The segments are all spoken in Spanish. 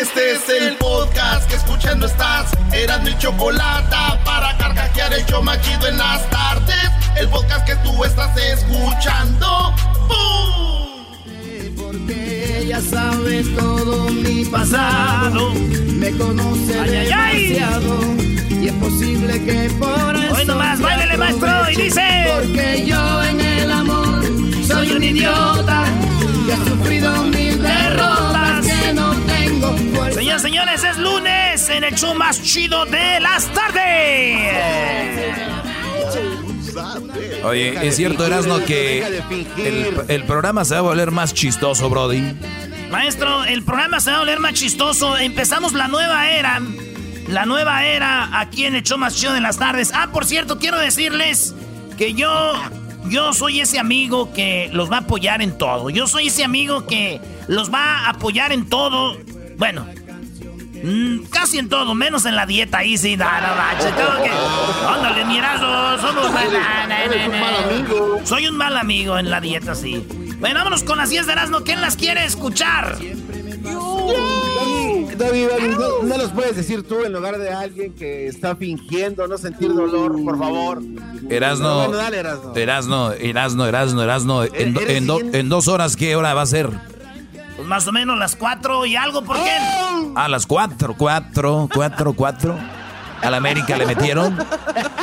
Este es el podcast que escuchando estás. Eran mi chocolate para carcajear el yo machido en las tardes. El podcast que tú estás escuchando. Porque ella sabe todo mi pasado. Me conoce Ay, ay, ay. demasiado. Y es posible que por eso. Hoy nomás, te báilele, maestro, y dice. Porque yo en el amor soy un idiota. Que he sufrido mil derrotas. Tengo fuerza. Señoras, señores, es lunes en el show más chido de las tardes. Oye, es cierto, Erasno, que el, el programa se va a volver más chistoso, Brody. Maestro, el programa se va a volver más chistoso. Empezamos la nueva era. La nueva era aquí en el show más chido de las tardes. Ah, por cierto, quiero decirles que yo. Yo soy ese amigo que los va a apoyar en todo. Yo soy ese amigo que los va a apoyar en todo. Bueno, mm, casi en todo, menos en la dieta ahí sí. No, no, tengo que. Ándale, mirazo, somos. na, na, na, Eres un na. mal amigo. Soy un mal amigo en la dieta, sí. Bueno, vámonos con las 10 de Erasmo. ¿Quién las quiere escuchar? David, David, David, no, no los puedes decir tú en lugar de alguien que está fingiendo no sentir dolor, por favor. Erasno, Bueno, dale, Erasno. Erasno, Erasno, Erasno, Erasno. En, ¿Eres en do- en dos horas, ¿qué hora va a ser? Pues más o menos las 4 y algo, ¿por qué? A las cuatro, cuatro, cuatro, cuatro. A la América le metieron.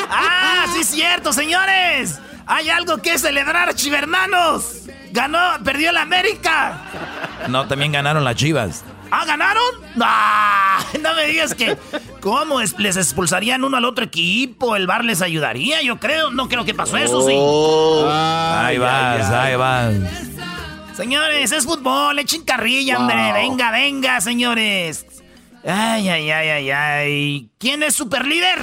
¡Ah, sí es cierto, señores! Hay algo que celebrar, chivermanos. Ganó, perdió el América. No, también ganaron las Chivas. ¿Ah, ganaron? ¡Ah! No me digas que. ¿Cómo es- les expulsarían uno al otro equipo? El bar les ayudaría, yo creo. No creo que pasó eso, sí. Ahí vas, ahí vas. Señores, es fútbol, echen carrilla, hombre. Venga, venga, señores. Ay, ay, ay, ay, ay. ¿Quién es super líder?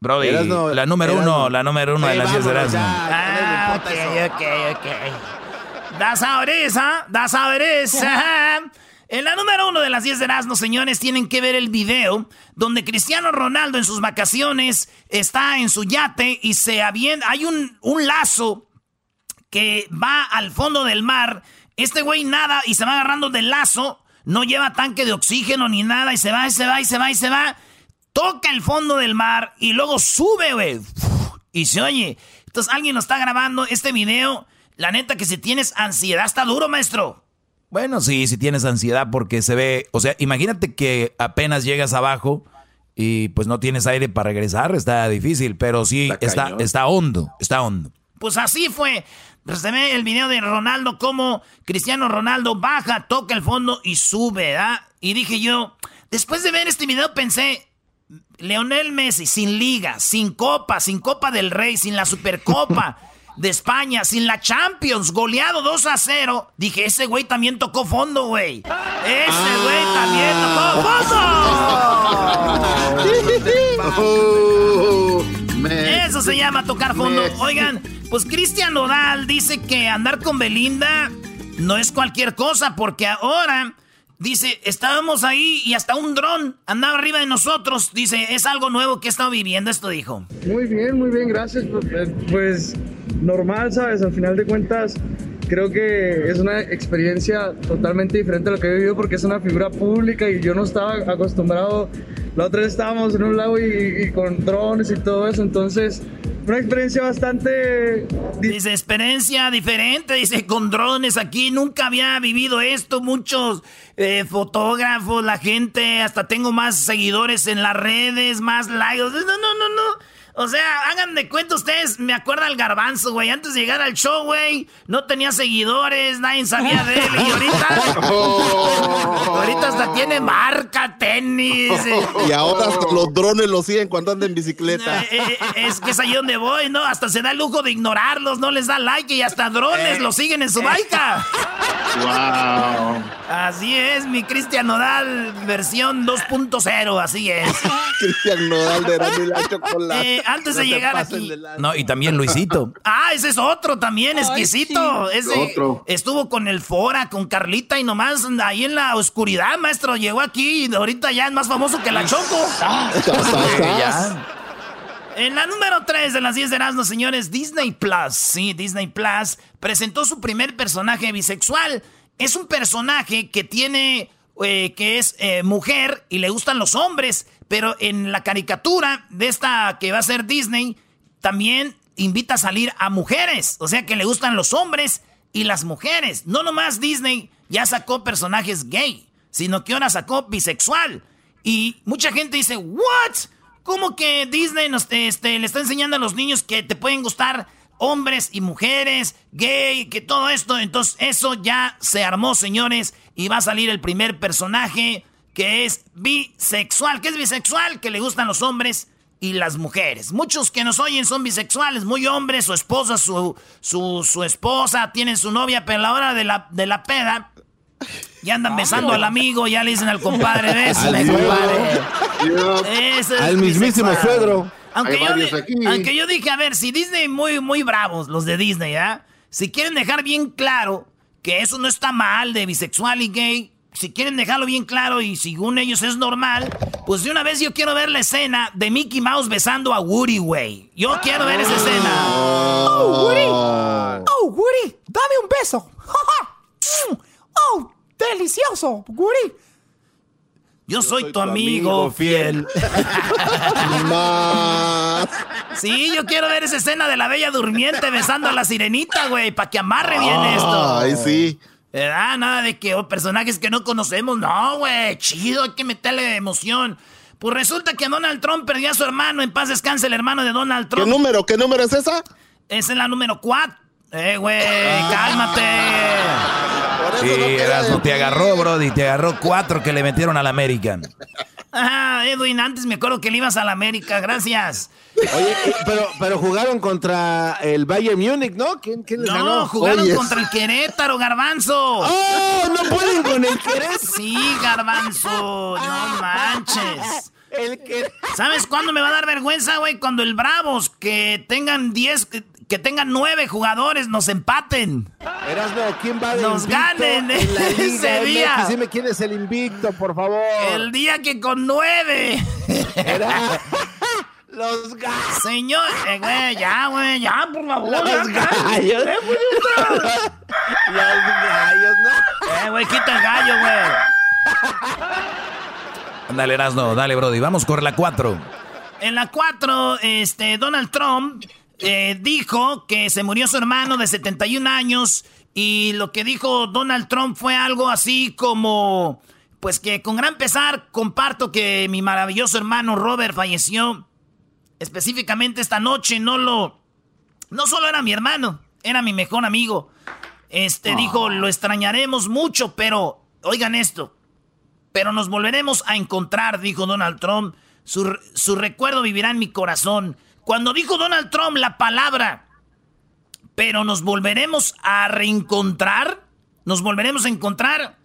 Brody, la número uno, la número uno de las 10 de le Ah, ok, ok, ok. Das esa, das esa. En la número uno de las 10 de Erasmo, señores, tienen que ver el video donde Cristiano Ronaldo en sus vacaciones está en su yate y se avienta. Hay un, un lazo que va al fondo del mar. Este güey nada y se va agarrando del lazo. No lleva tanque de oxígeno ni nada y se va y se va y se va y se va. Toca el fondo del mar y luego sube, güey. Y se oye. Entonces alguien lo está grabando. Este video, la neta que si tienes ansiedad está duro, maestro. Bueno, sí, si tienes ansiedad porque se ve, o sea, imagínate que apenas llegas abajo y pues no tienes aire para regresar, está difícil, pero sí Está está hondo, está hondo. Pues así fue. Se ve el video de Ronaldo, como Cristiano Ronaldo baja, toca el fondo y sube, ¿verdad? Y dije yo, después de ver este video pensé, Leonel Messi sin liga, sin copa, sin copa del rey, sin la supercopa de España, sin la Champions, goleado 2 a 0. Dije, ese güey también tocó fondo, güey. Ese güey también tocó fondo. Oh, me- Eso se llama tocar fondo. Oigan, pues Cristian Nodal dice que andar con Belinda no es cualquier cosa, porque ahora dice, estábamos ahí y hasta un dron andaba arriba de nosotros. Dice, es algo nuevo que he estado viviendo, esto dijo. Muy bien, muy bien, gracias. Pues, Pues normal, ¿sabes? Al final de cuentas, creo que es una experiencia totalmente diferente a lo que he vivido porque es una figura pública y yo no estaba acostumbrado. La otra vez estábamos en un lago y, con drones y todo eso, entonces una experiencia bastante... Dice, experiencia diferente, dice, con drones aquí, nunca había vivido esto, muchos eh, fotógrafos, la gente, hasta tengo más seguidores en las redes, más likes, no, no, no, no. O sea, hagan de cuenta ustedes, me acuerda el garbanzo, güey. Antes de llegar al show, güey, no tenía seguidores, nadie sabía de él. Y ahorita. ahorita hasta tiene marca, tenis. Y ahora los drones lo siguen cuando anda en bicicleta. Eh, eh, eh, es que es ahí donde voy, ¿no? Hasta se da el lujo de ignorarlos, no les da like y hasta drones lo siguen en su baica. ¡Wow! Así es, mi Cristian Nodal versión 2.0, así es. Cristian Nodal de la chocolate antes de llegar aquí. No, y también Luisito. ah, ese es otro también, exquisito. Ese estuvo con el Fora, con Carlita y nomás ahí en la oscuridad, maestro. Llegó aquí y ahorita ya es más famoso que la Choco. En la número 3 de las 10 de Erasmus, señores, Disney Plus. Sí, Disney Plus presentó su primer personaje bisexual. Es un personaje que tiene, eh, que es eh, mujer y le gustan los hombres. Pero en la caricatura de esta que va a ser Disney, también invita a salir a mujeres. O sea que le gustan los hombres y las mujeres. No nomás Disney ya sacó personajes gay, sino que ahora sacó bisexual. Y mucha gente dice, ¿what? ¿Cómo que Disney nos, este, le está enseñando a los niños que te pueden gustar hombres y mujeres, gay, que todo esto? Entonces eso ya se armó, señores, y va a salir el primer personaje que es bisexual. ¿Qué es bisexual? Que le gustan los hombres y las mujeres. Muchos que nos oyen son bisexuales, muy hombres, su esposa, su, su, esposa, tienen su novia, pero a la hora de la, de la peda, ya andan besando al amigo, ya le dicen al compadre, bésame, compadre. al mismísimo suegro. Aunque yo, aunque yo, dije, a ver, si Disney muy, muy bravos, los de Disney, ¿ya? Si quieren dejar bien claro que eso no está mal de bisexual y gay, si quieren dejarlo bien claro y según ellos es normal, pues de una vez yo quiero ver la escena de Mickey Mouse besando a Woody, güey. Yo quiero ver esa escena. Oh, Woody. Oh, Woody, dame un beso. oh, delicioso, Woody. Yo soy, tu, amigo, fiel. sí, yo quiero ver esa escena de la bella durmiente besando a la sirenita, güey, para que amarre bien esto. Ay, sí. Ah, nada de que oh, personajes que no conocemos. No, güey, chido, hay que meterle emoción. Pues resulta que Donald Trump perdió a su hermano. En paz descanse el hermano de Donald Trump. ¿Qué número? ¿Qué número es esa? Esa es la número 4. Eh, güey, cálmate. Sí, no te agarró, Brody. Te agarró cuatro que le metieron al American. Ajá, Edwin, antes me acuerdo que le ibas al América, gracias. Oye, pero, pero jugaron contra el Bayern Múnich, ¿no? ¿Quién, quién les no, ganó? No, jugaron contra el Querétaro, Garbanzo. ¡Oh! ¿No pueden con el Querétaro? Sí, Garbanzo, no manches. El que... ¿Sabes cuándo me va a dar vergüenza, güey? Cuando el Bravos, que tengan 10, que tengan nueve jugadores, nos empaten. Erasmo, ¿quién va de Nos ganen en la ese día. Dime quién es el invicto, por favor. El día que con nueve. Los gallos. Señor, eh, güey, ya, güey, ya, por favor. Los gallos. Eh, Los gallos, ¿no? Eh, güey, quita el gallo, güey. Dale, Erasmo, dale, Brody. Vamos con la cuatro. En la cuatro, este, Donald Trump eh, dijo que se murió su hermano de 71 años y lo que dijo Donald Trump fue algo así como, pues que con gran pesar comparto que mi maravilloso hermano Robert falleció específicamente esta noche, no lo, no solo era mi hermano, era mi mejor amigo. Este dijo, lo extrañaremos mucho, pero oigan esto, pero nos volveremos a encontrar, dijo Donald Trump. Su, su recuerdo vivirá en mi corazón. Cuando dijo Donald Trump la palabra, pero nos volveremos a reencontrar, nos volveremos a encontrar,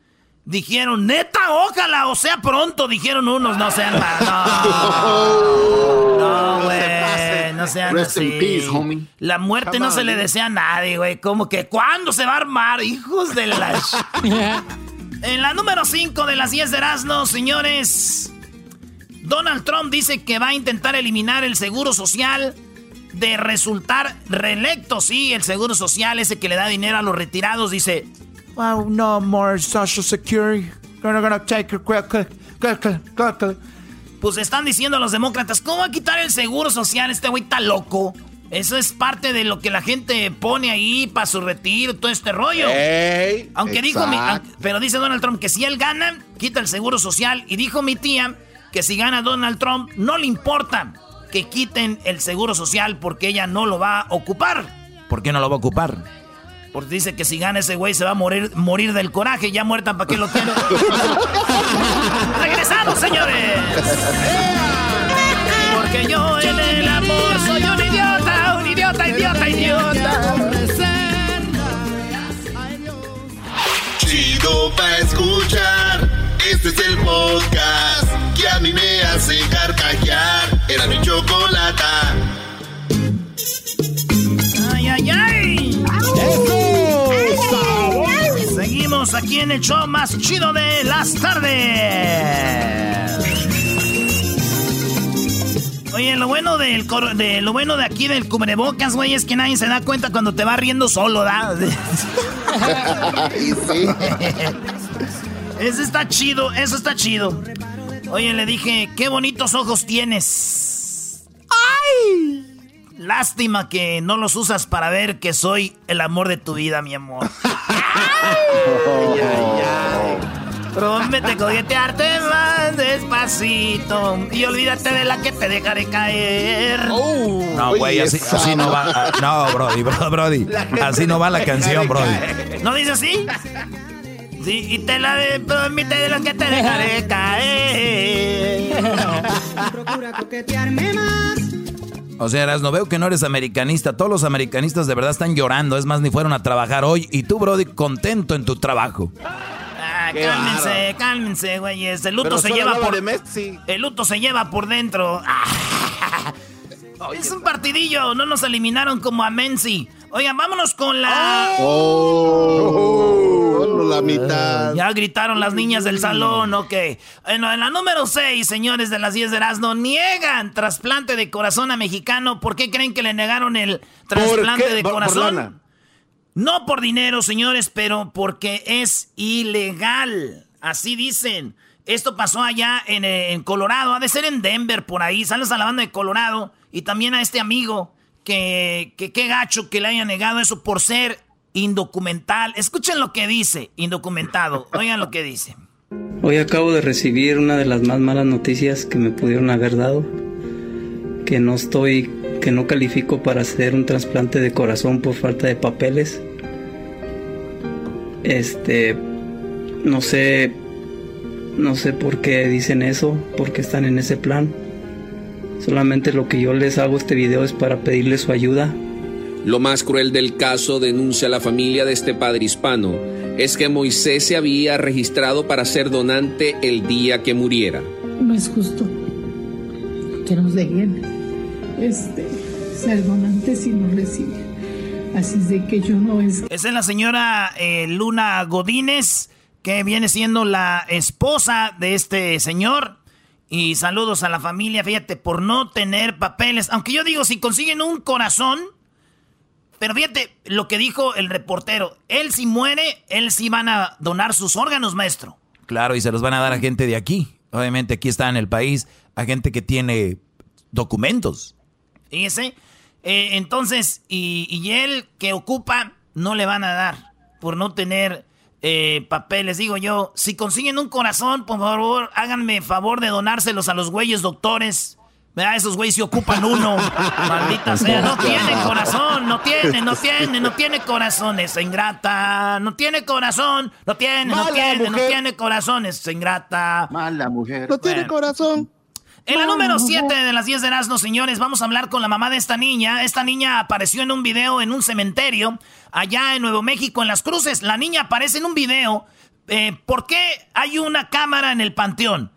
dijeron, neta, ojalá, o sea, pronto, dijeron unos, no sean No, no, güey, no sean así. La muerte no se le desea a nadie, güey. Como que, ¿cuándo se va a armar? Hijos de la... en la número 5 de las 10 de Erasmo, señores... Donald Trump dice que va a intentar eliminar el seguro social de resultar reelecto. Sí, el Seguro Social, ese que le da dinero a los retirados, dice... Wow, no more Social Security. Gonna, take Pues están diciendo los demócratas, ¿cómo va a quitar el Seguro Social? Este güey está loco. Eso es parte de lo que la gente pone ahí para su retiro, todo este rollo. Aunque dijo mi, pero dice Donald Trump que si él gana, quita el seguro social. Y dijo mi tía que si gana Donald Trump, no le importa que quiten el seguro social porque ella no lo va a ocupar. ¿Por qué no lo va a ocupar? Porque dice que si gana ese güey se va a morir, morir del coraje. Ya muerta, ¿para qué lo tiene? ¡Regresamos, señores! Porque yo en el amor soy un idiota, un idiota, idiota, idiota. Chido pa' escuchar. Este es el podcast a mí me hace carcajear. Era mi chocolata. ¡Ay, ay, ay! Seguimos aquí en el show más chido de las tardes. Oye, lo bueno del de lo bueno de aquí del cubrebocas, güey, es que nadie se da cuenta cuando te va riendo solo, ¿da? sí. Eso está chido, eso está chido. Oye, le dije, qué bonitos ojos tienes. ¡Ay! Lástima que no los usas para ver que soy el amor de tu vida, mi amor. ay, ay, ay. Promete coquetearte más despacito y olvídate de la que te dejaré caer. Oh. no, güey, así, no va. Ah, no, Brody, Brody. Así no va la canción, Brody. ¿No dice así? Sí, y te la de, promete de la que te dejaré caer. Procura coquetearme más. O sea, no veo que no eres americanista. Todos los americanistas de verdad están llorando. Es más, ni fueron a trabajar hoy. Y tú, Brody, contento en tu trabajo. Ah, cálmense, cálmense, güeyes. El luto se lleva por. El luto se lleva por dentro. es un partidillo. No nos eliminaron como a Menzi. Oigan, vámonos con la. Oh, la mitad. ya gritaron las niñas del salón, ok. Bueno, en la número 6, señores de las 10 de Erasmo, niegan trasplante de corazón a mexicano. ¿Por qué creen que le negaron el trasplante de corazón? No por dinero, señores, pero porque es ilegal. Así dicen. Esto pasó allá en, Colorado. Ha de ser en Denver, por ahí. Sales a la banda de Colorado. Y también a este amigo. Que qué gacho que le haya negado eso por ser indocumental. Escuchen lo que dice, indocumentado. Oigan lo que dice. Hoy acabo de recibir una de las más malas noticias que me pudieron haber dado. Que no estoy que no califico para hacer un trasplante de corazón por falta de papeles. Este, no sé, no sé por qué dicen eso, por qué están en ese plan. Solamente lo que yo les hago este video es para pedirles su ayuda. Lo más cruel del caso, denuncia la familia de este padre hispano, es que Moisés se había registrado para ser donante el día que muriera. No es justo que nos dejen este, ser donante si no recibe. Así de que yo no es... Esa es la señora eh, Luna Godínez, que viene siendo la esposa de este señor. Y saludos a la familia, fíjate, por no tener papeles. Aunque yo digo, si consiguen un corazón... Pero fíjate lo que dijo el reportero. Él si muere, él sí van a donar sus órganos, maestro. Claro, y se los van a dar a gente de aquí. Obviamente aquí está en el país, a gente que tiene documentos. Fíjese. Eh, entonces, y, él que ocupa, no le van a dar por no tener eh, papeles. Digo yo, si consiguen un corazón, por favor, háganme favor de donárselos a los güeyes doctores. Vea, esos güeyes se ocupan uno. Maldita sea, no tiene corazón, no tiene, no tiene, no tiene corazón, esa ingrata. No tiene corazón, no tiene, no tiene, no tiene corazón, esa ingrata. Mala mujer. No tiene corazón. En la número 7 de las 10 de Erasmo, señores, vamos a hablar con la mamá de esta niña. Esta niña apareció en un video en un cementerio allá en Nuevo México, en Las Cruces. La niña aparece en un video. Eh, ¿Por qué hay una cámara en el panteón?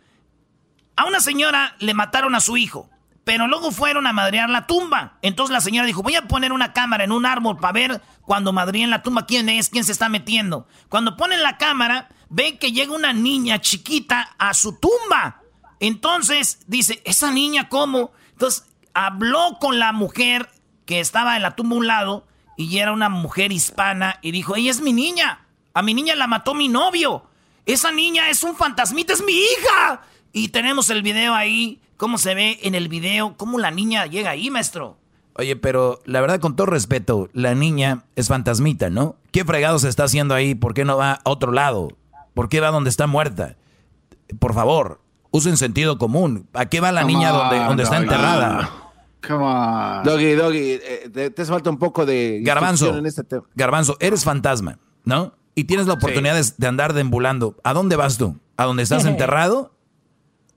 A una señora le mataron a su hijo, pero luego fueron a madrear la tumba. Entonces la señora dijo, voy a poner una cámara en un árbol para ver cuando madríen la tumba quién es, quién se está metiendo. Cuando ponen la cámara, ven que llega una niña chiquita a su tumba. Entonces dice, ¿esa niña cómo? Entonces habló con la mujer que estaba en la tumba a un lado y era una mujer hispana y dijo, ella es mi niña, a mi niña la mató mi novio, esa niña es un fantasmita, es mi hija. Y tenemos el video ahí, cómo se ve en el video, cómo la niña llega ahí, maestro. Oye, pero la verdad, con todo respeto, la niña es fantasmita, ¿no? ¿Qué fregado se está haciendo ahí? ¿Por qué no va a otro lado? ¿Por qué va donde está muerta? Por favor, usen sentido común. ¿A qué va la niña donde, donde está enterrada? Come on. Doggy, Doggy, eh, te, te hace falta un poco de Garbanzo, en este tema. Garbanzo, eres fantasma, ¿no? Y tienes la oportunidad de, de andar deambulando. ¿A dónde vas tú? ¿A dónde estás enterrado?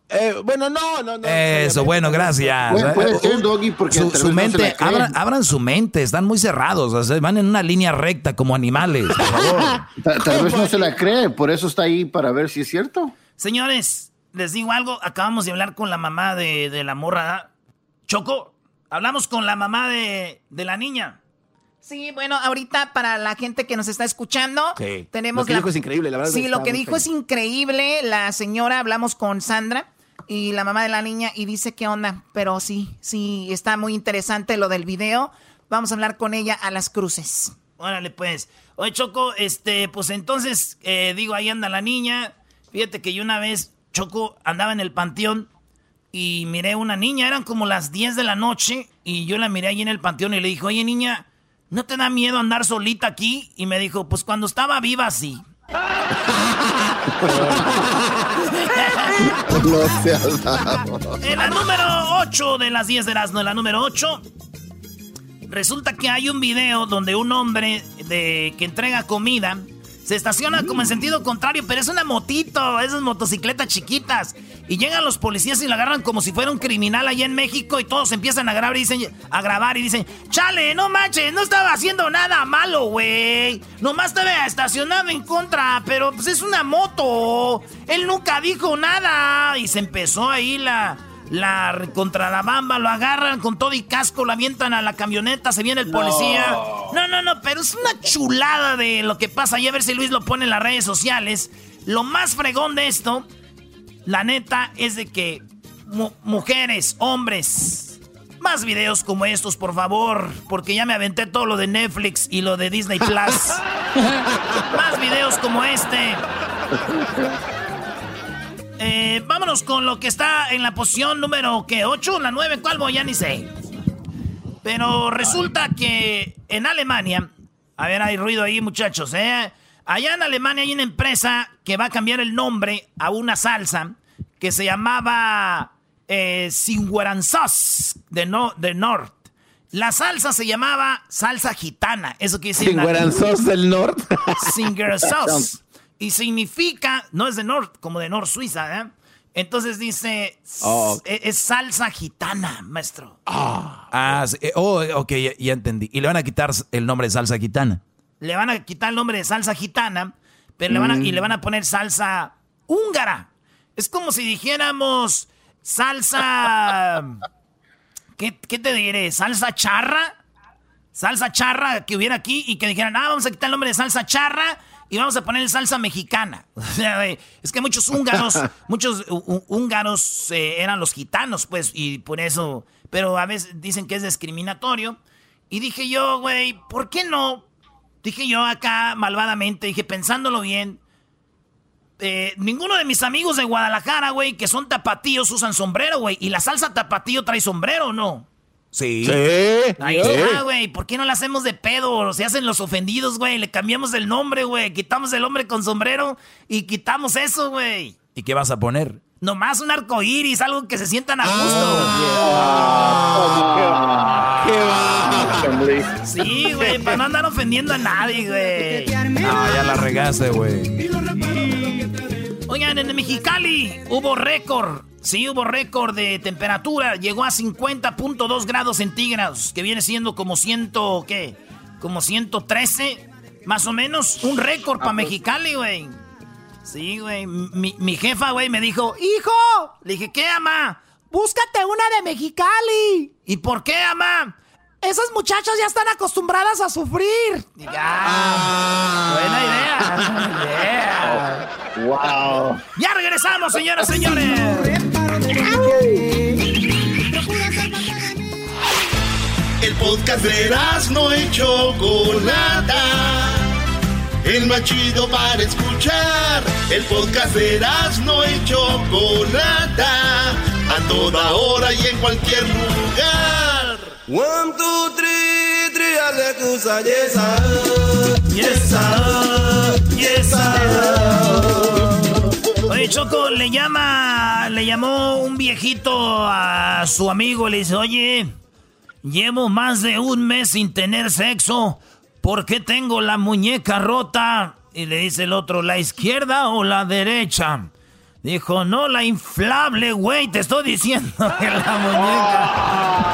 Eh, bueno, no, no, no. Eso, bueno, gracias. Puede, puede ser, Doggy, porque Su, su no mente, abran, abran su mente, están muy cerrados, o sea, van en una línea recta como animales, por favor. Ta- Tal vez no se la cree, por eso está ahí para ver si es cierto. Señores, les digo algo, acabamos de hablar con la mamá de, de la morra. ¿verdad? Choco, hablamos con la mamá de, de la niña. Sí, bueno, ahorita para la gente que nos está escuchando, Sí. tenemos Lo que la- dijo es increíble, la verdad. Sí, lo que dijo es increíble. La señora, hablamos con Sandra y la mamá de la niña y dice qué onda. Pero sí, sí, está muy interesante lo del video. Vamos a hablar con ella a las cruces. Órale, pues. Oye, Choco, este, pues entonces, eh, digo, ahí anda la niña. Fíjate que yo una vez, Choco, andaba en el panteón y miré una niña, eran como las 10 de la noche, y yo la miré ahí en el panteón y le dije, oye, niña, ¿no te da miedo andar solita aquí? Y me dijo, pues cuando estaba viva, sí. No seas bravo. En la número 8 de las 10 de Erasmo, en la número 8, resulta que hay un video donde un hombre de, que entrega comida se estaciona como en sentido contrario, pero es una motito, esas motocicletas chiquitas. Y llegan los policías y la agarran como si fuera un criminal allá en México y todos empiezan a grabar y dicen, a grabar y dicen, chale, no manches, no estaba haciendo nada malo, güey. Nomás estaba estacionado en contra, pero pues es una moto. Él nunca dijo nada. Y se empezó ahí la, la contra la bamba, lo agarran con todo y casco, lo avientan a la camioneta, se viene el policía. No, no, no, pero es una chulada de lo que pasa. Y a ver si Luis lo pone en las redes sociales. Lo más fregón de esto, la neta, es de que mu- mujeres, hombres, más videos como estos, por favor, porque ya me aventé todo lo de Netflix y lo de Disney Plus. más videos como este. Eh, vámonos con lo que está en la posición número ¿qué? ¿8? ¿La 9? ¿Cuál voy? Ya ni sé. Pero resulta que en Alemania, a ver, hay ruido ahí, muchachos, ¿eh? Allá en Alemania hay una empresa que va a cambiar el nombre a una salsa que se llamaba eh, de, no, de North. La salsa se llamaba salsa gitana. Eso quiere decir. Singuaranzos del norte. Singer sauce. Y significa, no es de North, como de North Suiza, ¿eh? Entonces dice, Oh. es, es salsa gitana, maestro. Ah, sí, eh, oh, ok, ya, ya entendí. Y le van a quitar el nombre de salsa gitana. Le van a quitar el nombre de salsa gitana, pero le van a, y le van a poner salsa húngara. Es como si dijéramos salsa... ¿Qué, qué te diré? ¿Salsa charra? Salsa charra que hubiera aquí y que dijeran, ah, vamos a quitar el nombre de salsa charra y vamos a poner salsa mexicana. Es que muchos húngaros, muchos húngaros eh, eran los gitanos, pues, y por eso, pero a veces dicen que es discriminatorio. Y dije yo, güey, ¿por qué no? Dije yo acá malvadamente, dije pensándolo bien. eh, ninguno de mis amigos de Guadalajara, güey, que son tapatíos, usan sombrero, güey. Y la salsa tapatío trae sombrero, ¿o ¿no? Sí. Ahí Sí. está, güey. ¿Por qué no la hacemos de pedo? Se hacen los ofendidos, güey. Le cambiamos el nombre, güey. Quitamos el hombre con sombrero y quitamos eso, güey. ¿Y qué vas a poner? Nomás un arco iris, algo que se sientan a gusto. Sí, güey, para no andar ofendiendo a nadie, güey. Ah, ya la regaste, güey. Oigan, en Mexicali hubo récord. Sí, hubo récord de temperatura. Llegó a 50.2 grados centígrados, que viene siendo como ciento, ¿qué? Como 113, más o menos. Un récord para Mexicali, güey. Sí, güey. Mi, mi jefa, güey, me dijo, ¡Hijo! Le dije, ¿qué, ama? Búscate una de Mexicali. ¿Y por qué, ama? Esas muchachas ya están acostumbradas a sufrir. Dije, ah, buena idea. Yeah. Wow. Ya regresamos, señoras y señores. El podcast de no y Chocolata. El más chido para escuchar. El podcast de no y Chocolata. A toda hora y en cualquier lugar. One, two, three, three, aleluya, yes, yes, yes, Oye, Choco, le llama, le llamó un viejito a su amigo, le dice, oye, llevo más de un mes sin tener sexo, ¿por qué tengo la muñeca rota? Y le dice el otro, ¿la izquierda o la derecha? Dijo, no, la inflable, güey, te estoy diciendo que la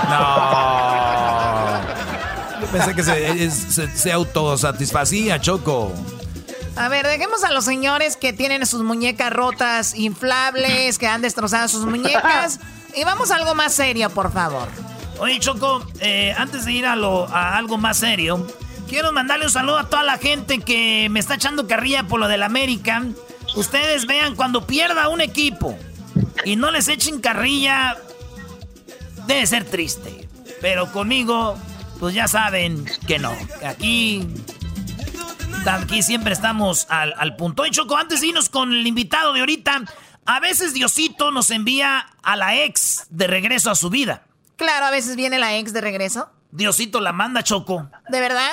muñeca. Pensé que se, se autosatisfacía, Choco. A ver, dejemos a los señores que tienen sus muñecas rotas, inflables, que han destrozado sus muñecas. Y vamos a algo más serio, por favor. Oye, Choco, eh, antes de ir a, lo, a algo más serio, quiero mandarle un saludo a toda la gente que me está echando carrilla por lo del América. Ustedes vean, cuando pierda un equipo y no les echen carrilla, debe ser triste. Pero conmigo, pues ya saben que no. Aquí Aquí siempre estamos al, al punto. Y Choco, antes de irnos con el invitado de ahorita, a veces Diosito nos envía a la ex de regreso a su vida. Claro, a veces viene la ex de regreso. Diosito la manda, Choco. ¿De verdad?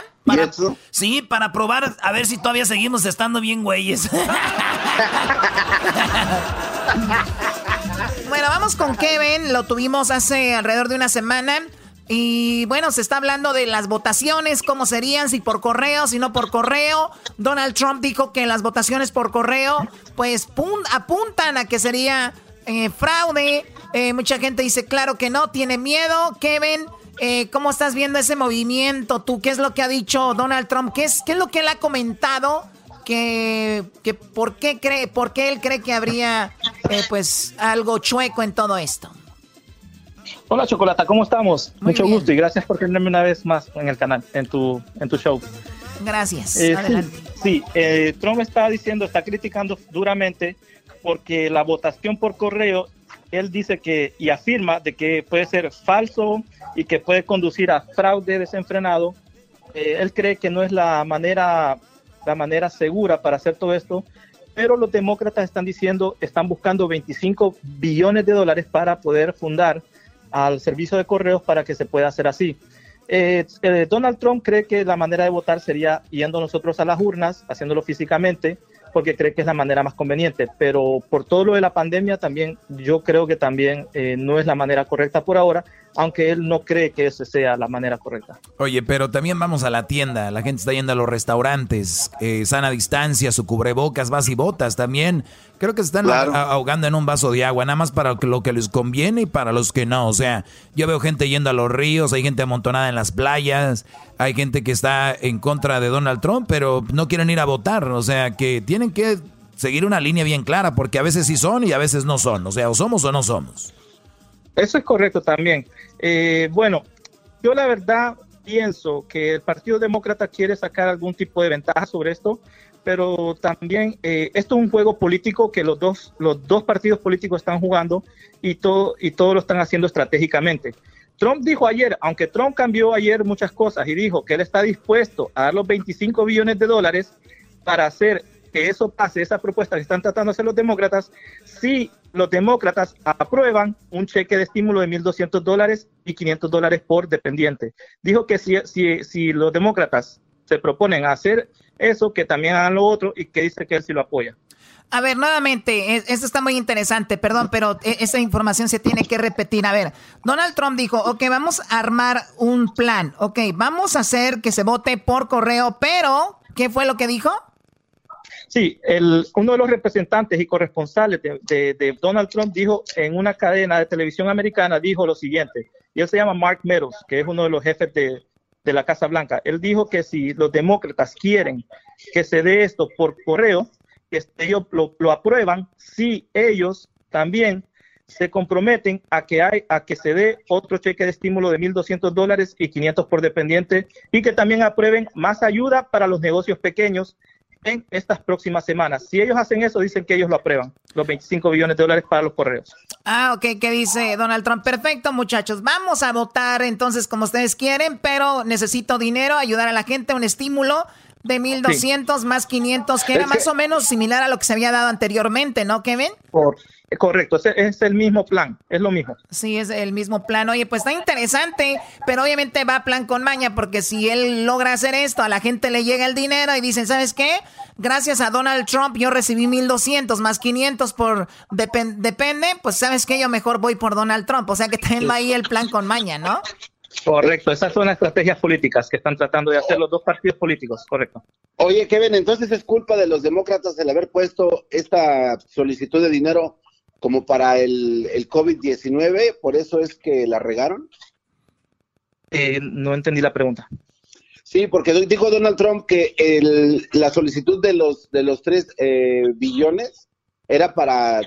sí, para probar a ver si todavía seguimos estando bien güeyes. bueno, vamos con Kevin. Lo tuvimos hace alrededor de una semana. Y bueno, se está hablando de las votaciones, cómo serían, si por correo, si no por correo. Donald Trump dijo que las votaciones por correo, pues apuntan a que sería eh, fraude. Eh, mucha gente dice, claro que no, tiene miedo. Kevin, eh, ¿cómo estás viendo ese movimiento? ¿Tú qué es lo que ha dicho Donald Trump? ¿Qué es, qué es lo que él ha comentado? Que, que por, qué cree, por qué él cree que habría pues algo chueco en todo esto. Hola Chocolata, ¿cómo estamos? Mucho gusto y gracias por tenerme una vez más en el canal, en tu, en tu show. Gracias. Eh, Adelante. Sí, eh, Trump está diciendo, está criticando duramente porque la votación por correo, él dice que y afirma de que puede ser falso y que puede conducir a fraude desenfrenado. Eh, él cree que no es la manera, la manera segura para hacer todo esto, pero los demócratas están diciendo, están buscando 25 billones de dólares para poder fundar al servicio de correos para que se pueda hacer así. Eh, eh, Donald Trump cree que la manera de votar sería yendo nosotros a las urnas, haciéndolo físicamente, porque cree que es la manera más conveniente. Pero por todo lo de la pandemia, también yo creo que también eh, no es la manera correcta por ahora, aunque él no cree que esa sea la manera correcta. Oye, pero también vamos a la tienda, la gente está yendo a los restaurantes, eh, sana distancia, su cubrebocas, vas y botas también. Creo que se están ahogando en un vaso de agua, nada más para lo que les conviene y para los que no. O sea, yo veo gente yendo a los ríos, hay gente amontonada en las playas, hay gente que está en contra de Donald Trump, pero no quieren ir a votar. O sea, que tienen que seguir una línea bien clara, porque a veces sí son y a veces no son. O sea, o somos o no somos. Eso es correcto también. Eh, bueno, yo la verdad pienso que el Partido Demócrata quiere sacar algún tipo de ventaja sobre esto, pero también eh, esto es un juego político que los dos, los dos partidos políticos están jugando y todo, y todo lo están haciendo estratégicamente. Trump dijo ayer, aunque Trump cambió ayer muchas cosas y dijo que él está dispuesto a dar los 25 billones de dólares para hacer que eso pase, esa propuesta que están tratando de hacer los demócratas, si los demócratas aprueban un cheque de estímulo de 1.200 dólares y 500 dólares por dependiente. Dijo que si, si, si los demócratas se proponen hacer eso, que también hagan lo otro y que dice que él sí lo apoya. A ver, nuevamente, esto está muy interesante, perdón, pero e, esa información se tiene que repetir. A ver, Donald Trump dijo, ok, vamos a armar un plan, ok, vamos a hacer que se vote por correo, pero, ¿qué fue lo que dijo? Sí, el, uno de los representantes y corresponsales de, Donald Trump dijo en una cadena de televisión americana, dijo lo siguiente, y él se llama Mark Meadows, que es uno de los jefes de, la Casa Blanca. Él dijo que si los demócratas quieren que se dé esto por correo, que ellos lo, lo aprueban, si ellos también se comprometen a que, hay, a que se dé otro cheque de estímulo de 1.200 dólares y 500 por dependiente y que también aprueben más ayuda para los negocios pequeños en estas próximas semanas. Si ellos hacen eso, dicen que ellos lo aprueban, los 25 billones de dólares para los correos. Ah, ok, ¿qué dice Donald Trump? Perfecto, muchachos, vamos a votar entonces como ustedes quieren, pero necesito dinero, ayudar a la gente, un estímulo de 1200 más 500, que era más o menos similar a lo que se había dado anteriormente, ¿no, Kevin? Por, correcto, es, es el mismo plan, es lo mismo. Sí, es el mismo plan. Oye, pues está interesante, pero obviamente va plan con maña, porque si él logra hacer esto, a la gente le llega el dinero y dicen, ¿sabes qué? Gracias a Donald Trump yo recibí 1200 más 500 por depende, pues ¿sabes qué? Yo mejor voy por Donald Trump. O sea que también va ahí el plan con maña, ¿no? Correcto, esas son las estrategias políticas que están tratando de hacer los dos partidos políticos, correcto. Oye, Kevin, entonces es culpa de los demócratas el haber puesto esta solicitud de dinero como para el, el COVID-19, por eso es que la regaron. Eh, no entendí la pregunta. Sí, porque dijo Donald Trump que el, la solicitud de los de los tres eh, billones era para,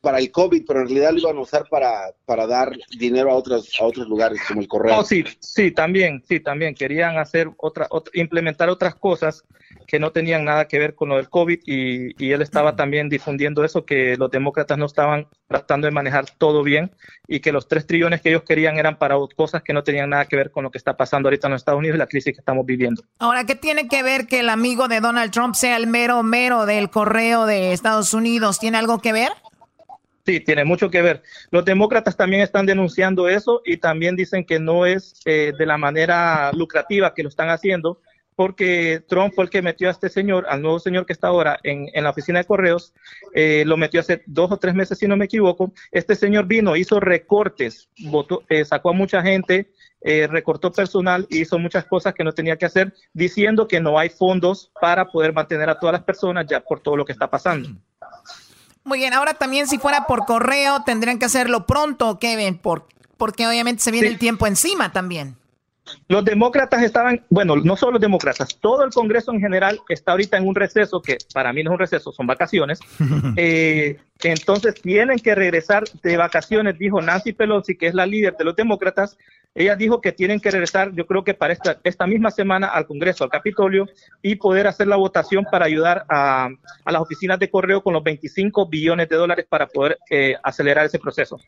para el COVID, pero en realidad lo iban a usar para, para dar dinero a otros, a otros lugares, como el correo. Oh, sí, sí, también, sí, también. Querían hacer otra, implementar otras cosas que no tenían nada que ver con lo del COVID y, y él estaba también difundiendo eso, que los demócratas no estaban tratando de manejar todo bien y que los tres trillones que ellos querían eran para cosas que no tenían nada que ver con lo que está pasando ahorita en los Estados Unidos y la crisis que estamos viviendo. Ahora, ¿qué tiene que ver que el amigo de Donald Trump sea el mero mero del correo de Estados Unidos? ¿Tiene algo que ver? Sí, tiene mucho que ver. Los demócratas también están denunciando eso y también dicen que no es eh, de la manera lucrativa que lo están haciendo, porque Trump fue el que metió a este señor, al nuevo señor que está ahora en, la oficina de correos, eh, lo metió hace dos o tres meses, si no me equivoco. Este señor vino, hizo recortes, votó, eh, sacó a mucha gente, recortó personal y hizo muchas cosas que no tenía que hacer, diciendo que no hay fondos para poder mantener a todas las personas ya por todo lo que está pasando. Muy bien, ahora también si fuera por correo tendrían que hacerlo pronto, Kevin, por, porque obviamente se viene el tiempo encima también. Los demócratas estaban, bueno, no solo los demócratas, todo el Congreso en general está ahorita en un receso, que para mí no es un receso, son vacaciones. eh, entonces tienen que regresar de vacaciones, dijo Nancy Pelosi, que es la líder de los demócratas, ella dijo que tienen que regresar, yo creo que para esta, esta misma semana al Congreso, al Capitolio, y poder hacer la votación para ayudar a, las oficinas de correo con los 25 billones de dólares para poder eh, acelerar ese proceso.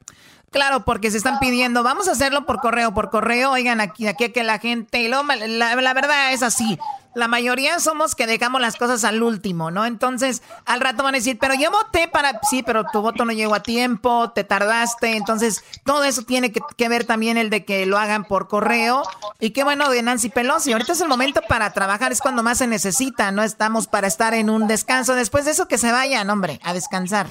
Claro, porque se están pidiendo, vamos a hacerlo por correo, por correo, oigan, aquí, aquí que la gente, la, la verdad es así, la mayoría somos que dejamos las cosas al último, ¿no? Entonces, al rato van a decir, pero yo voté para, sí, pero tu voto no llegó a tiempo, te tardaste, entonces todo eso tiene que, ver también el de que lo hagan por correo. Y qué bueno de Nancy Pelosi, ahorita es el momento para trabajar, es cuando más se necesita, no estamos para estar en un descanso, después de eso que se vayan, hombre, a descansar.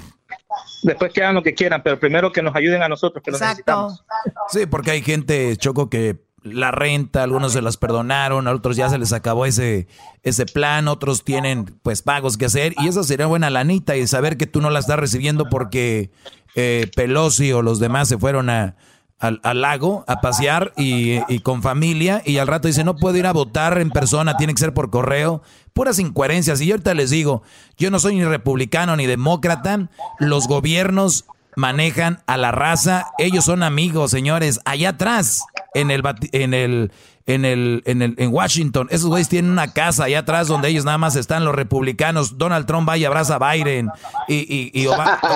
Después que hagan lo que quieran, pero primero que nos ayuden a nosotros, que lo necesitamos. Sí, porque hay gente, Choco, que la renta, algunos se las perdonaron, a otros ya se les acabó ese, ese plan, otros tienen pues pagos que hacer y eso sería buena lanita y saber que tú no la estás recibiendo porque eh, Pelosi o los demás se fueron a, al, lago a pasear y, y, con familia y al rato dice no puedo ir a votar en persona, tiene que ser por correo. Puras incoherencias. Y yo ahorita les digo, yo no soy ni republicano ni demócrata, los gobiernos manejan a la raza, ellos son amigos, señores, allá atrás en el, en el en el, en el, en Washington. Esos güeyes tienen una casa allá atrás donde ellos nada más están los republicanos. Donald Trump va y abraza a Biden. Y, y,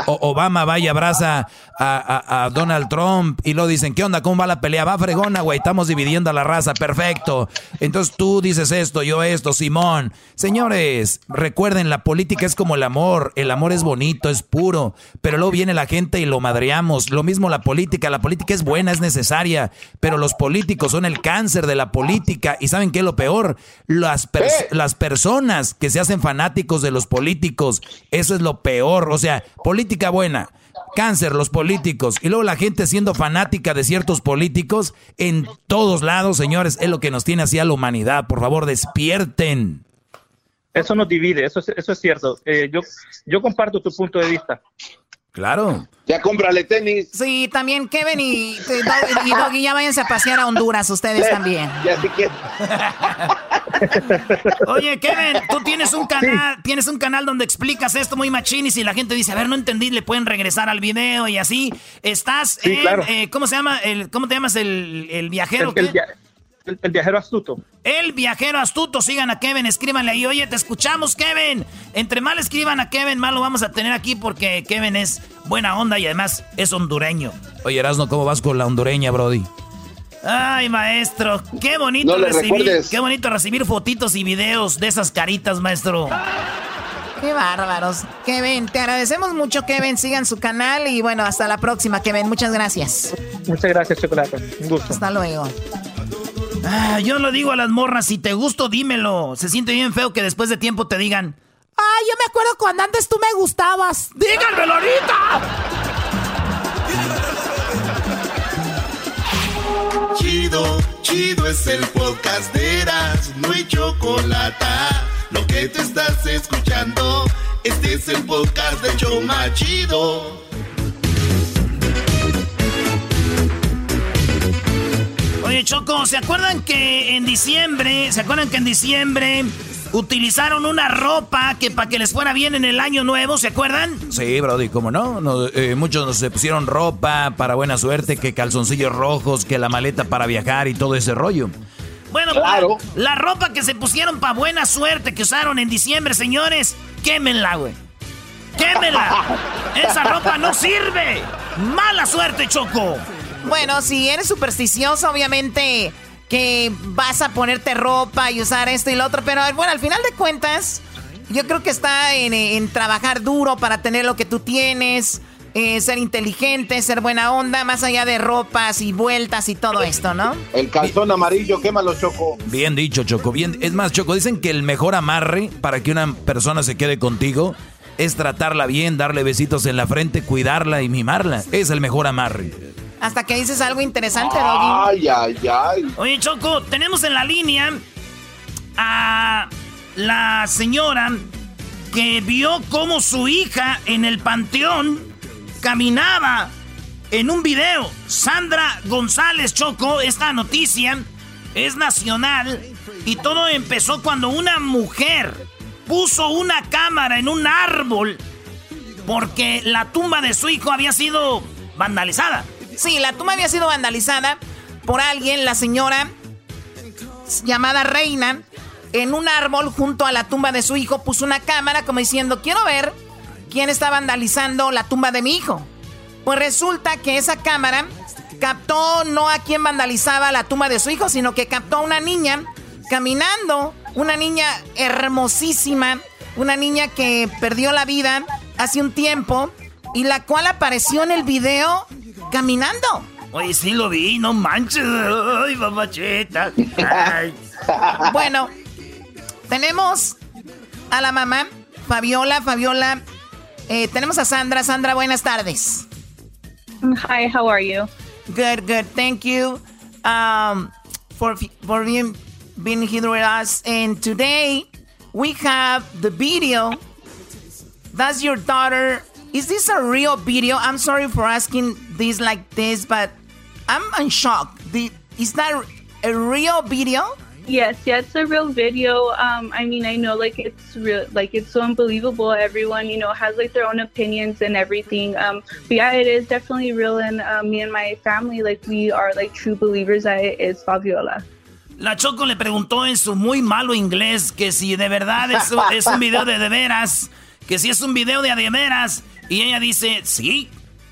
Obama, va y abraza a, Donald Trump. Y lo dicen, ¿qué onda? ¿Cómo va la pelea? Va fregona, güey. Estamos dividiendo a la raza. Perfecto. Entonces tú dices esto, yo esto, Simón. Señores, recuerden, la política es como el amor. El amor es bonito, es puro. Pero luego viene la gente y lo madreamos. Lo mismo la política. La política es buena, es necesaria. Pero los políticos son el cáncer de la política. ¿Y saben qué es lo peor? Las, las personas que se hacen fanáticos de los políticos. Eso es lo peor. O sea, política buena. Cáncer, los políticos. Y luego la gente siendo fanática de ciertos políticos en todos lados, señores, es lo que nos tiene así a la humanidad. Por favor, despierten. Eso nos divide, eso es, eso es cierto. Eh, yo, yo comparto tu punto de vista. Claro. Ya cómprale tenis. Sí, también Kevin y, y, Doggy, ya váyanse a pasear a Honduras ustedes también. Ya sí que... Oye, Kevin, tú tienes un canal, tienes un canal donde explicas esto muy machín y si la gente dice, a ver, no entendí, le pueden regresar al video y así. Estás en, eh, ¿cómo se llama? El, ¿Cómo te llamas el, el viajero? El, el, viajero astuto. El viajero astuto, sigan a Kevin, escríbanle ahí. Oye, te escuchamos, Kevin. Entre mal escriban a Kevin, más lo vamos a tener aquí porque Kevin es buena onda y además es hondureño. Oye, Erasno, ¿cómo vas con la hondureña, Brody? Ay, maestro, qué bonito recibir, qué bonito recibir fotitos y videos de esas caritas, maestro. Qué bárbaros. Kevin, te agradecemos mucho, Kevin. Sigan su canal y bueno, hasta la próxima, Kevin. Muchas gracias. Muchas gracias, Chocolate. Un gusto. Hasta luego. Ah, yo lo digo a las morras, si te gusto, dímelo. Se siente bien feo que después de tiempo te digan, ay, yo me acuerdo cuando antes tú me gustabas. Díganmelo ahorita. Chido, chido es el podcast de Eras, no hay chocolate. Lo que te estás escuchando, este es el podcast de Choma Chido. Oye, Choco, ¿se acuerdan que en diciembre, ¿se acuerdan que en diciembre utilizaron una ropa que para que les fuera bien en el año nuevo, ¿se acuerdan? Sí, Brody, ¿cómo no? no eh, muchos se pusieron ropa para buena suerte, que calzoncillos rojos, que la maleta para viajar y todo ese rollo. Bueno, claro. la, ropa que se pusieron para buena suerte que usaron en diciembre, señores, quémenla, güey. ¡Quémela! ¡Esa ropa no sirve! ¡Mala suerte, Choco! Bueno, si eres supersticioso, obviamente que vas a ponerte ropa y usar esto y lo otro, pero bueno, al final de cuentas, yo creo que está en, trabajar duro para tener lo que tú tienes, eh, ser inteligente, ser buena onda, más allá de ropas y vueltas y todo esto, ¿no? El calzón amarillo, quémalo, Choco. Bien dicho, Choco. Bien, es más, Choco, dicen que el mejor amarre para que una persona se quede contigo es tratarla bien, darle besitos en la frente, cuidarla y mimarla. Es el mejor amarre. Hasta que dices algo interesante, Doggy. Ay, ay, ay. Oye, Choco, tenemos en la línea a la señora que vio cómo su hija en el panteón caminaba en un video. Sandra González Choco, esta noticia es nacional y todo empezó cuando una mujer puso una cámara en un árbol porque la tumba de su hijo había sido vandalizada. Sí, la tumba había sido vandalizada por alguien, la señora llamada Reina, en un árbol junto a la tumba de su hijo, puso una cámara como diciendo, quiero ver quién está vandalizando la tumba de mi hijo. Pues resulta que esa cámara captó no a quien vandalizaba la tumba de su hijo, sino que captó a una niña caminando, una niña hermosísima, una niña que perdió la vida hace un tiempo y la cual apareció en el video caminando. Oye, sí lo vi, no manches. Ay, mamacheta. bueno, tenemos a la mamá, Fabiola. Fabiola, eh, tenemos a Sandra. Sandra, buenas tardes. Hi, how are you? Good, good. Thank you um, for, for being, being here with us. And today we have the video. That's your daughter Is this a real video? I'm sorry for asking this like this, but I'm in shock. The, is that a real video? Yes, yeah, it's a real video. Um, I mean, I know like it's real, like it's so unbelievable. Everyone, you know, has like their own opinions and everything. Um, but yeah, it is definitely real, and um, me and my family, like we are like true believers that it is Fabiola. La Choco le preguntó en su muy malo inglés que si de verdad es, un video de de veras, que si es un video de de veras. Y ella dice, sí,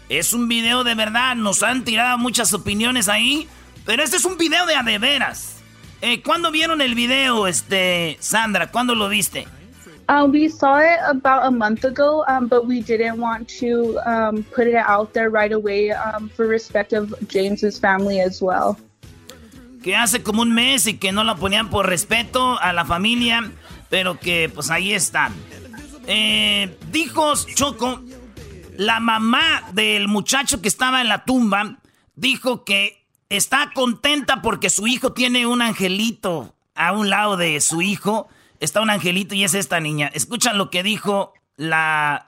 es un video de verdad, nos han tirado muchas opiniones ahí, pero este es un video de de veras. Eh, ¿Cuándo vieron el video, este, Sandra? ¿Cuándo lo viste? Uh, we saw it about a month ago, um, but we didn't want to um, put it out there right away um, for respect of James's family as well. Que hace como un mes y que no lo ponían por respeto a la familia, pero que pues ahí están. Eh, dijo Choco la mamá del muchacho que estaba en la tumba dijo que está contenta porque su hijo tiene un angelito a un lado de su hijo. Está un angelito y es esta niña. Escuchan lo que dijo la,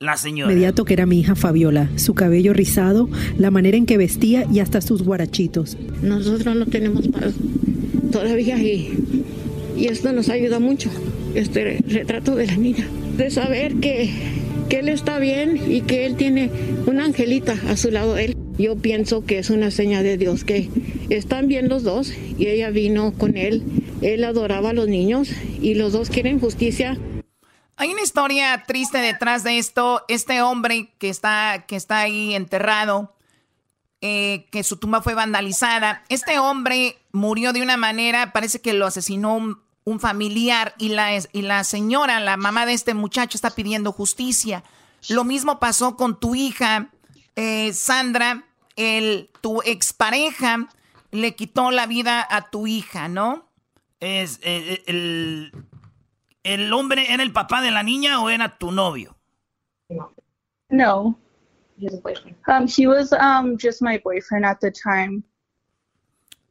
la señora. Inmediato que era mi hija Fabiola, su cabello rizado, la manera en que vestía y hasta sus guarachitos. Nosotros no tenemos paz todavía y, y esto nos ayuda mucho, este retrato de la niña, de saber que que él está bien y que él tiene una angelita a su lado. Él, yo pienso que es una seña de Dios que están bien los dos y ella vino con él. Él adoraba a los niños y los dos quieren justicia. Hay una historia triste detrás de esto. Este hombre que está, que está ahí enterrado, eh, que su tumba fue vandalizada. Este hombre murió de una manera, parece que lo asesinó un, familiar y la, y la señora, la mamá de este muchacho, está pidiendo justicia. Lo mismo pasó con tu hija, eh, Sandra, el, tu expareja le quitó la vida a tu hija, ¿no? Es, eh, el, el hombre era el papá de la niña o era tu novio? No. Um, he was um, just my boyfriend at the time.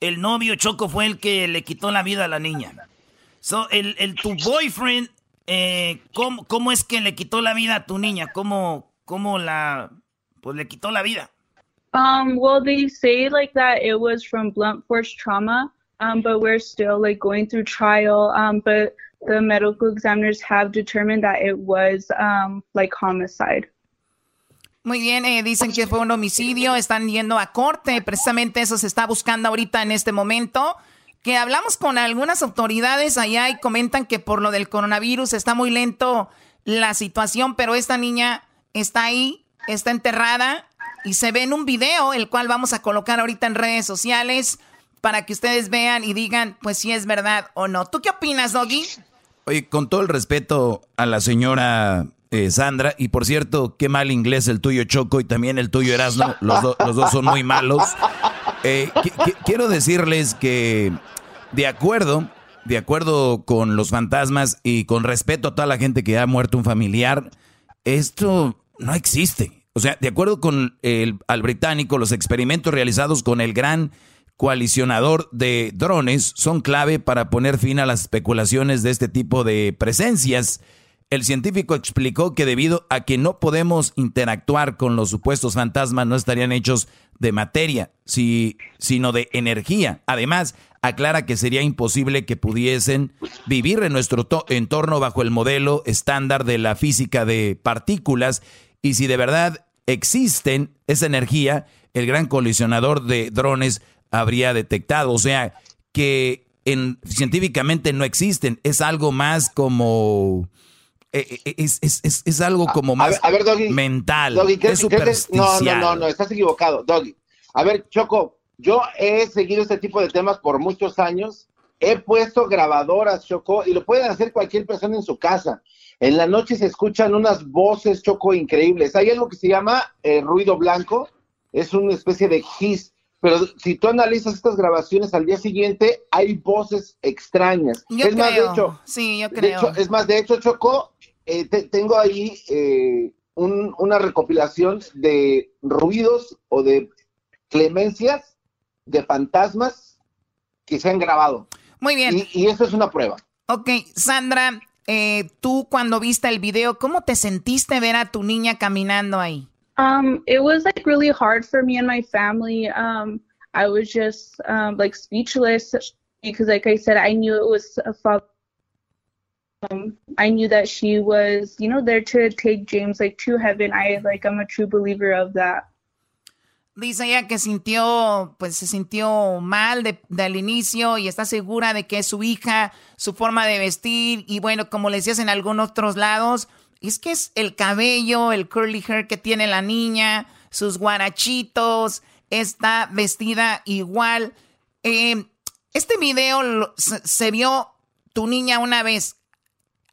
El novio Choco fue el que le quitó la vida a la niña. So, el, el tu boyfriend, eh, ¿cómo, ¿cómo, es que le quitó la vida a tu niña? ¿Cómo, cómo la, pues le quitó la vida? Um, well, they say like that it was from blunt force trauma, um, but we're still like going through trial. Um, but the medical examiners have determined that it was um, like homicide. Muy bien, eh, dicen que fue un homicidio, están yendo a corte, precisamente eso se está buscando ahorita en este momento. Que hablamos con algunas autoridades allá y comentan que por lo del coronavirus está muy lento la situación, pero esta niña está ahí, está enterrada y se ve en un video, el cual vamos a colocar ahorita en redes sociales para que ustedes vean y digan, pues si es verdad o no. ¿Tú qué opinas, Doggy? Oye, con todo el respeto a la señora eh, Sandra, y por cierto, qué mal inglés el tuyo Choco y también el tuyo Erasmo, los, dos son muy malos. Eh, quiero decirles que de acuerdo, de acuerdo con los fantasmas y con respeto a toda la gente que ha muerto un familiar, esto no existe. O sea, de acuerdo con el, al británico, los experimentos realizados con el gran coalicionador de drones son clave para poner fin a las especulaciones de este tipo de presencias. El científico explicó que debido a que no podemos interactuar con los supuestos fantasmas, no estarían hechos de materia, sino de energía. Además, aclara que sería imposible que pudiesen vivir en nuestro entorno bajo el modelo estándar de la física de partículas y si de verdad existen esa energía, el gran colisionador de drones habría detectado. O sea, que en, científicamente no existen. Es algo más como... Eh, eh, es, es, es, es algo como más mental. es no, no, no, no, estás equivocado, Doggy. A ver, Choco, yo he seguido este tipo de temas por muchos años. He puesto grabadoras, Choco, y lo pueden hacer cualquier persona en su casa. En la noche se escuchan unas voces choco increíbles. Hay algo que se llama eh, ruido blanco, es una especie de hiss, pero si tú analizas estas grabaciones al día siguiente, hay voces extrañas. Yo es creo. más, de hecho, sí, yo creo. es más, de hecho, Choco, eh, tengo ahí eh, una recopilación de ruidos o de clemencias de fantasmas que se han grabado. Muy bien. Y, y eso es una prueba. Ok, Sandra, eh, tú cuando viste el video, ¿cómo te sentiste ver a tu niña caminando ahí? Um, it was like really hard for me and my family. Um, I was just um, like speechless because, like I said, I knew it was a father. Um, I knew that she was, you know, there to take James like to heaven. I like I'm a true believer of that. Dice ella que sintió, pues se sintió mal de, al inicio y está segura de que es su hija, su forma de vestir y bueno, como le decías en algunos otros lados, es que es el cabello, el curly hair que tiene la niña, sus guarachitos, está vestida igual. Eh, este video se, vio tu niña una vez.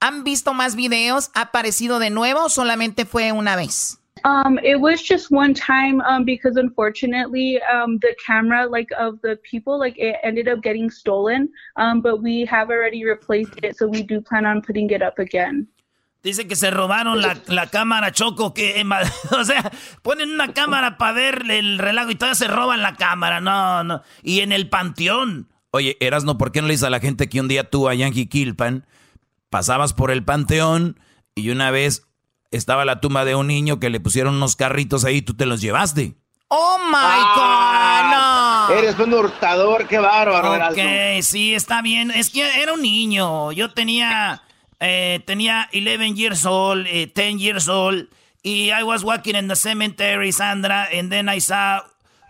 ¿Han visto más videos? ¿Ha aparecido de nuevo o solamente fue una vez? Um, it was just one time um, because unfortunately um, the camera like of the people like it ended up getting stolen. Um, but we have already replaced it, so we do plan on putting it up again. Dice que se robaron la, la cámara Choco, que o sea, ponen una cámara para ver el relajo y todavía se roban la cámara, no, no. Y en el panteón. Oye, Erasno, ¿por qué no le dices a la gente que un día tú a Yankee Kilpan pasabas por el panteón y una vez estaba la tumba de un niño que le pusieron unos carritos ahí y tú te los llevaste. ¡Oh, my ah, God! Eres un hurtador, qué bárbaro. Ok, sí, está bien. Es que era un niño. Yo tenía, eh, tenía 11 years old, 10 eh, years old. Y I was walking in the cemetery, Sandra, and then I saw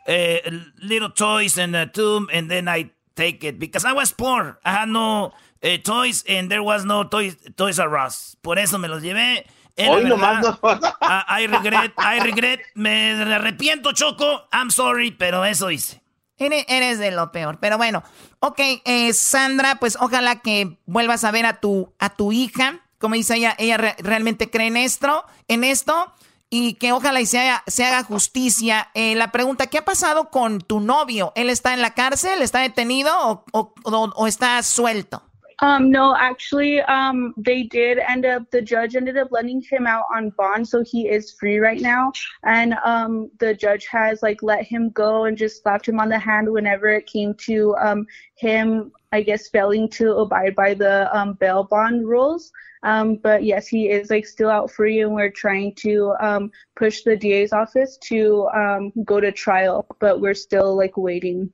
uh, little toys in the tomb, and then I take it because I was poor. I had no uh, toys, and there was no toys Toys R Us. Por eso me los llevé. Hoy nomás no. I, I regret, I regret, me arrepiento, Choco. I'm sorry, pero eso hice. Eres, eres de lo peor. Pero bueno, ok, eh, Sandra, pues ojalá que vuelvas a ver a tu, a tu hija. Como dice ella, ella re- realmente cree en esto, en esto. Y que ojalá y se haga, se haga justicia. Eh, la pregunta, ¿qué ha pasado con tu novio? ¿Él está en la cárcel? ¿Está detenido o está suelto? Um, no, actually, um, they did end up, the judge ended up letting him out on bond, so he is free right now. And um, the judge has like let him go and just slapped him on the hand whenever it came to um, him, I guess, failing to abide by the um, bail bond rules. Um, but yes, he is like still out free, and we're trying to um, push the DA's office to um, go to trial, but we're still like waiting.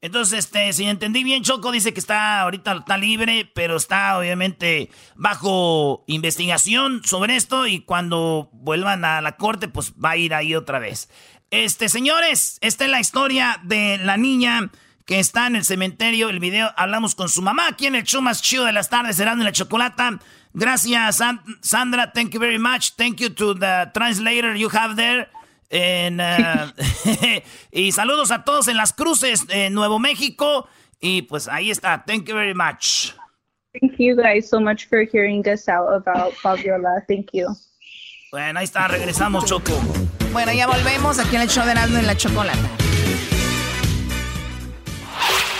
Entonces, este, si entendí bien, Choco dice que está ahorita está libre, pero está obviamente bajo investigación sobre esto y cuando vuelvan a la corte, pues va a ir ahí otra vez. Este, señores, esta es la historia de la niña que está en el cementerio. El video, hablamos con su mamá aquí en el show más chido de las tardes, será en la chocolata. Gracias, San- Sandra. Thank you very much. Thank you to the translator you have there. En, uh, y saludos a todos en las cruces en Nuevo México. Y pues ahí está. Thank you very much. Thank you guys so much for hearing us out about Fabiola. Thank you. Bueno, ahí está. Regresamos, Choco. Bueno, ya volvemos aquí en el show de Erasmo en la Chocolata.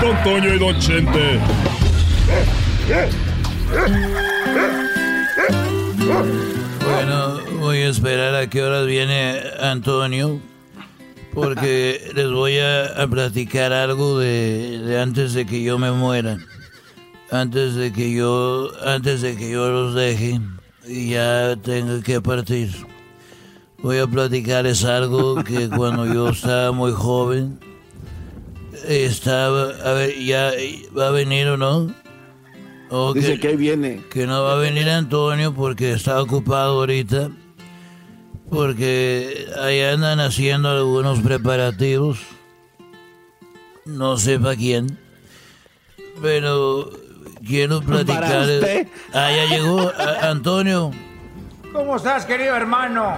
Don Toño y Don Chente. Bueno, voy a esperar a qué horas viene Antonio, porque les voy a, platicar algo de, de antes de que yo me muera, antes de que yo, antes de que yo los deje y ya tenga que partir. Voy a platicarles algo que cuando yo estaba muy joven estaba, a ver, ya va a venir o no. O Dice que ahí viene. que no va a venir Antonio porque está ocupado ahorita. Porque ahí andan haciendo algunos preparativos. No sé para quién. Pero quiero platicar. Para usted. Ah, ya llegó a- Antonio. ¿Cómo estás, querido hermano?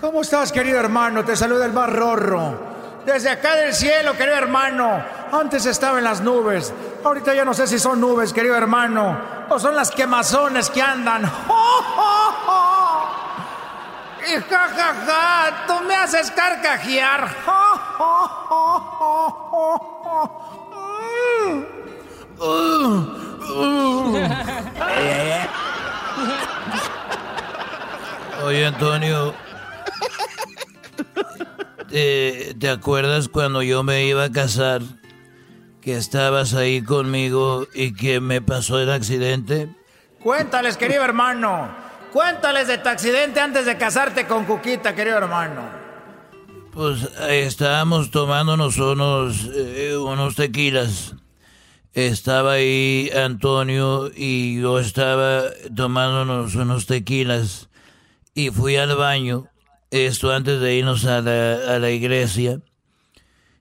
¿Cómo estás, querido hermano? Te saluda el más rorro. Desde acá del cielo, querido hermano. Antes estaba en las nubes. Ahorita ya no sé si son nubes, querido hermano. O son las quemazones que andan. Y ja, ja, ja, tú me haces carcajear. Oye, Antonio. ¿Te, te acuerdas cuando yo me iba a casar? Que estabas ahí conmigo y que me pasó el accidente. Cuéntales, querido hermano. Cuéntales de tu accidente antes de casarte con Cuquita, querido hermano. Pues eh, estábamos tomándonos unos, eh, unos tequilas. Estaba ahí Antonio y yo estaba tomándonos unos tequilas. Y fui al baño, esto antes de irnos a la, a la iglesia.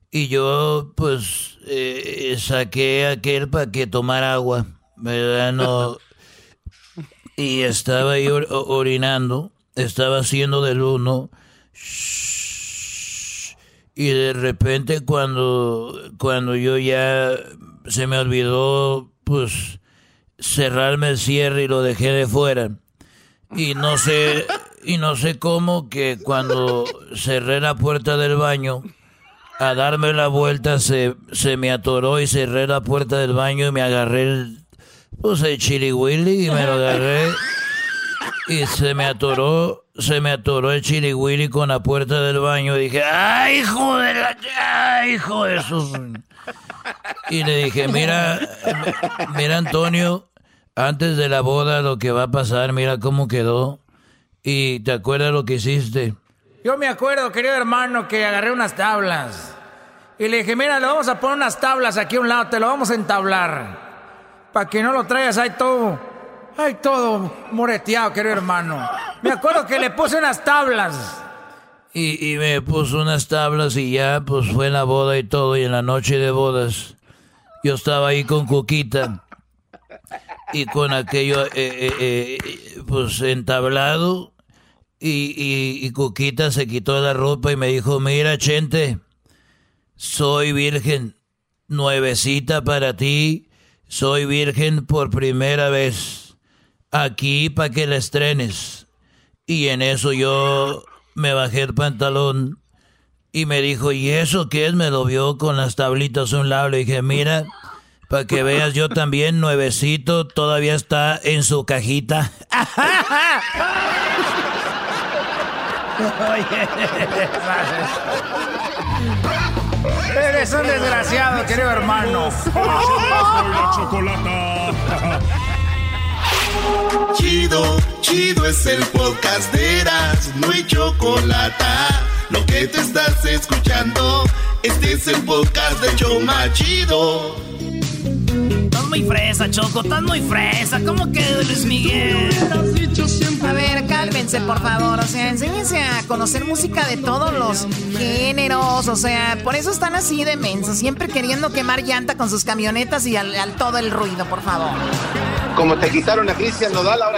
Y yo, pues, eh, saqué aquel para que tomara agua, ¿verdad? No. Y estaba ahí orinando, estaba haciendo del uno. Y de repente cuando, cuando yo ya se me olvidó, pues, cerrarme el cierre y lo dejé de fuera. Y no sé, y no sé cómo que cuando cerré la puerta del baño, a darme la vuelta se, se me atoró y cerré la puerta del baño y me agarré el, pues el chili willy y me lo agarré y se me atoró se me atoró el chirigüiri con la puerta del baño. Y dije, ¡ay, hijo de la... ¡ay, hijo de esos! Y le dije, mira, mira, Antonio, antes de la boda lo que va a pasar, mira cómo quedó. ¿Y te acuerdas lo que hiciste? Yo me acuerdo, querido hermano, que agarré unas tablas. Y le dije, mira, le vamos a poner unas tablas aquí a un lado, te lo vamos a entablar. Para que no lo traigas ahí todo, ahí todo moreteado, querido hermano. Me acuerdo que le puse unas tablas. Y, y me puso unas tablas y ya, pues fue en la boda y todo. Y en la noche de bodas, yo estaba ahí con Cuquita. Y con aquello, eh, eh, eh, pues entablado. Y, y, y Cuquita se quitó la ropa y me dijo, mira, Chente, soy virgen, nuevecita para ti, soy virgen por primera vez, aquí para que la estrenes. Y en eso yo me bajé el pantalón y me dijo, ¿y eso qué es? Me lo vio con las tablitas a un lado. Le dije, mira, para que veas, yo también, nuevecito, todavía está en su cajita. Eres un desgraciado, querido hermano. Chido, chido es el podcast de Eras, no hay chocolate. Lo que te estás escuchando, este es el podcast de Choma Chido. Estás muy fresa, Choco, estás muy fresa. ¿Cómo que Luis Miguel? A ver, cálmense, por favor. O sea, enséñense a conocer música de todos los géneros. O sea, por eso están así de mensos. Siempre queriendo quemar llanta con sus camionetas y al, al todo el ruido, por favor. Como te quitaron a Cristian Nodal, ahora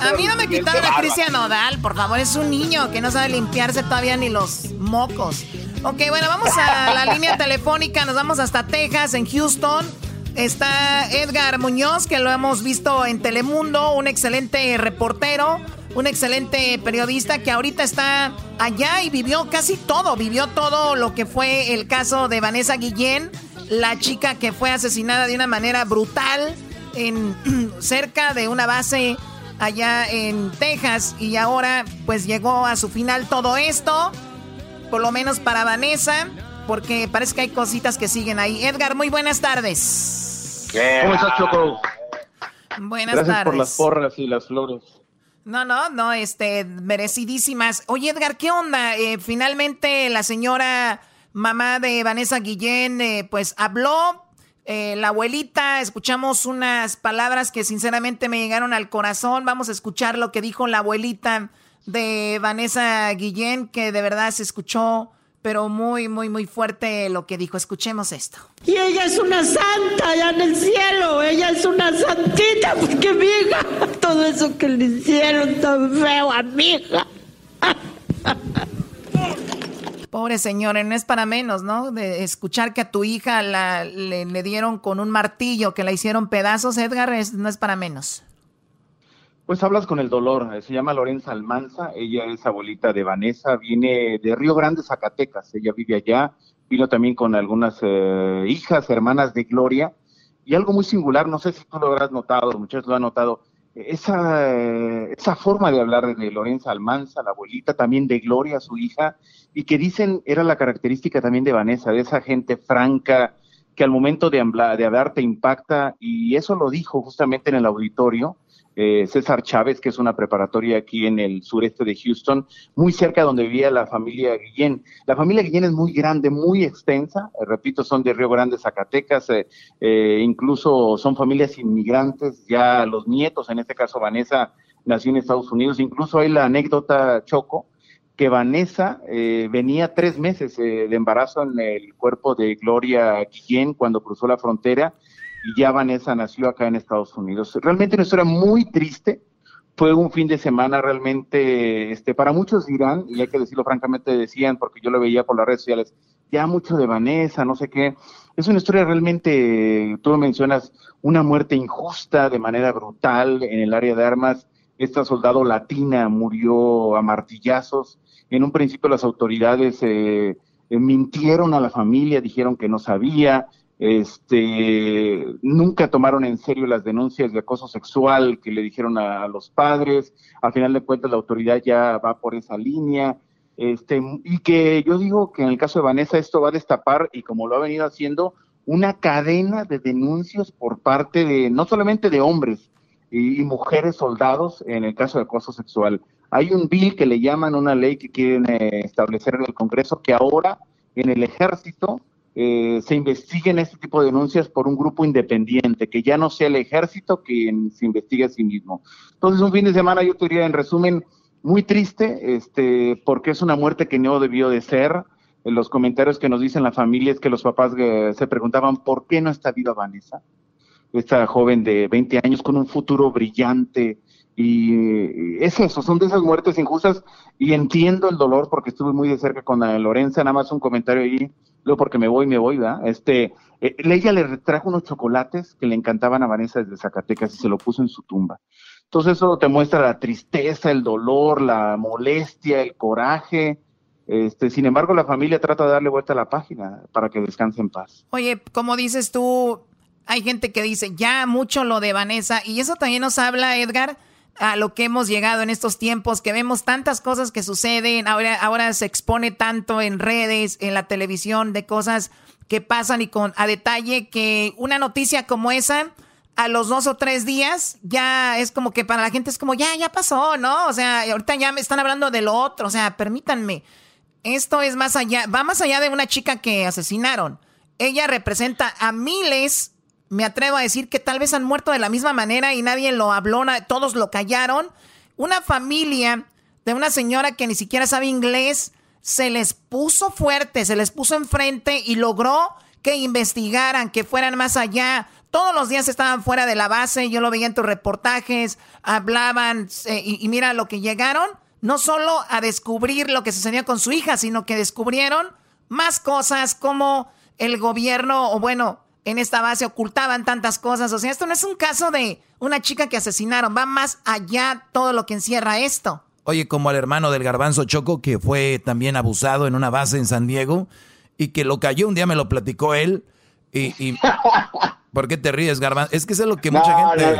A mí no me quitaron a Cristian Nodal, por favor. Es un niño que no sabe limpiarse todavía ni los mocos. Ok, bueno, vamos a la línea telefónica. Nos vamos hasta Texas, en Houston. Está Edgar Muñoz, que lo hemos visto en Telemundo, un excelente reportero, un excelente periodista que ahorita está allá y vivió casi todo, vivió todo lo que fue el caso de Vanessa Guillén, la chica que fue asesinada de una manera brutal en cerca de una base allá en Texas y ahora pues llegó a su final todo esto, por lo menos para Vanessa, porque parece que hay cositas que siguen ahí. Edgar, muy buenas tardes. ¿Cómo estás, Choco? Buenas Gracias tardes. por las porras y las flores. No, no, no, este, merecidísimas. Oye, Edgar, ¿qué onda? Eh, finalmente la señora mamá de Vanessa Guillén, eh, pues habló. Eh, la abuelita, escuchamos unas palabras que sinceramente me llegaron al corazón. Vamos a escuchar lo que dijo la abuelita de Vanessa Guillén, que de verdad se escuchó, pero muy, muy, muy fuerte lo que dijo. Escuchemos esto. Y ella es una santa allá en el cielo. Ella es una santita porque mi hija, todo eso que le hicieron tan feo a mi hija. Pobre señora, no es para menos, ¿no? De escuchar que a tu hija la, le, le dieron con un martillo, que la hicieron pedazos, Edgar, es- no es para menos. Pues hablas con el dolor. eh, Se llama Lorenza Almanza. Ella es abuelita de Vanessa. Viene de Río Grande, Zacatecas. Ella vive allá. Vino también con algunas eh, hijas, hermanas de Gloria. Y algo muy singular, no sé si tú lo habrás notado, muchachos lo han notado, esa, esa forma de hablar de Lorenza Almanza, la abuelita, también de Gloria, su hija, y que dicen era la característica también de Vanessa, de esa gente franca que al momento de hablar, de hablar te impacta, y eso lo dijo justamente en el auditorio eh, César Chávez, que es una preparatoria aquí en el sureste de Houston, muy cerca donde vivía la familia Guillén. La familia Guillén es muy grande, muy extensa, eh, repito, son de Río Grande, Zacatecas, eh, eh, incluso son familias inmigrantes, ya los nietos, en este caso Vanessa, nació en Estados Unidos, incluso hay la anécdota Choco, que Vanessa eh, venía tres meses eh, de embarazo en el cuerpo de Gloria Guillén cuando cruzó la frontera y ya Vanessa nació acá en Estados Unidos. Realmente una historia muy triste. Fue un fin de semana realmente, este, para muchos dirán, y hay que decirlo francamente, decían, porque yo lo veía por las redes sociales, ya mucho de Vanessa, no sé qué. Es una historia realmente, tú mencionas, una muerte injusta de manera brutal en el área de armas. Esta soldado latina murió a martillazos. En un principio las autoridades eh, eh, mintieron a la familia, dijeron que no sabía. Este, nunca tomaron en serio las denuncias de acoso sexual que le dijeron a, los padres. Al final de cuentas, la autoridad ya va por esa línea. Este, y que yo digo que en el caso de Vanessa esto va a destapar, y como lo ha venido haciendo, una cadena de denuncias por parte de, no solamente de hombres y, mujeres soldados en el caso de acoso sexual. Hay un bill que le llaman una ley que quieren eh, establecer en el Congreso que ahora en el ejército eh, se investiguen este tipo de denuncias por un grupo independiente, que ya no sea el ejército quien se investigue a sí mismo. Entonces, un fin de semana, yo te diría, en resumen, muy triste, este, porque es una muerte que no debió de ser. En los comentarios que nos dicen la familia es que los papás eh, se preguntaban por qué no está viva Vanessa, esta joven de 20 años con un futuro brillante, y es eso, son de esas muertes injustas y entiendo el dolor porque estuve muy de cerca con Lorenza, nada más un comentario ahí, luego porque me voy, me voy, ¿verdad? Este, eh, le trajo unos chocolates que le encantaban a Vanessa desde Zacatecas y se lo puso en su tumba. Entonces eso te muestra la tristeza, el dolor, la molestia, el coraje. Este, sin embargo, la familia trata de darle vuelta a la página para que descanse en paz. Oye, como dices tú, hay gente que dice ya mucho lo de Vanessa y eso también nos habla, Edgar, a lo que hemos llegado en estos tiempos, que vemos tantas cosas que suceden, ahora, ahora se expone tanto en redes, en la televisión, de cosas que pasan y con a detalle que una noticia como esa, a los dos o tres días, ya es como que para la gente es como, ya, ya pasó, ¿no? O sea, ahorita ya me están hablando de lo otro, o sea, permítanme, esto es más allá, va más allá de una chica que asesinaron. Ella representa a miles me atrevo a decir que tal vez han muerto de la misma manera y nadie lo habló, todos lo callaron. Una familia de una señora que ni siquiera sabe inglés se les puso fuerte, se les puso enfrente y logró que investigaran, que fueran más allá. Todos los días estaban fuera de la base, yo lo veía en tus reportajes, hablaban eh, y, y mira lo que llegaron, no solo a descubrir lo que sucedía con su hija, sino que descubrieron más cosas como el gobierno, o bueno, en esta base ocultaban tantas cosas. O sea, esto no es un caso de una chica que asesinaron, va más allá todo lo que encierra esto. Oye, como al hermano del garbanzo Choco, que fue también abusado en una base en San Diego y que lo cayó, un día me lo platicó él. Y, ¿Por qué te ríes, garbanzo? Es que es lo que mucha gente...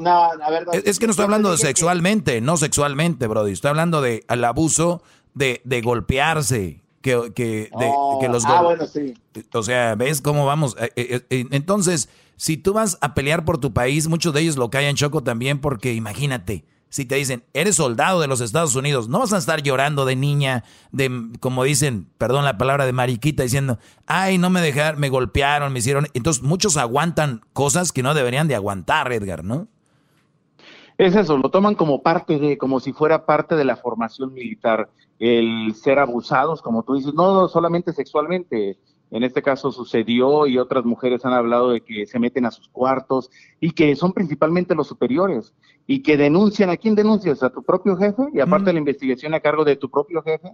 No, es que no estoy hablando de sexualmente, no sexualmente, Brody. Estoy hablando de al abuso de, de golpearse que, que, que los Ah, bueno, sí. O sea, ¿ves cómo vamos? Eh, eh, eh, entonces, si tú vas a pelear por tu país, muchos de ellos lo callan choco también porque imagínate, si te dicen, eres soldado de los Estados Unidos, no vas a estar llorando de niña, de, como dicen, perdón la palabra de mariquita, diciendo, ay, no me dejaron, me golpearon, me hicieron. Entonces, muchos aguantan cosas que no deberían de aguantar, Edgar, ¿no? Es eso, lo toman como parte de, como si fuera parte de la formación militar, el ser abusados, como tú dices, no solamente sexualmente, en este caso sucedió y otras mujeres han hablado de que se meten a sus cuartos y que son principalmente los superiores y que denuncian, ¿a quién denuncias? ¿A tu propio jefe? Y aparte de la investigación a cargo de tu propio jefe.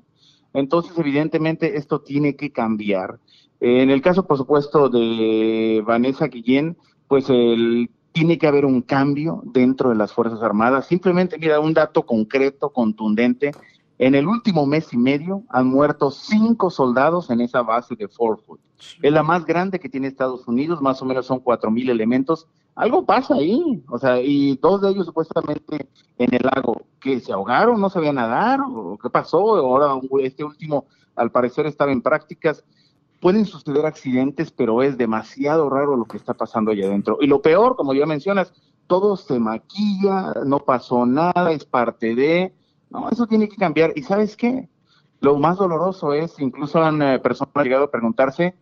Entonces, evidentemente, esto tiene que cambiar. En el caso, por supuesto, de Vanessa Guillén, pues el tiene que haber un cambio dentro de las Fuerzas Armadas. Simplemente, mira, un dato concreto, contundente. En el último mes y medio han muerto cinco soldados en esa base de Fort Hood. Es la más grande que tiene Estados Unidos, más o menos son cuatro mil elementos. Algo pasa ahí, o sea, y dos de ellos supuestamente en el lago, que se ahogaron, no sabían nadar, o qué pasó. Ahora este último, al parecer, estaba en prácticas pueden suceder accidentes, pero es demasiado raro lo que está pasando allá adentro. Y lo peor, como ya mencionas, todo se maquilla, no pasó nada, es parte de... No, eso tiene que cambiar. ¿Y sabes qué? Lo más doloroso es, incluso han eh, personas llegado a preguntarse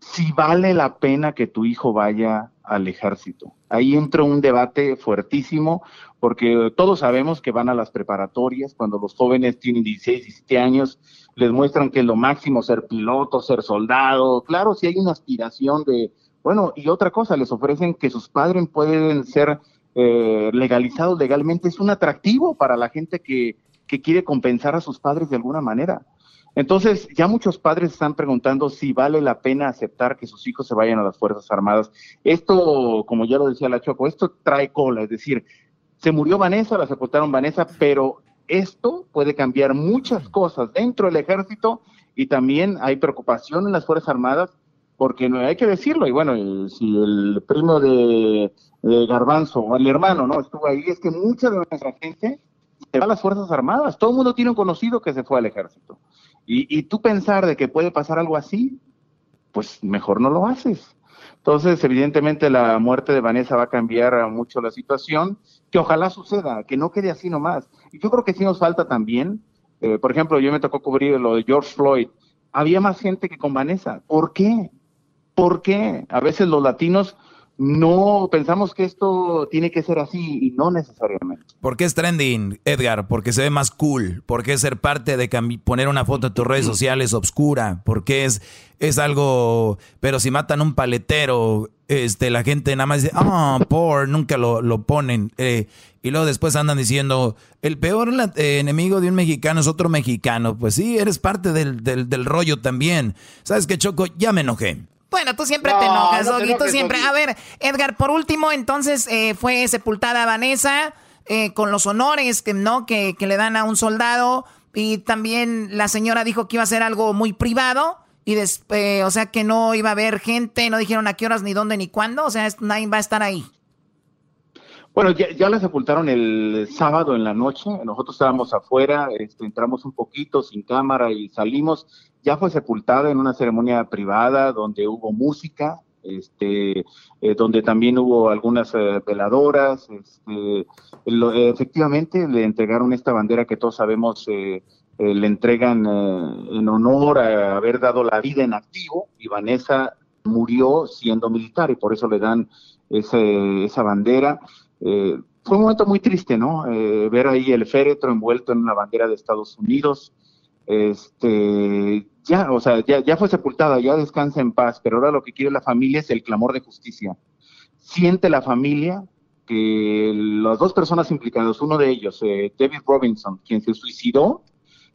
si vale la pena que tu hijo vaya al ejército. Ahí entra un debate fuertísimo, porque todos sabemos que van a las preparatorias, cuando los jóvenes tienen 16, 17 años, les muestran que es lo máximo ser piloto, ser soldado. Claro, si hay una aspiración de, bueno, y otra cosa, les ofrecen que sus padres pueden ser eh, legalizados legalmente. Es un atractivo para la gente que, que quiere compensar a sus padres de alguna manera. Entonces, ya muchos padres están preguntando si vale la pena aceptar que sus hijos se vayan a las Fuerzas Armadas. Esto, como ya lo decía la Choco, esto trae cola, es decir, se murió Vanessa, la sepultaron Vanessa, pero esto puede cambiar muchas cosas dentro del ejército y también hay preocupación en las Fuerzas Armadas porque no hay que decirlo, y bueno, si el primo de, Garbanzo o el hermano, ¿no? Estuvo ahí, es que mucha de nuestra gente se va a las Fuerzas Armadas, todo el mundo tiene un conocido que se fue al ejército. Y, y tú pensar de que puede pasar algo así, pues mejor no lo haces. Entonces, evidentemente, la muerte de Vanessa va a cambiar mucho la situación, que ojalá suceda, que no quede así nomás. Y yo creo que sí nos falta también, eh, por ejemplo, yo me tocó cubrir lo de George Floyd, había más gente que con Vanessa. ¿Por qué? ¿Por qué? A veces los latinos no pensamos que esto tiene que ser así y no necesariamente. ¿Por qué es trending, Edgar? Porque se ve más cool. ¿Por qué ser parte de poner una foto en tus redes sociales obscura? Porque es, es algo. Pero si matan un paletero, este, la gente nada más dice, ah, por, nunca lo, lo ponen. Eh, y luego después andan diciendo, el peor eh, enemigo de un mexicano es otro mexicano. Pues sí, eres parte del, del, del rollo también. ¿Sabes qué, Choco? Ya me enojé. Bueno, tú siempre te enojas, no tú siempre. A ver, Edgar, por último, entonces eh, fue sepultada Vanessa eh, con los honores que, ¿no? Que, le dan a un soldado. Y también la señora dijo que iba a ser algo muy privado. Y después, o sea, que no iba a haber gente, no dijeron a qué horas, ni dónde, ni cuándo. O sea, nadie va a estar ahí. Bueno, ya, la sepultaron el sábado en la noche. Nosotros estábamos afuera, este, entramos un poquito sin cámara y salimos ya fue sepultada en una ceremonia privada donde hubo música, este, eh, donde también hubo algunas eh, veladoras. Este, efectivamente, le entregaron esta bandera que todos sabemos eh, le entregan en honor a haber dado la vida en activo y Vanessa murió siendo militar y por eso le dan ese, esa bandera. fue un momento muy triste, ¿no? ver ahí el féretro envuelto en una bandera de Estados Unidos. Este, ya, o sea, ya, ya fue sepultada, ya descansa en paz, pero ahora lo que quiere la familia es el clamor de justicia. Siente la familia que las dos personas implicadas, uno de ellos, eh, David Robinson, quien se suicidó,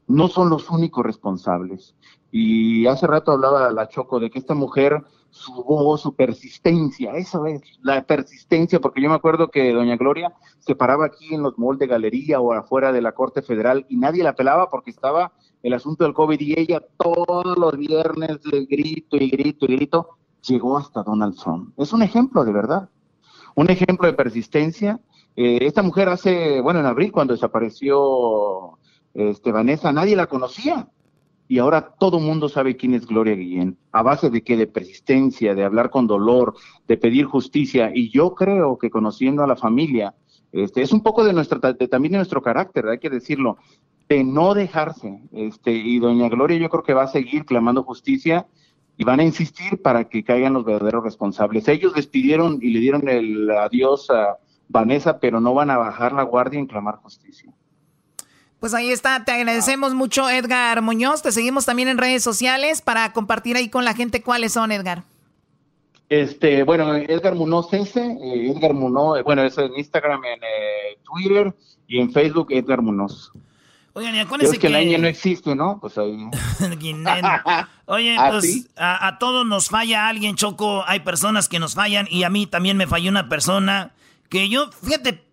no son los únicos responsables. Y hace rato hablaba la Choco de que esta mujer, su voz, su persistencia, eso es, la persistencia, porque yo me acuerdo que doña Gloria se paraba aquí en los malls de galería o afuera de la Corte Federal y nadie la pelaba porque estaba el asunto del COVID y ella todos los viernes de grito y grito y grito llegó hasta Donald Trump. Es un ejemplo de verdad, un ejemplo de persistencia. Eh, esta mujer hace, bueno, en abril cuando desapareció este, Vanessa, nadie la conocía. Y ahora todo mundo sabe quién es Gloria Guillén. ¿A base de qué? De persistencia, de hablar con dolor, de pedir justicia. Y yo creo que conociendo a la familia, este, es un poco de nuestra, también de nuestro carácter, hay que decirlo de no dejarse. Este, y doña Gloria yo creo que va a seguir clamando justicia y van a insistir para que caigan los verdaderos responsables. Ellos despidieron y le dieron el adiós a Vanessa, pero no van a bajar la guardia en clamar justicia. Pues ahí está, te agradecemos mucho Edgar Muñoz, te seguimos también en redes sociales para compartir ahí con la gente cuáles son, Edgar. Este, bueno, Edgar Munoz ese, eh, Edgar Munoz, bueno, eso en Instagram, en eh, Twitter y en Facebook Edgar Munoz. Oigan, y acuérdense que... la no existe, ¿no? Pues ahí... Oye, ¿Ah, pues a, todos nos falla alguien, Choco. Hay personas que nos fallan y a mí también me falló una persona que yo, fíjate,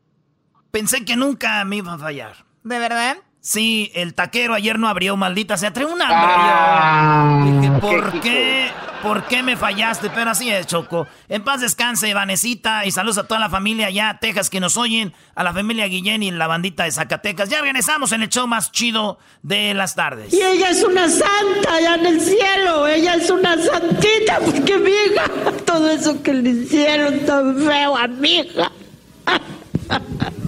pensé que nunca me iba a fallar. ¿De verdad? Sí, el taquero ayer no abrió, maldita se trae hambre. Ah, ¿por qué? ¿Por qué me fallaste? Pero así es, Choco. En paz descanse, Vanesita, y saludos a toda la familia allá, Texas, que nos oyen, a la familia Guillén y la bandita de Zacatecas. Ya regresamos en el show más chido de las tardes. Y ella es una santa allá en el cielo, ella es una santita, porque mi hija, todo eso que le hicieron tan feo a mi hija.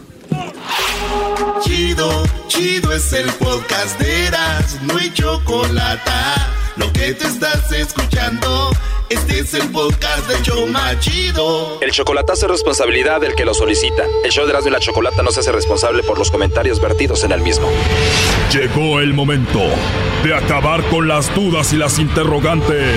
Chido, chido es el podcast de Eras, no hay chocolate. Lo que te estás escuchando, este es el podcast de Choma Chido. El chocolatazo es responsabilidad del que lo solicita. El show de Erasmo y la Chocolata no se hace responsable por los comentarios vertidos en el mismo. Llegó el momento de acabar con las dudas y las interrogantes.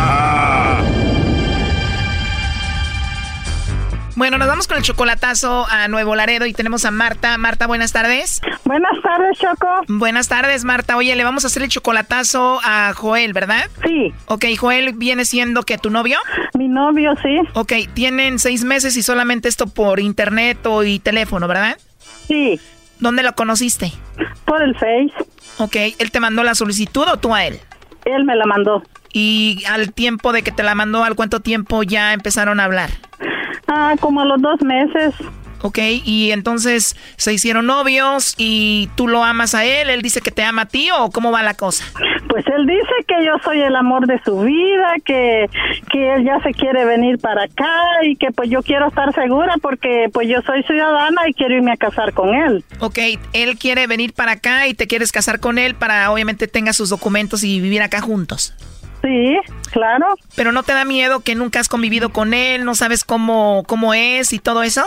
Bueno, nos vamos con el chocolatazo a Nuevo Laredo y tenemos a Marta. Marta, buenas tardes. Buenas tardes, Choco. Buenas tardes, Marta. Oye, le vamos a hacer el chocolatazo a Joel, ¿verdad? Sí. Ok, Joel viene siendo que tu novio. Mi novio, sí. Ok, tienen seis meses y solamente esto por internet o y teléfono, ¿verdad? Sí. ¿Dónde lo conociste? Por el Face. Ok, ¿él te mandó la solicitud o tú a él? Él me la mandó. ¿Y al tiempo de que te la mandó, al cuánto tiempo ya empezaron a hablar? Ah, como a los dos meses. Ok, y entonces se hicieron novios y tú lo amas a él, él dice que te ama a ti o cómo va la cosa? Pues él dice que yo soy el amor de su vida, que, que él ya se quiere venir para acá y que pues yo quiero estar segura porque pues yo soy ciudadana y quiero irme a casar con él. Ok, él quiere venir para acá y te quieres casar con él para obviamente tenga sus documentos y vivir acá juntos. Sí, claro. Pero no te da miedo que nunca has convivido con él, no sabes cómo cómo es y todo eso?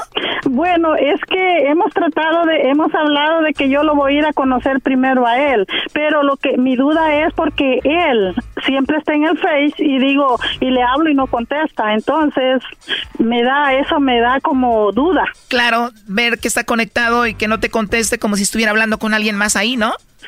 Bueno, es que hemos tratado de, hemos hablado de que yo lo voy a ir a conocer primero a él, pero lo que mi duda es porque él siempre está en el Face y digo, y le hablo y no contesta, entonces me da, eso me da como duda. Claro, ver que está conectado y que no te conteste como si estuviera hablando con alguien más ahí, ¿no?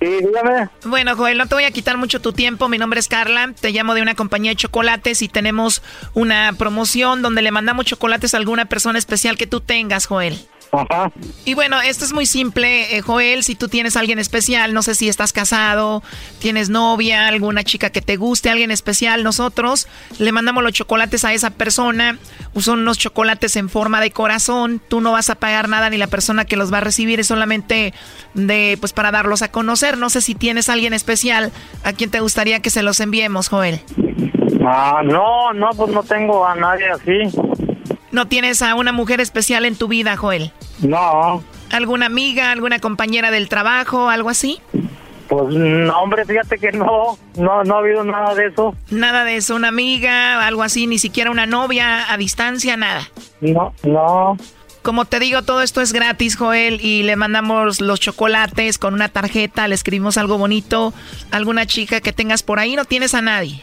Sí, dígame. Bueno, Joel, no te voy a quitar mucho tu tiempo. Mi nombre es Carla. Te llamo de una compañía de chocolates y tenemos una promoción donde le mandamos chocolates a alguna persona especial que tú tengas, Joel. Ajá. Y bueno, esto es muy simple, eh, Joel. Si tú tienes a alguien especial, no sé si estás casado, tienes novia, alguna chica que te guste, alguien especial, nosotros le mandamos los chocolates a esa persona. Son unos chocolates en forma de corazón. Tú no vas a pagar nada ni la persona que los va a recibir es solamente de, pues, para darlos a conocer. No sé si tienes a alguien especial a quien te gustaría que se los enviemos, Joel. Ah, no, no, pues no tengo a nadie así. ¿No tienes a una mujer especial en tu vida, Joel? No. ¿Alguna amiga, alguna compañera del trabajo, algo así? Pues no, hombre, fíjate que no, no, no ha habido nada de eso. Nada de eso, una amiga, algo así, ni siquiera una novia a distancia, nada. No, no. Como te digo, todo esto es gratis, Joel, y le mandamos los chocolates con una tarjeta, le escribimos algo bonito, alguna chica que tengas por ahí, no tienes a nadie.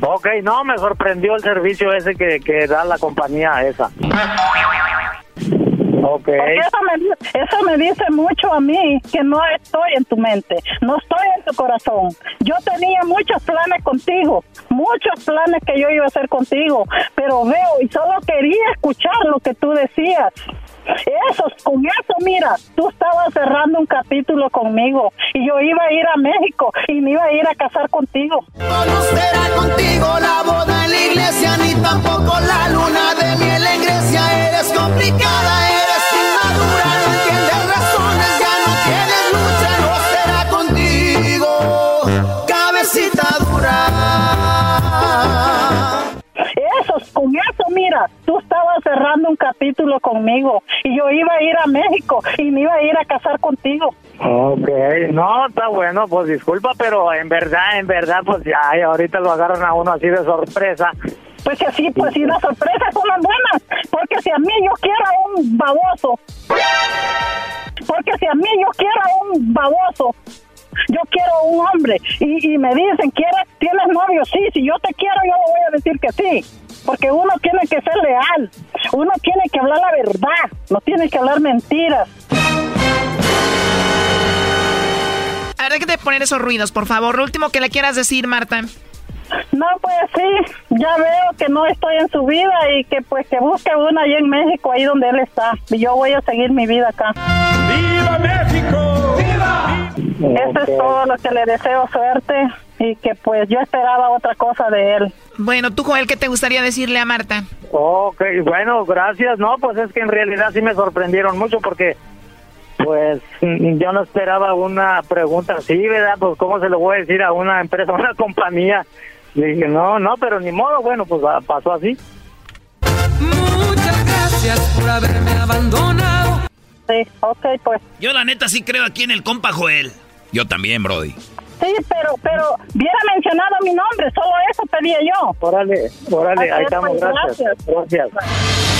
ok, no, me sorprendió el servicio ese que, que da la compañía esa. Ok. Porque eso me, eso me dice mucho a mí que no estoy en tu mente, no estoy en tu corazón. Yo tenía muchos planes contigo, muchos planes que yo iba a hacer contigo, pero veo y solo quería escuchar lo que tú decías. Eso, con eso, mira, tú estabas cerrando un capítulo conmigo y yo iba a ir a México y me iba a ir a casar contigo. No será contigo la boda en la iglesia, ni tampoco la luna de miel en Grecia. Eres complicada, eres inmadura, no entiendes capítulo conmigo y yo iba a ir a México y me iba a ir a casar contigo. Ok, no, está bueno, pues disculpa, pero en verdad, en verdad, pues ya, ahorita lo agarran a uno así de sorpresa. Pues que sí, pues sí, las sorpresas son las buenas, porque si a mí yo quiero a un baboso, porque si a mí yo quiero a un baboso, yo quiero a un hombre y, y me dicen, ¿quieres, ¿tienes novio? Sí, si yo te quiero, yo le voy a decir que sí. Porque uno tiene que ser leal, uno tiene que hablar la verdad, no tiene que hablar mentiras. A ver, déjate poner esos ruidos, por favor. Lo último que le quieras decir, Marta. No, pues sí, ya veo que no estoy en su vida y que pues que busque una ahí en México, ahí donde él está. Y yo voy a seguir mi vida acá. ¡Viva México! Eso es todo lo que le deseo suerte y que pues yo esperaba otra cosa de él. Bueno, tú, Joel, ¿qué te gustaría decirle a Marta? Ok, bueno, gracias. No, pues es que en realidad sí me sorprendieron mucho porque, pues, yo no esperaba una pregunta así, ¿verdad? Pues, ¿cómo se lo voy a decir a una empresa, a una compañía? Le dije, no, no, pero ni modo, bueno, pues pasó así. Muchas gracias por haberme abandonado. Sí, ok, pues. Yo la neta sí creo aquí en el compa Joel. Yo también, Brody. Sí, pero, pero, hubiera mencionado mi nombre, solo eso pedía yo. Órale, órale, ahí estamos, pues, gracias. Gracias.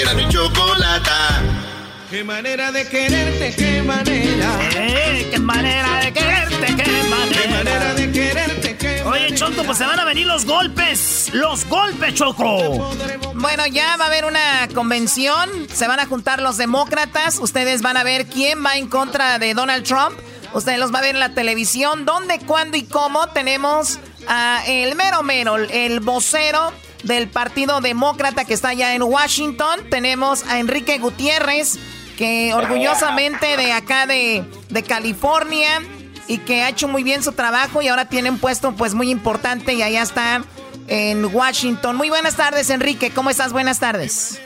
Era mi chocolata. Qué manera de quererte, qué manera. Eh, qué manera de quererte, qué manera. Qué manera de quererte, qué Oye, Choco, pues se van a venir los golpes. Los golpes, Choco. Bueno, ya va a haber una convención. Se van a juntar los demócratas. Ustedes van a ver quién va en contra de Donald Trump. Ustedes los va a ver en la televisión. ¿Dónde, cuándo y cómo? Tenemos a el mero mero, el vocero del Partido Demócrata que está allá en Washington. Tenemos a Enrique Gutiérrez, que orgullosamente de acá de, de California y que ha hecho muy bien su trabajo y ahora tiene un puesto pues muy importante y allá está en Washington. Muy buenas tardes, Enrique. ¿Cómo estás? Buenas tardes.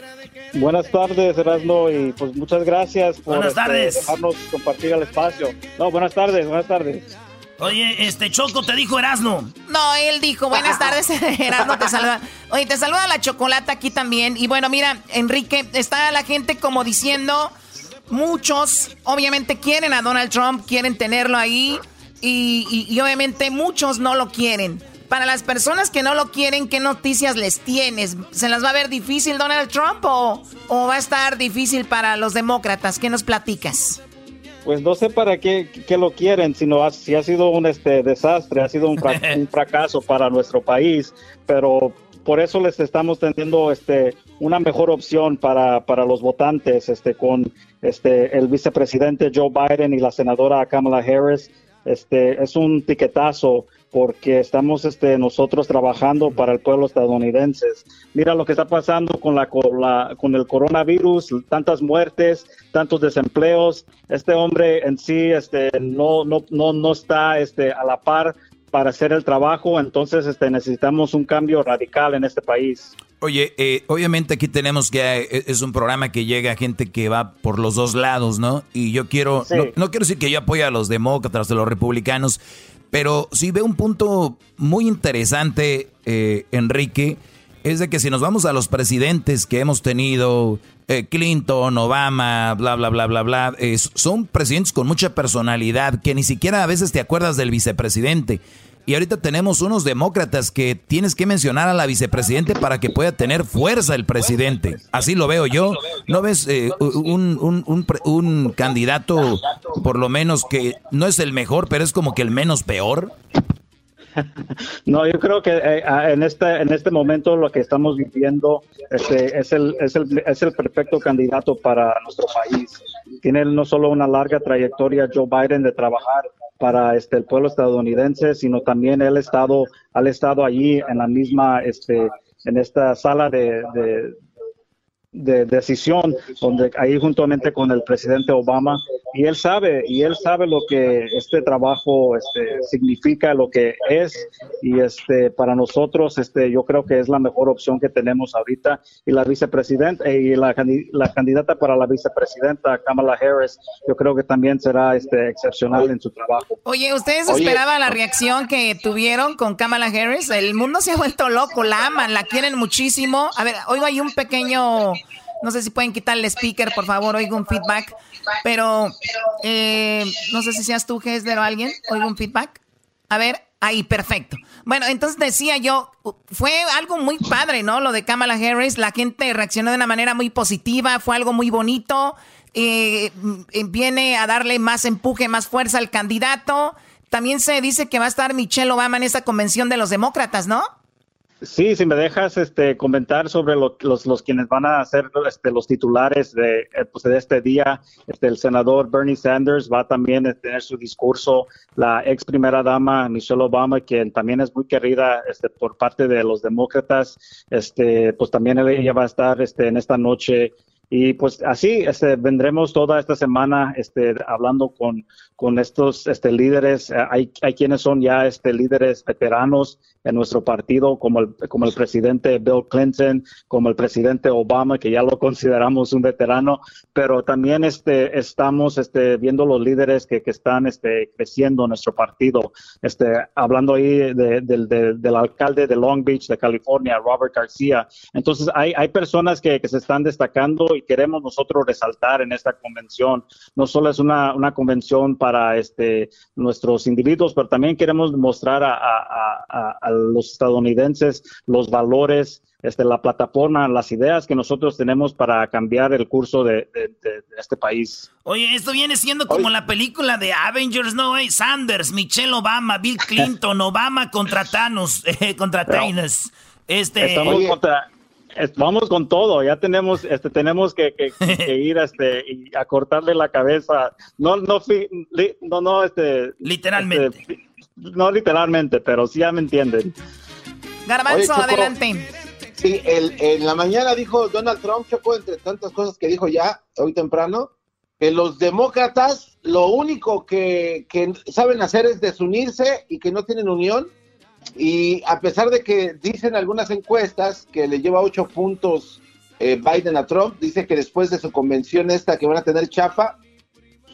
Buenas tardes, Erasmo, y pues muchas gracias por Buenas este, tardes. dejarnos compartir el espacio. No, buenas tardes, buenas tardes. Oye, este Choco te dijo Erasno. No, él dijo, buenas tardes, Erasmo te saluda. Oye, te saluda la chocolata aquí también. Y bueno, mira, Enrique, está la gente como diciendo, muchos obviamente quieren a Donald Trump, quieren tenerlo ahí. Y, y- y obviamente muchos no lo quieren. Para las personas que no lo quieren, ¿qué noticias les tienes? ¿Se las va a ver difícil Donald Trump o, o va a estar difícil para los demócratas? ¿Qué nos platicas? Pues no sé para qué, qué lo quieren, sino ha- si ha sido un este desastre, ha sido un, fra- un fracaso para nuestro país, pero por eso les estamos teniendo este una mejor opción para, para los votantes, este con este el vicepresidente Joe Biden y la senadora Kamala Harris. Este es un tiquetazo porque estamos este, nosotros trabajando para el pueblo estadounidense. Mira lo que está pasando con, la, con, la- con el coronavirus, tantas muertes, tantos desempleos. Este hombre en sí este, no, no, no, no está este, a la par para hacer el trabajo, entonces este, necesitamos un cambio radical en este país. Oye, eh, obviamente aquí tenemos que eh, es un programa que llega a gente que va por los dos lados, ¿no? Y yo quiero, Sí. no, no quiero decir que yo apoye a los demócratas, a los republicanos, pero sí veo un punto muy interesante, eh, Enrique, es de que si nos vamos a los presidentes que hemos tenido, eh, Clinton, Obama, bla, bla, bla, bla, bla, eh, son presidentes con mucha personalidad que ni siquiera a veces te acuerdas del vicepresidente. Y ahorita tenemos unos demócratas que tienes que mencionar a la vicepresidente para que pueda tener fuerza el presidente. Así lo veo yo. ¿No ves eh, un, un, un un candidato, por lo menos, que no es el mejor, pero es como que el menos peor? No, yo creo que eh, ah, en este en este momento lo que estamos viviendo este, es el es el es el perfecto candidato para nuestro país. Tiene no solo una larga trayectoria Joe Biden de trabajar para este el pueblo estadounidense, sino también él ha estado ha estado allí en la misma este en esta sala de, de de decisión donde ahí juntamente con el presidente Obama y él sabe y él sabe lo que este trabajo este significa lo que es y este para nosotros este yo creo que es la mejor opción que tenemos ahorita y la vicepresidenta y la, la candidata para la vicepresidenta Kamala Harris yo creo que también será este excepcional en su trabajo Oye, ¿ustedes Oye. esperaban la reacción que tuvieron con Kamala Harris? El mundo se ha vuelto loco, la aman, la quieren muchísimo. A ver, oigo hay un pequeño, no sé si pueden quitar el speaker, por favor, oigo un feedback, pero eh, no sé si seas tú, Hesder, o alguien, oigo un feedback. A ver, ahí, perfecto. Bueno, entonces decía yo, fue algo muy padre, ¿no? Lo de Kamala Harris, la gente reaccionó de una manera muy positiva, fue algo muy bonito, eh, mm, viene a darle más empuje, más fuerza al candidato. También se dice que va a estar Michelle Obama en esa convención de los demócratas, ¿no? Sí, si me dejas este, comentar sobre lo- los, los quienes van a ser este, los titulares de, eh, pues, de este día, este, el senador Bernie Sanders va también a tener su discurso, la ex primera dama Michelle Obama, quien también es muy querida este, por parte de los demócratas, este, pues también ella va a estar este, en esta noche y pues así este, vendremos toda esta semana este, hablando con, con estos este, líderes. Hay, hay quienes son ya este, líderes veteranos en nuestro partido, como el, como el presidente Bill Clinton, como el presidente Obama, que ya lo consideramos un veterano, pero también este, estamos este, viendo los líderes que, que están este, creciendo en nuestro partido. Este, hablando ahí de- del- de- del alcalde de Long Beach, de California, Robert García. Entonces, hay, hay personas que, que se están destacando y queremos nosotros resaltar en esta convención. No solo es una, una convención para este, nuestros individuos, pero también queremos mostrar a, a- a- los estadounidenses los valores este, la plataforma, las ideas que nosotros tenemos para cambiar el curso de, este país. Oye, esto viene siendo como la película de Avengers, ¿no? Sanders, Michelle Obama, Bill Clinton, Obama contra Thanos, eh, contra Thanos. Este... Estamos contra, vamos con todo, ya tenemos, este, tenemos que, ir este, y a cortarle la cabeza. No, no, no, no, este. Literalmente. Este, no literalmente, pero sí ya me entienden. Garbanzo, adelante. Sí, el, en la mañana dijo Donald Trump, Choco, entre tantas cosas que dijo ya hoy temprano, que los demócratas lo único que, que saben hacer es desunirse y que no tienen unión y a pesar de que dicen algunas encuestas que le lleva ocho puntos eh, Biden a Trump, dice que después de su convención esta que van a tener chapa,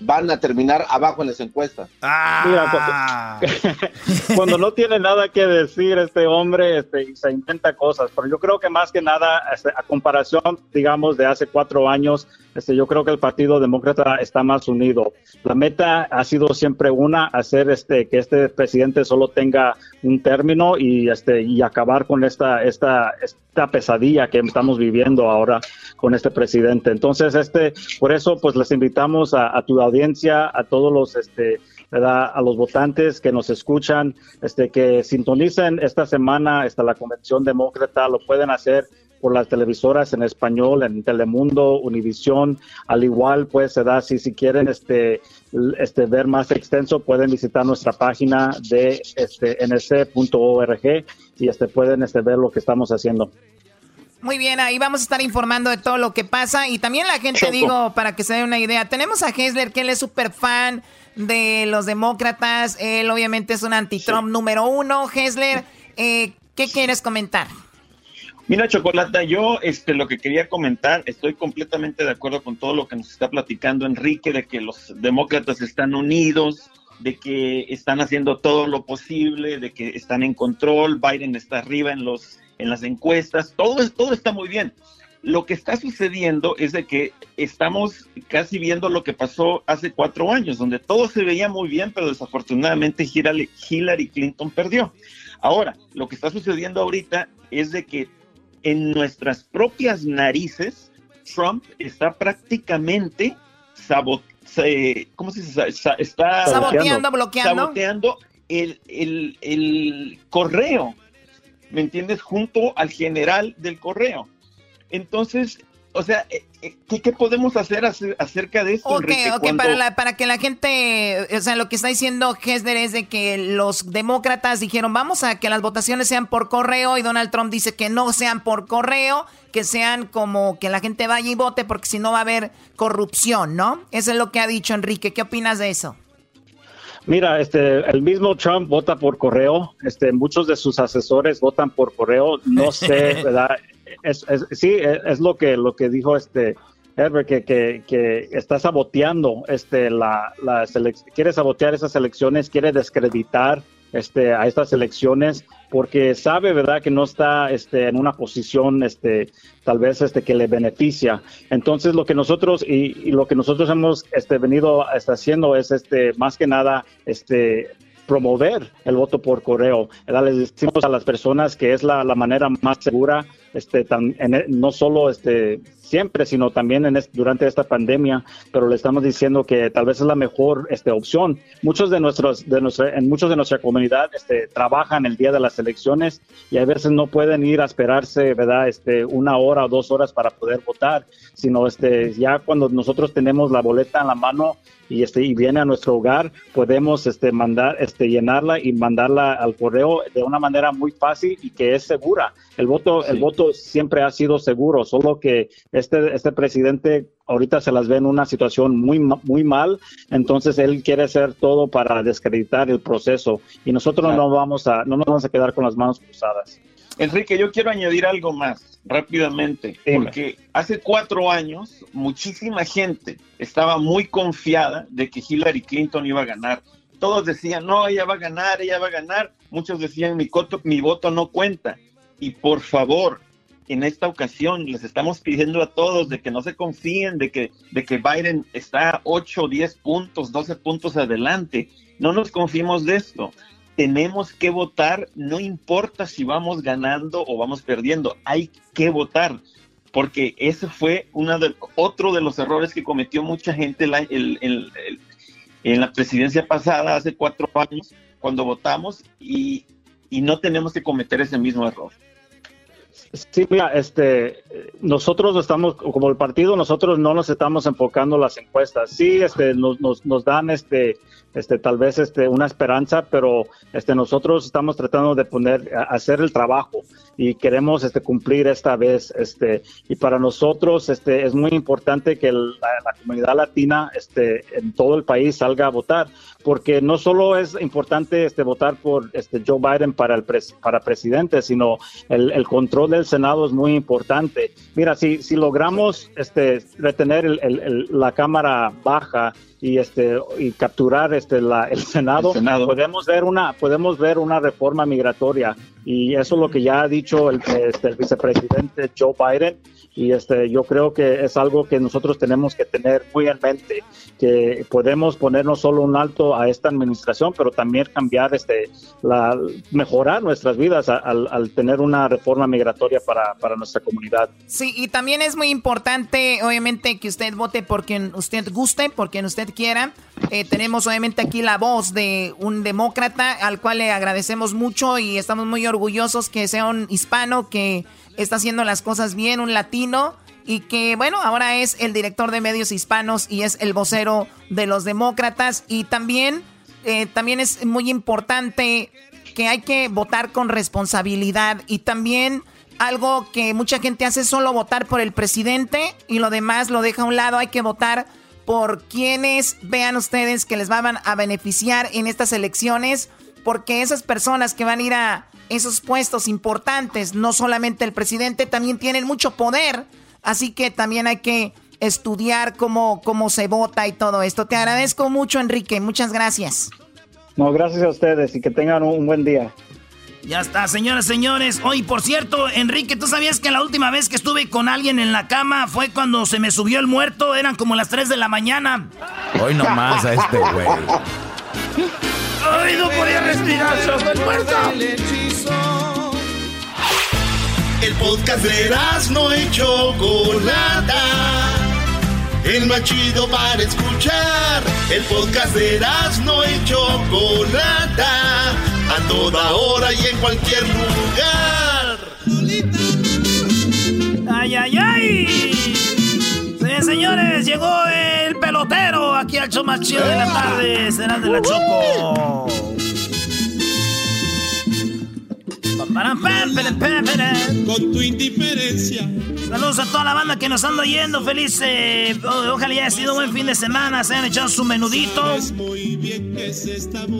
van a terminar abajo en las encuestas. Ah. cuando, no tiene nada que decir este hombre, este, se intenta cosas, pero yo creo que más que nada, este, a comparación, digamos, de hace cuatro años, este, yo creo que el Partido Demócrata está más unido. La meta ha sido siempre una, hacer este, que este presidente solo tenga un término y, este, y acabar con esta, esta, esta pesadilla que estamos viviendo ahora con este presidente. Entonces, este, por eso, pues les invitamos a, tu audiencia, a todos los, este, ¿verdad? a los votantes que nos escuchan, este, que sintonicen esta semana hasta la Convención Demócrata, lo pueden hacer por las televisoras en español, en Telemundo, Univisión, al igual pues se da si si quieren este este ver más extenso pueden visitar nuestra página de este nc.org y este pueden este ver lo que estamos haciendo. Muy bien, ahí vamos a estar informando de todo lo que pasa. Y también la gente, digo, para que se dé una idea, tenemos a Hessler, que él es súper fan de los demócratas. Él obviamente es un anti-Trump número uno. Hessler, eh, ¿qué quieres comentar? Mira, Chocolata, yo este, lo que quería comentar, estoy completamente de acuerdo con todo lo que nos está platicando Enrique, de que los demócratas están unidos, de que están haciendo todo lo posible, de que están en control, Biden está arriba en los en las encuestas, todo, todo está muy bien. Lo que está sucediendo es de que estamos casi viendo lo que pasó hace cuatro años, donde todo se veía muy bien, pero desafortunadamente Hillary Clinton perdió. Ahora, lo que está sucediendo ahorita es de que en nuestras propias narices, Trump está prácticamente sabot ¿cómo se dice? Está saboteando, bloqueando. Saboteando el, el, el correo ¿me entiendes? Junto al general del correo. Entonces, o sea, ¿qué, podemos hacer acerca de esto? Ok, ok, para, para que la gente, o sea, lo que está diciendo Hesder es de que los demócratas dijeron, vamos a que las votaciones sean por correo y Donald Trump dice que no sean por correo, que sean como que la gente vaya y vote porque si no va a haber corrupción, ¿no? Eso es lo que ha dicho Enrique. ¿Qué opinas de eso? Mira, este, el mismo Trump vota por correo, este, muchos de sus asesores votan por correo, no sé, ¿verdad? Es, sí, es, lo que lo que dijo este Herbert, que, que, está saboteando este, la, la quiere sabotear esas elecciones, quiere descreditar este, a estas elecciones porque sabe, ¿verdad?, que no está este, en una posición este, tal vez este, que le beneficia. Entonces, lo que nosotros y, lo que nosotros hemos este, venido este, haciendo es este, más que nada este, promover el voto por correo. Les decimos a las personas que es la, la manera más segura, este, tan, en, no solo este, siempre, sino también en durante esta pandemia, pero le estamos diciendo que tal vez es la mejor este, opción. Muchos de nuestros, de nuestra, muchos de nuestra comunidad este, trabajan el día de las elecciones y a veces no pueden ir a esperarse. Este, una hora o dos horas para poder votar, sino este, ya cuando nosotros tenemos la boleta en la mano y este y viene a nuestro hogar podemos este mandar este llenarla y mandarla al correo de una manera muy fácil y que es segura el voto el voto siempre ha sido seguro solo que este, este presidente ahorita se las ve en una situación muy, muy mal, entonces él quiere hacer todo para descreditar el proceso y nosotros no, vamos a, no nos vamos a quedar con las manos cruzadas. Enrique, yo quiero añadir algo más rápidamente, porque hace cuatro años muchísima gente estaba muy confiada de que Hillary Clinton iba a ganar. Todos decían, no, ella va a ganar, ella va a ganar. Muchos decían, mi, mi voto no cuenta. Y por favor, en esta ocasión les estamos pidiendo a todos de que no se confíen de que, de que Biden está 8, 10 puntos, 12 puntos adelante. No nos confiemos de esto. tenemos que votar, no importa si vamos ganando o vamos perdiendo, hay que votar, porque ese fue una de, otro de los errores que cometió mucha gente en la presidencia pasada, hace cuatro años, cuando votamos, y, y no tenemos que cometer ese mismo error. Sí, mira, este, nosotros estamos, como el partido, nosotros no nos estamos enfocando en las encuestas. Sí, este, nos, nos, nos dan, este, este, tal vez, este, una esperanza, pero, este, nosotros estamos tratando de poner, hacer el trabajo y queremos, este, cumplir esta vez, este, y para nosotros, este, es muy importante que la, la comunidad latina, este, en todo el país salga a votar porque no solo es importante este, votar por este, Joe Biden para, el para presidente, sino el, el, control del Senado es muy importante. Mira, si, si logramos este, retener el, el, la Cámara baja y este y capturar este la, el Senado, Senado, podemos ver una podemos ver una reforma migratoria. Y eso es lo que ya ha dicho el, este, el vicepresidente Joe Biden y este yo creo que es algo que nosotros tenemos que tener muy en mente que podemos poner no solo un alto a esta administración pero también cambiar este la mejorar nuestras vidas al, al tener una reforma migratoria para, para nuestra comunidad. Sí y también es muy importante obviamente que usted vote por quien usted guste por quien usted quiera. Eh, tenemos obviamente aquí la voz de un demócrata al cual le agradecemos mucho y estamos muy orgullosos que sea un hispano que está haciendo las cosas bien, un latino y que bueno, ahora es el director de medios hispanos y es el vocero de los demócratas. Y también, eh, también es muy importante que hay que votar con responsabilidad y también algo que mucha gente hace es solo votar por el presidente y lo demás lo deja a un lado, hay que votar por quienes vean ustedes que les van a beneficiar en estas elecciones, porque esas personas que van a ir a esos puestos importantes, no solamente el presidente, también tienen mucho poder. Así que también hay que estudiar cómo, cómo se vota y todo esto. Te agradezco mucho, Enrique. Muchas gracias. No, gracias a ustedes y que tengan un buen día. Ya está, señoras, señores. Hoy, por cierto, Enrique, ¿tú sabías que la última vez que estuve con alguien en la cama fue cuando se me subió el muerto? Eran como las 3 de la mañana. Hoy nomás a este güey. ¡Ay, no podía respirar! ¡Se el muerto! El podcast de no y Chocolata. El más chido para escuchar. El podcast de no y Chocolata. A toda hora y en cualquier lugar. ¡Ay, ay, ay! Sí, señores, llegó el pelotero aquí al show más chido de la tarde. Será de la Choco. Con tu indiferencia. Saludos a toda la banda que nos anda oyendo. Feliz. Eh, ojalá haya sido un buen fin de semana. Se hayan echado su menudito.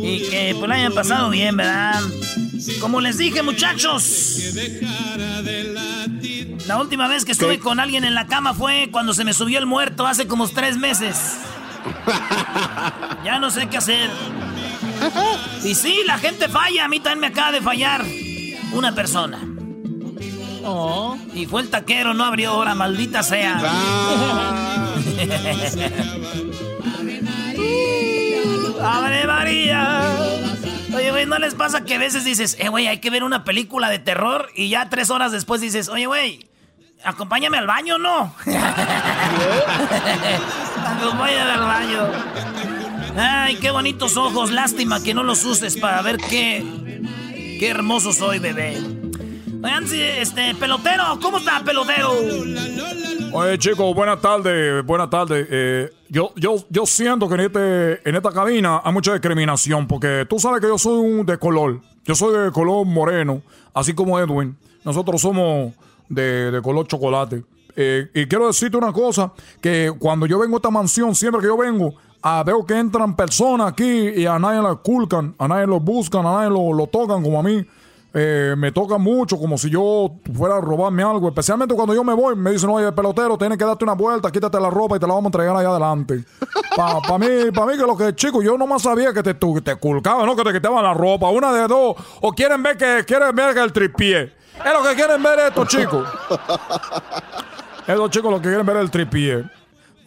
Y que pues la hayan pasado bien, ¿verdad? Como les dije, muchachos. La última vez que estuve con alguien en la cama fue cuando se me subió el muerto hace como tres meses. Ya no sé qué hacer. Y sí, la gente falla. A mí también me acaba de fallar una persona. Oh. Y fue el taquero, no abrió hora, maldita sea. ¡Abre María! Oye, güey, ¿no les pasa que a veces dices, eh, güey, hay que ver una película de terror y ya tres horas después dices, oye, güey, acompáñame al baño, ¿no? acompáñame al baño. Ay, qué bonitos ojos, lástima que no los uses para ver qué, Qué hermoso soy, bebé. Oigan, este, pelotero, ¿cómo está, pelotero? Oye, chicos, buenas tardes, buenas tardes. Eh, yo, yo, yo siento que en, este, en esta cabina hay mucha discriminación, porque tú sabes que yo soy un de color. Yo soy de color moreno, así como Edwin. Nosotros somos de, de color chocolate. Eh, y quiero decirte una cosa, que cuando yo vengo a esta mansión, siempre que yo vengo, Ah, veo que entran personas aquí y a nadie la culcan, a nadie lo buscan, a nadie lo, tocan como a mí. Eh, me toca mucho como si yo fuera a robarme algo. Especialmente cuando yo me voy, me dicen, oye, pelotero, tienes que darte una vuelta, quítate la ropa y te la vamos a entregar allá adelante. Para mí, para mí que lo que chico, yo nomás sabía que te, te culcaban, ¿no? Que te quitaban la ropa, una de dos. O quieren ver que quieren ver el tripié. Es lo que quieren ver estos chicos. Estos chicos lo que quieren ver el tripié.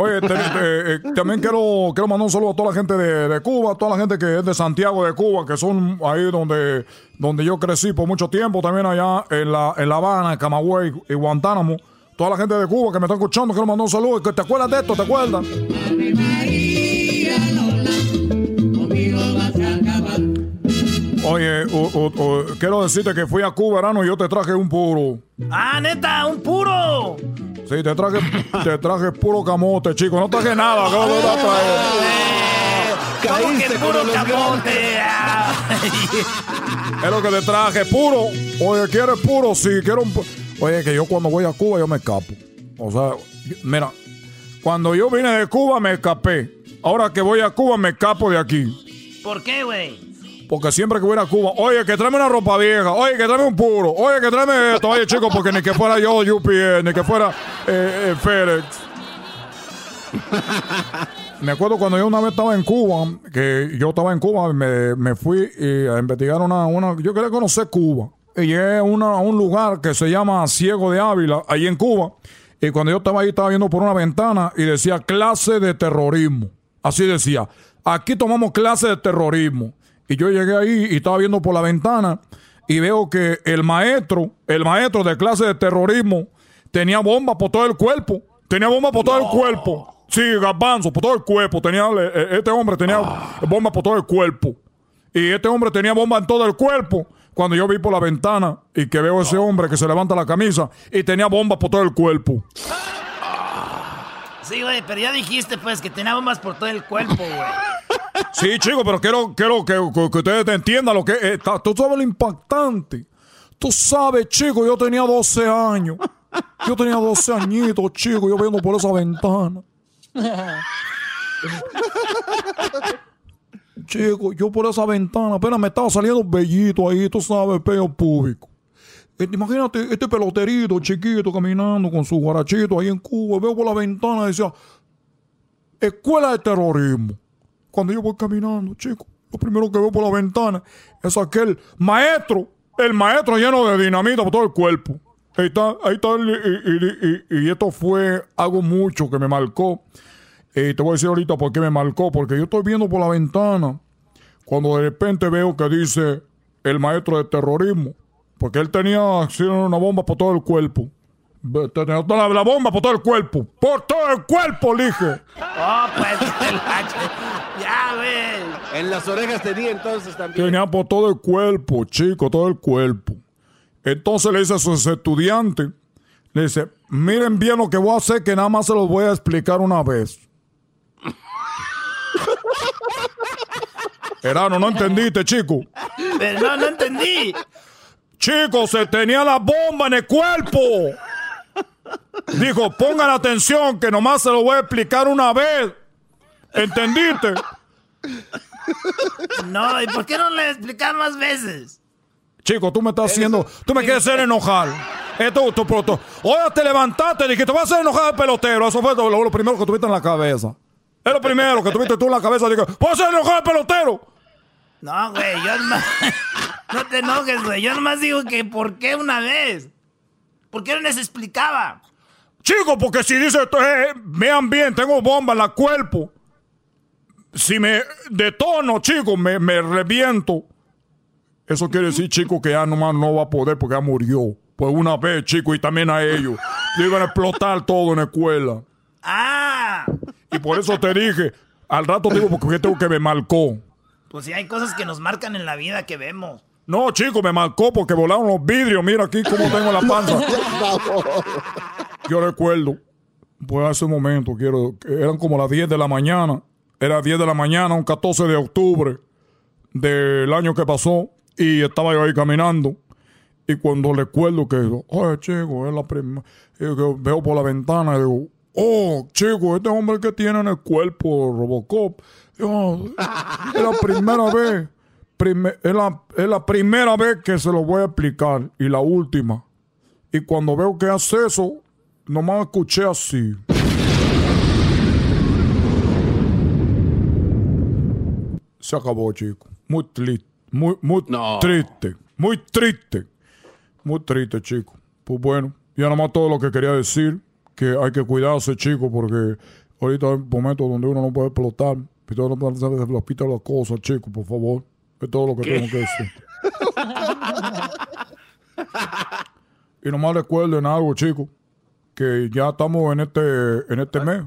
Oye, te- eh, también quiero, quiero mandar un saludo a toda la gente de, de Cuba, toda la gente que es de Santiago de Cuba, que son ahí donde, donde yo crecí por mucho tiempo, también allá en La, en la Habana, en Camagüey y Guantánamo. Toda la gente de Cuba que me está escuchando, quiero mandar un saludo. ¿Te acuerdas de esto? ¿Te acuerdas? Oye, quiero decirte que fui a Cuba, verano, y yo te traje un puro. ¡Ah, neta! ¡Un puro! Sí, te traje, te traje puro camote, chico. No traje nada. ¿Cómo te vas a traer? ¿Cómo que puro camote? Es lo que te traje, puro. Oye, ¿quieres puro? Sí, quiero un... pu- Oye, que yo cuando voy a Cuba yo me escapo. O sea, mira, cuando yo vine de Cuba me escapé. Ahora que voy a Cuba me escapo de aquí. ¿Por qué, güey? Porque siempre que voy a Cuba, oye, que tráeme una ropa vieja, oye, que tráeme un puro, oye, que tráeme esto, oye, chico, porque ni que fuera yo UPS, ni que fuera eh, eh, FedEx. Me acuerdo cuando yo una vez estaba en Cuba, que yo estaba en Cuba, me, me fui eh, a investigar una, una, yo quería conocer Cuba. Y llegué un lugar que se llama Ciego de Ávila, ahí en Cuba. Y cuando yo estaba ahí, estaba viendo por una ventana y decía clase de terrorismo. Así decía, aquí tomamos clase de terrorismo. Y yo llegué ahí y estaba viendo por la ventana y veo que el maestro, el maestro de clase de terrorismo, tenía bombas por todo el cuerpo. Tenía bombas por todo el cuerpo. Sí, garbanzo, por todo el cuerpo. Tenía, eh, este hombre tenía bombas por todo el cuerpo. Y este hombre tenía bomba en todo el cuerpo. Cuando yo vi por la ventana y que veo a ese hombre que se levanta la camisa y tenía bombas por todo el cuerpo. Sí, güey, pero ya dijiste, pues, que tenía bombas por todo el cuerpo, güey. Sí, chico, pero quiero, quiero que, que- que ustedes te entiendan lo que es. Tú sabes lo impactante. Tú sabes, chico, yo tenía 12 años. Yo tenía 12 añitos, chico, yo viendo por esa ventana. Chico, yo por esa ventana apenas me estaba saliendo un bellito ahí, tú sabes, pelo público. Eh, Imagínate este peloterito chiquito caminando con su guarachito ahí en Cuba. Veo por la ventana y decía, Escuela de Terrorismo. Cuando yo voy caminando, chico, lo primero que veo por la ventana es aquel maestro, el maestro lleno de dinamita por todo el cuerpo. Ahí está, ahí está, y, y- esto fue algo mucho que me marcó. Y te voy a decir ahorita por qué me marcó, porque yo estoy viendo por la ventana, cuando de repente veo que dice el maestro de terrorismo, porque él tenía así, una bomba por todo el cuerpo. Tenía toda la, la bomba por todo el cuerpo. Por todo el cuerpo, le dije. Oh, pues, ya, güey. En las orejas tenía entonces también. Tenía por todo el cuerpo, chico, todo el cuerpo. Entonces le dice a sus estudiantes, le dice, miren bien lo que voy a hacer, que nada más se los voy a explicar una vez. Erano, no entendiste, chico. Pero no, no entendí. Chico, se tenía la bomba en el cuerpo. Dijo, pongan atención, que nomás se lo voy a explicar una vez. ¿Entendiste? No, ¿y por qué no le explicar más veces? Chico, tú me estás haciendo. Tú me quieres hacer enojar. Esto, tú, tú. Oye, te levantaste, dije, te voy a hacer enojar el pelotero. Eso fue lo, lo primero que tuviste en la cabeza. Es lo primero que tuviste tú en la cabeza. Dije, voy a hacer enojar al pelotero. No, güey, yo nomás... No te enojes, güey. Yo nomás digo que ¿por qué una vez? ¿Por qué no les explicaba? Chico, porque si dice, eh, vean bien, tengo bomba en la cuerpo. Si me detono, chico, me, me reviento. Eso quiere decir, chico, que ya nomás no va a poder porque ya murió. Pues una vez, chico, y también a ellos. Le iban a explotar todo en la escuela. ¡Ah! Y por eso te dije, al rato digo porque tengo que me marcó. Pues sí, hay cosas que nos marcan en la vida que vemos. No, chico, me marcó porque volaron los vidrios. Mira aquí cómo tengo la panza. Yo recuerdo, pues hace un momento, quiero, eran como las 10 de la mañana. Era 10 de la mañana, un 14 de octubre del año que pasó. Y estaba yo ahí caminando. Y cuando recuerdo que, oye, chico, es la primera. Veo por la ventana y digo, oh, chico, este hombre que tiene en el cuerpo Robocop. Digo, es la primera vez. Es, la, es la primera vez que se lo voy a explicar. Y la última. Y cuando veo que hace eso, nomás escuché así. Se acabó, chico. Muy triste. Muy, muy triste. Muy triste. Muy triste, chico. Pues bueno, ya nomás todo lo que quería decir. Que hay que cuidarse, chico, porque ahorita hay momentos donde uno no puede explotar. Pero no puede hacer las cosas, chicos, por favor. Es todo lo que ¿Qué? tengo que decir. Y nomás recuerden algo, chicos, que ya estamos en este, en este mes.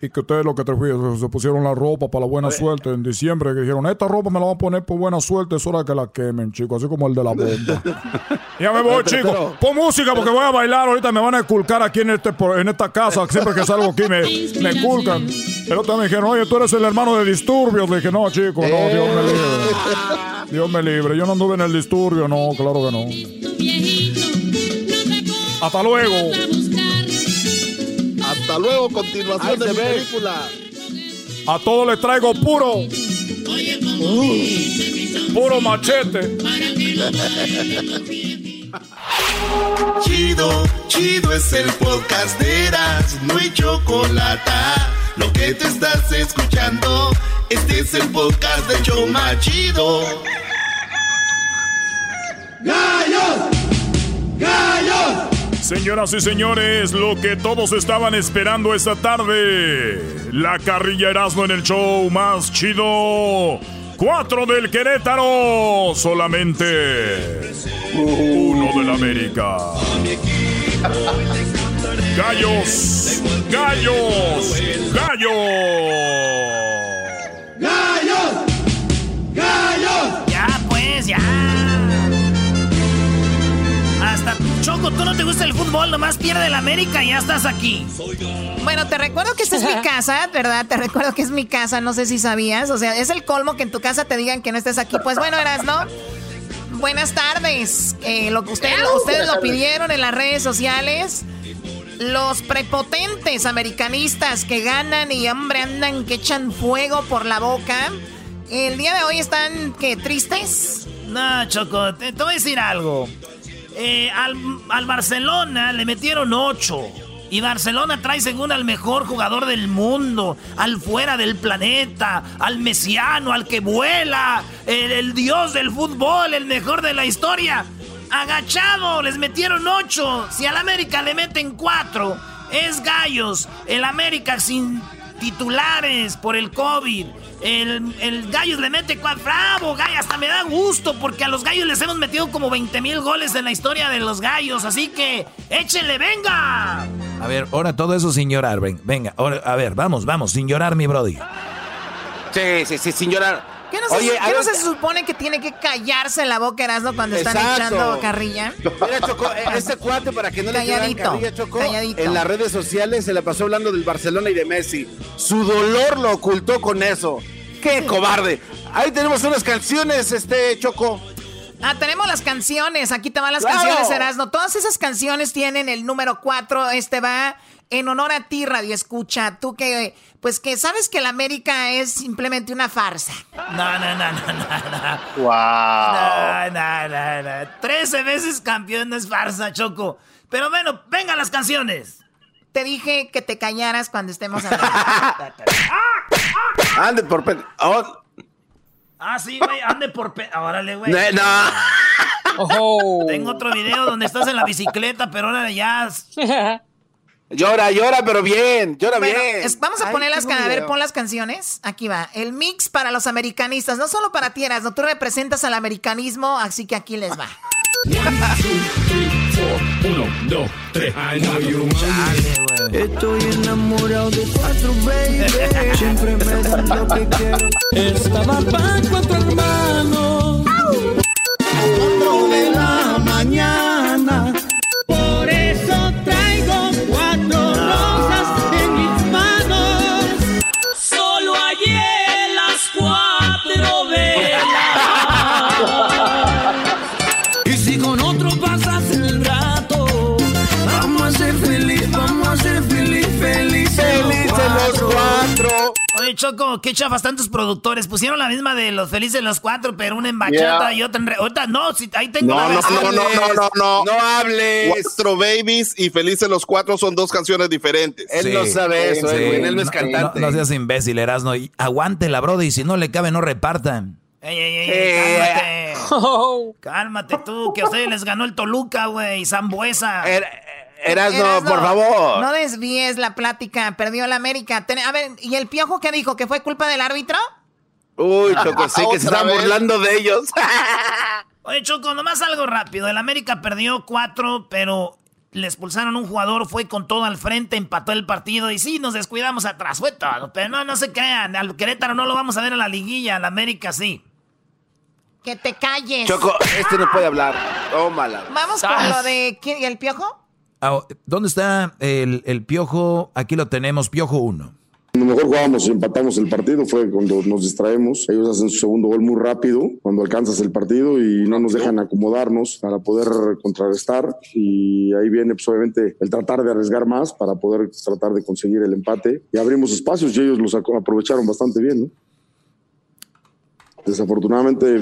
Y que ustedes lo que te se, se pusieron la ropa para la buena suerte en diciembre, que dijeron, esta ropa me la van a poner por buena suerte, es hora que la quemen, chicos, así como el de la bomba. ya me voy, Pero- chicos. Pon música porque voy a bailar, ahorita me van a esculcar aquí en, este, en esta casa, siempre que salgo aquí me, me esculcan. El otro me dijeron, oye, tú eres el hermano de Disturbios. Le dije, no, chicos, no, Dios me libre. Dios me libre, yo no anduve en el Disturbio, no, claro que no. Hasta luego. Hasta luego, continuación Ahí de mi ve. película. A todos les traigo puro. Puro machete. Chido, chido es el podcast de Eras, no hay chocolate. Lo que te estás escuchando, este es el podcast de Choma Chido. ¡Gallos! Señoras y señores, lo que todos estaban esperando esta tarde. La carrilla Erasmo en el show más chido. Cuatro del Querétaro. Solamente uno del América. Gallos. Gallos. ¡Gallos! Tú no te gusta el fútbol, nomás pierde el América y ya estás aquí. Bueno, te recuerdo que esta es mi casa, ¿verdad? Te recuerdo que es mi casa, no sé si sabías. O sea, es el colmo que en tu casa te digan que no estés aquí. Pues bueno, eras, ¿no? Buenas tardes. Eh, lo que ustedes, lo- ustedes lo pidieron en las redes sociales. Los prepotentes americanistas que ganan y hombre andan que echan fuego por la boca. El día de hoy están que tristes. No, Choco, te, te voy a decir algo. Eh, al, Barcelona le metieron 8. Y Barcelona trae según al mejor jugador del mundo, al fuera del planeta, al mesiano, al que vuela, el, el dios del fútbol, el mejor de la historia. Agachado, les metieron 8. Si al América le meten 4, es gallos. El América sin titulares por el COVID. El, el Gallos le mete cuatro. ¡Bravo, Gallos! Hasta me da gusto porque a los Gallos les hemos metido como 20 mil goles en la historia de los Gallos. Así que, échenle, venga. A ver, ahora todo eso sin llorar, ven- venga. Ahora, a ver, vamos, vamos, sin llorar, mi brody. Sí, sí, sí, sin llorar. ¿Qué no, se, Oye, qué no se supone que tiene que callarse la boca, Erasmo, cuando están echando carrilla? Mira, Choco, eh, ese cuate, para que no le Calladito, carrilla, Choco, calladito. en las redes sociales se la pasó hablando del Barcelona y de Messi. Su dolor lo ocultó con eso. ¡Qué cobarde! Ahí tenemos unas canciones, este, Choco. Ah, tenemos las canciones. Aquí te van las ¡Claro! canciones, Erasmo. Todas esas canciones tienen el número 4. Este va en honor a ti, Radio Escucha. Tú que, pues que sabes que la América es simplemente una farsa. No, no, no, no, no, no. ¡Wow! No, no, no, no. 13 veces campeón no es farsa, Choco. Pero bueno, venga las canciones. Te dije que te callaras cuando estemos hablando. Ande por pen... oh, Ah, sí, güey, ande por... Pe... Órale, güey. no, no. Tengo otro video donde estás en la bicicleta, pero ahora ya... Llora, llora, pero bien, llora Bueno, bien. es- vamos a Ay, poner las. A ver, pon las canciones. Aquí va. El mix para los americanistas. No solo para ti, Erasmo. Tú representas al americanismo, así que aquí les va. Uno, dos, tres. I know you Estoy enamorado de cuatro, baby. Siempre me dan lo que quiero. Estaba para cuatro hermanos. Cuatro de la mañana. Choco, qué chafas tantos productores. Pusieron la misma de los felices los cuatro, pero una en bachata Yeah. y otra en... re- Otra, no, si, ahí tengo No, la no, no, no, no, no, no. No hables. Cuatro Babies y Felices los Cuatro son dos canciones diferentes. Él no sabe eso, Sí. Edwin, él no es cantante. No, no seas imbécil, Erasno. Y aguántela, brody. Y si no le cabe, no repartan. Ey, ey, ey, cálmate. Cálmate tú, que a ustedes les ganó el Toluca, güey, Zambuesa. Er- Erasno, por favor. No desvíes la plática, perdió la América. Ten- A ver, ¿y el piojo qué dijo? ¿Que fue culpa del árbitro? Uy, Choco, sí que se están vez. burlando de ellos. Oye, Choco, nomás algo rápido. El América perdió cuatro, pero le expulsaron un jugador, fue con todo al frente, empató el partido y sí, nos descuidamos atrás, fue todo. Pero no, no se crean, al Querétaro no lo vamos a ver en la liguilla, al América sí. Que te calles. Choco, este no puede hablar. Tómala. Vamos con lo de... ¿quién- ¿Y el piojo? Ah, ¿Dónde está el, el piojo? Aquí lo tenemos, piojo 1. Cuando mejor jugábamos y empatamos el partido fue cuando nos distraemos. Ellos hacen su segundo gol muy rápido, cuando alcanzas el partido y no nos dejan acomodarnos para poder contrarrestar. Y ahí viene, pues obviamente, el tratar de arriesgar más para poder tratar de conseguir el empate. Y abrimos espacios y ellos los aprovecharon bastante bien, ¿no? Desafortunadamente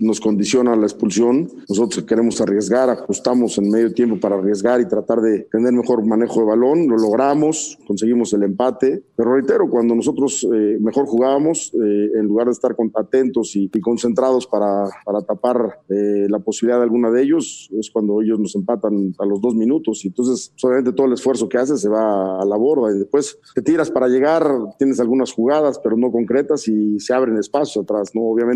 nos condiciona la expulsión. Nosotros queremos arriesgar, ajustamos en medio tiempo para arriesgar y tratar de tener mejor manejo de balón. Lo logramos, conseguimos el empate. Pero reitero, cuando nosotros eh, mejor jugábamos, eh, en lugar de estar atentos y, y concentrados para, para tapar eh, la posibilidad de alguna de ellos, es cuando ellos nos empatan a los dos minutos. Y entonces, obviamente, todo el esfuerzo que haces se va a la borda y después te tiras para llegar, tienes algunas jugadas, pero no concretas y se abren espacios atrás, ¿no? Obviamente.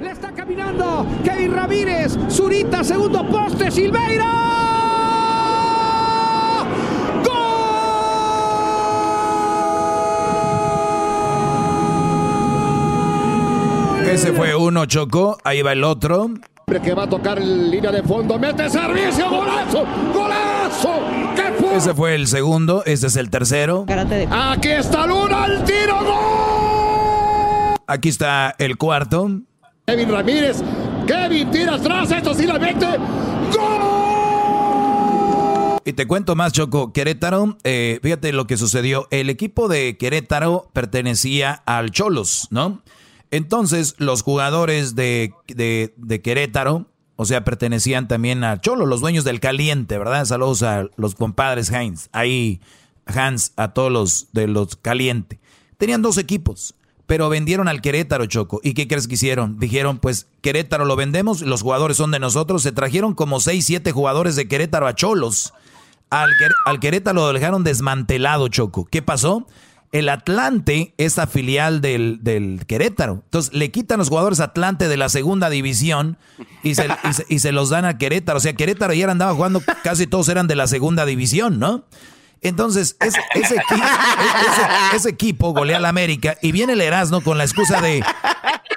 Le está caminando Kevin Ramírez. Zurita, segundo poste. Silveira. Ese fue uno, Choco. Ahí va el otro. Que va a tocar en línea de fondo. Mete servicio. Golazo. Golazo. ¿Qué fue? Ese fue el segundo. Este es el tercero. Aquí está Luna. El tiro. ¡Gol! Aquí está el cuarto. Kevin Ramírez. Kevin tira atrás. Esto sí la mete. Y te cuento más, Choco. Querétaro, eh, fíjate lo que sucedió. El equipo de Querétaro pertenecía al Cholos, ¿no? Entonces, los jugadores de, de- de Querétaro, o sea, pertenecían también a Cholos, los dueños del caliente, ¿verdad? Saludos a los compadres Heinz. Ahí, Hans, a todos los de los caliente. Tenían dos equipos, pero vendieron al Querétaro, Choco. ¿Y qué crees que hicieron? Dijeron, pues Querétaro lo vendemos, los jugadores son de nosotros. Se trajeron como 6, 7 jugadores de Querétaro a Cholos. Al, Quer- al Querétaro lo dejaron desmantelado, Choco. ¿Qué pasó? El Atlante es la filial del, del Querétaro. Entonces le quitan los jugadores Atlante de la segunda división y se, y se- y se los dan a Querétaro. O sea, Querétaro ya andaba jugando, casi todos eran de la segunda división, ¿no? Entonces, ese, ese, equi- ese- ese equipo golea al América y viene el Erasmo con la excusa de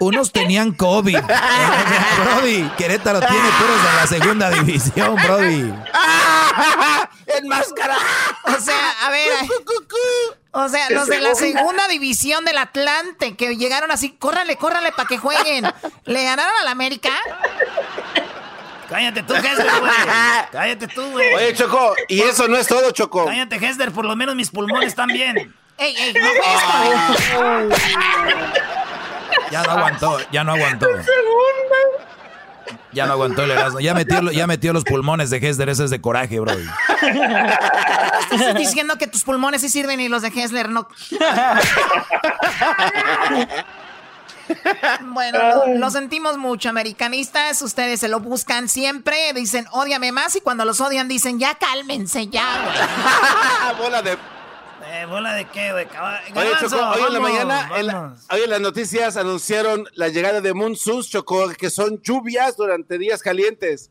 unos tenían COVID. Brody, Querétaro tiene puros de la segunda división, Brody. ¡Enmascarado! O sea, a ver. O sea, ¿Qué los de la segunda? segunda división del Atlante que llegaron así, córrale, córrale para que jueguen. ¿Le ganaron al América? Cállate tú, Hesler, güey. Cállate tú, güey. Oye, Choco, y eso no es todo, Choco. Cállate, Hesler, por lo menos mis pulmones están bien. ¡Ey, ey! ¡No fue Ya no aguantó, ya no aguantó. Ya no aguantó el Erasmo. Ya metió, ya metió los pulmones de Hesder, ese es de coraje, Brody. Estás diciendo que tus pulmones sí sirven y los de Hessler no. Bueno, lo, lo sentimos mucho, americanistas. Ustedes se lo buscan siempre. Dicen, ódiame más. Y cuando los odian, dicen, ya cálmense, ya, güey. Bola de... Eh, ¿Bola de qué, güey? Oye, Choco, hoy en la mañana, en la- vamos. hoy en las noticias anunciaron la llegada de monzoons, Choco, que son lluvias durante días calientes.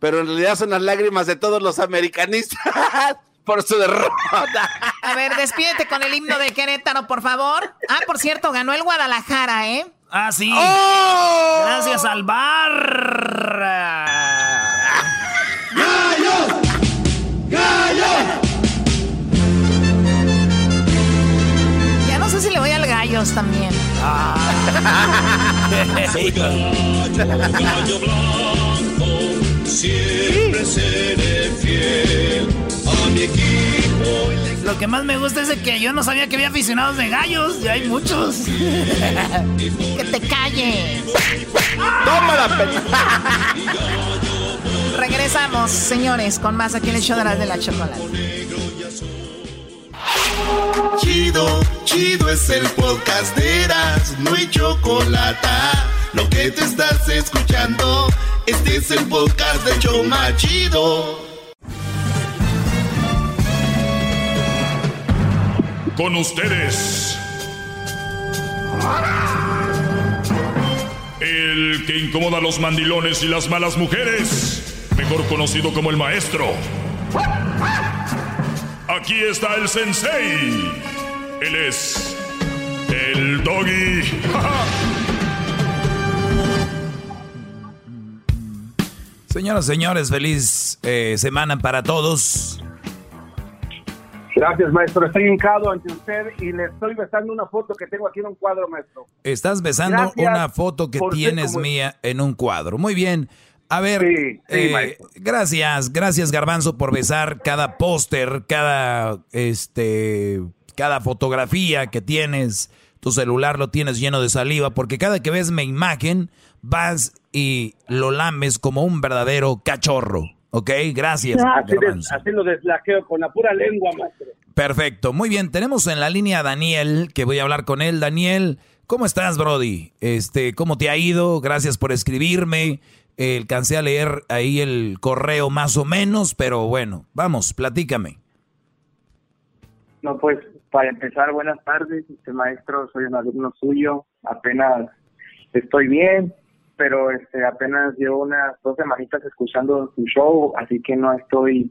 Pero en realidad son las lágrimas de todos los americanistas por su derrota. A ver, despídete con el himno de Querétaro, por favor. Ah, por cierto, ganó el Guadalajara, ¿eh? Ah, sí. ¡Oh! Gracias al bar. Ya no sé si le voy al Gallos también. Soy gallo, gallo blanco, siempre seré Lo que más me gusta es de que yo no sabía que había aficionados de gallos. Y hay muchos. que te calles. ¡Toma la Regresamos, señores, con más aquí en el show de las de la chocolate. Chido, chido es el podcast de Eras, no hay chocolate. Lo que te estás escuchando, este es el podcast de Choma Chido. Con ustedes. El que incomoda a los mandilones y las malas mujeres. Mejor conocido como el maestro. Aquí está el sensei. Él es el doggy. Señoras, señores, feliz eh, semana para todos. Gracias, maestro. Estoy hincado ante usted y le estoy besando una foto que tengo aquí en un cuadro, maestro. Estás besando Gracias una foto que tienes como- mía en un cuadro. Muy bien. A ver, eh, gracias, gracias Garbanzo por besar cada póster, cada este, cada fotografía que tienes. Tu celular lo tienes lleno de saliva porque cada que ves mi imagen vas y lo lames como un verdadero cachorro. ¿Ok? Gracias, Así, de- así lo deslaqueo con la pura lengua, maestro. Perfecto, muy bien. Tenemos en la línea a Daniel, que voy a hablar con él. Daniel, ¿cómo estás, Brody? Este, ¿cómo te ha ido? Gracias por escribirme. Eh, alcancé a leer ahí el correo más o menos, pero bueno, vamos, platícame. No, pues para empezar, buenas tardes, este maestro, soy un alumno suyo, apenas estoy bien, pero este apenas llevo unas dos semanitas escuchando su show, así que no estoy,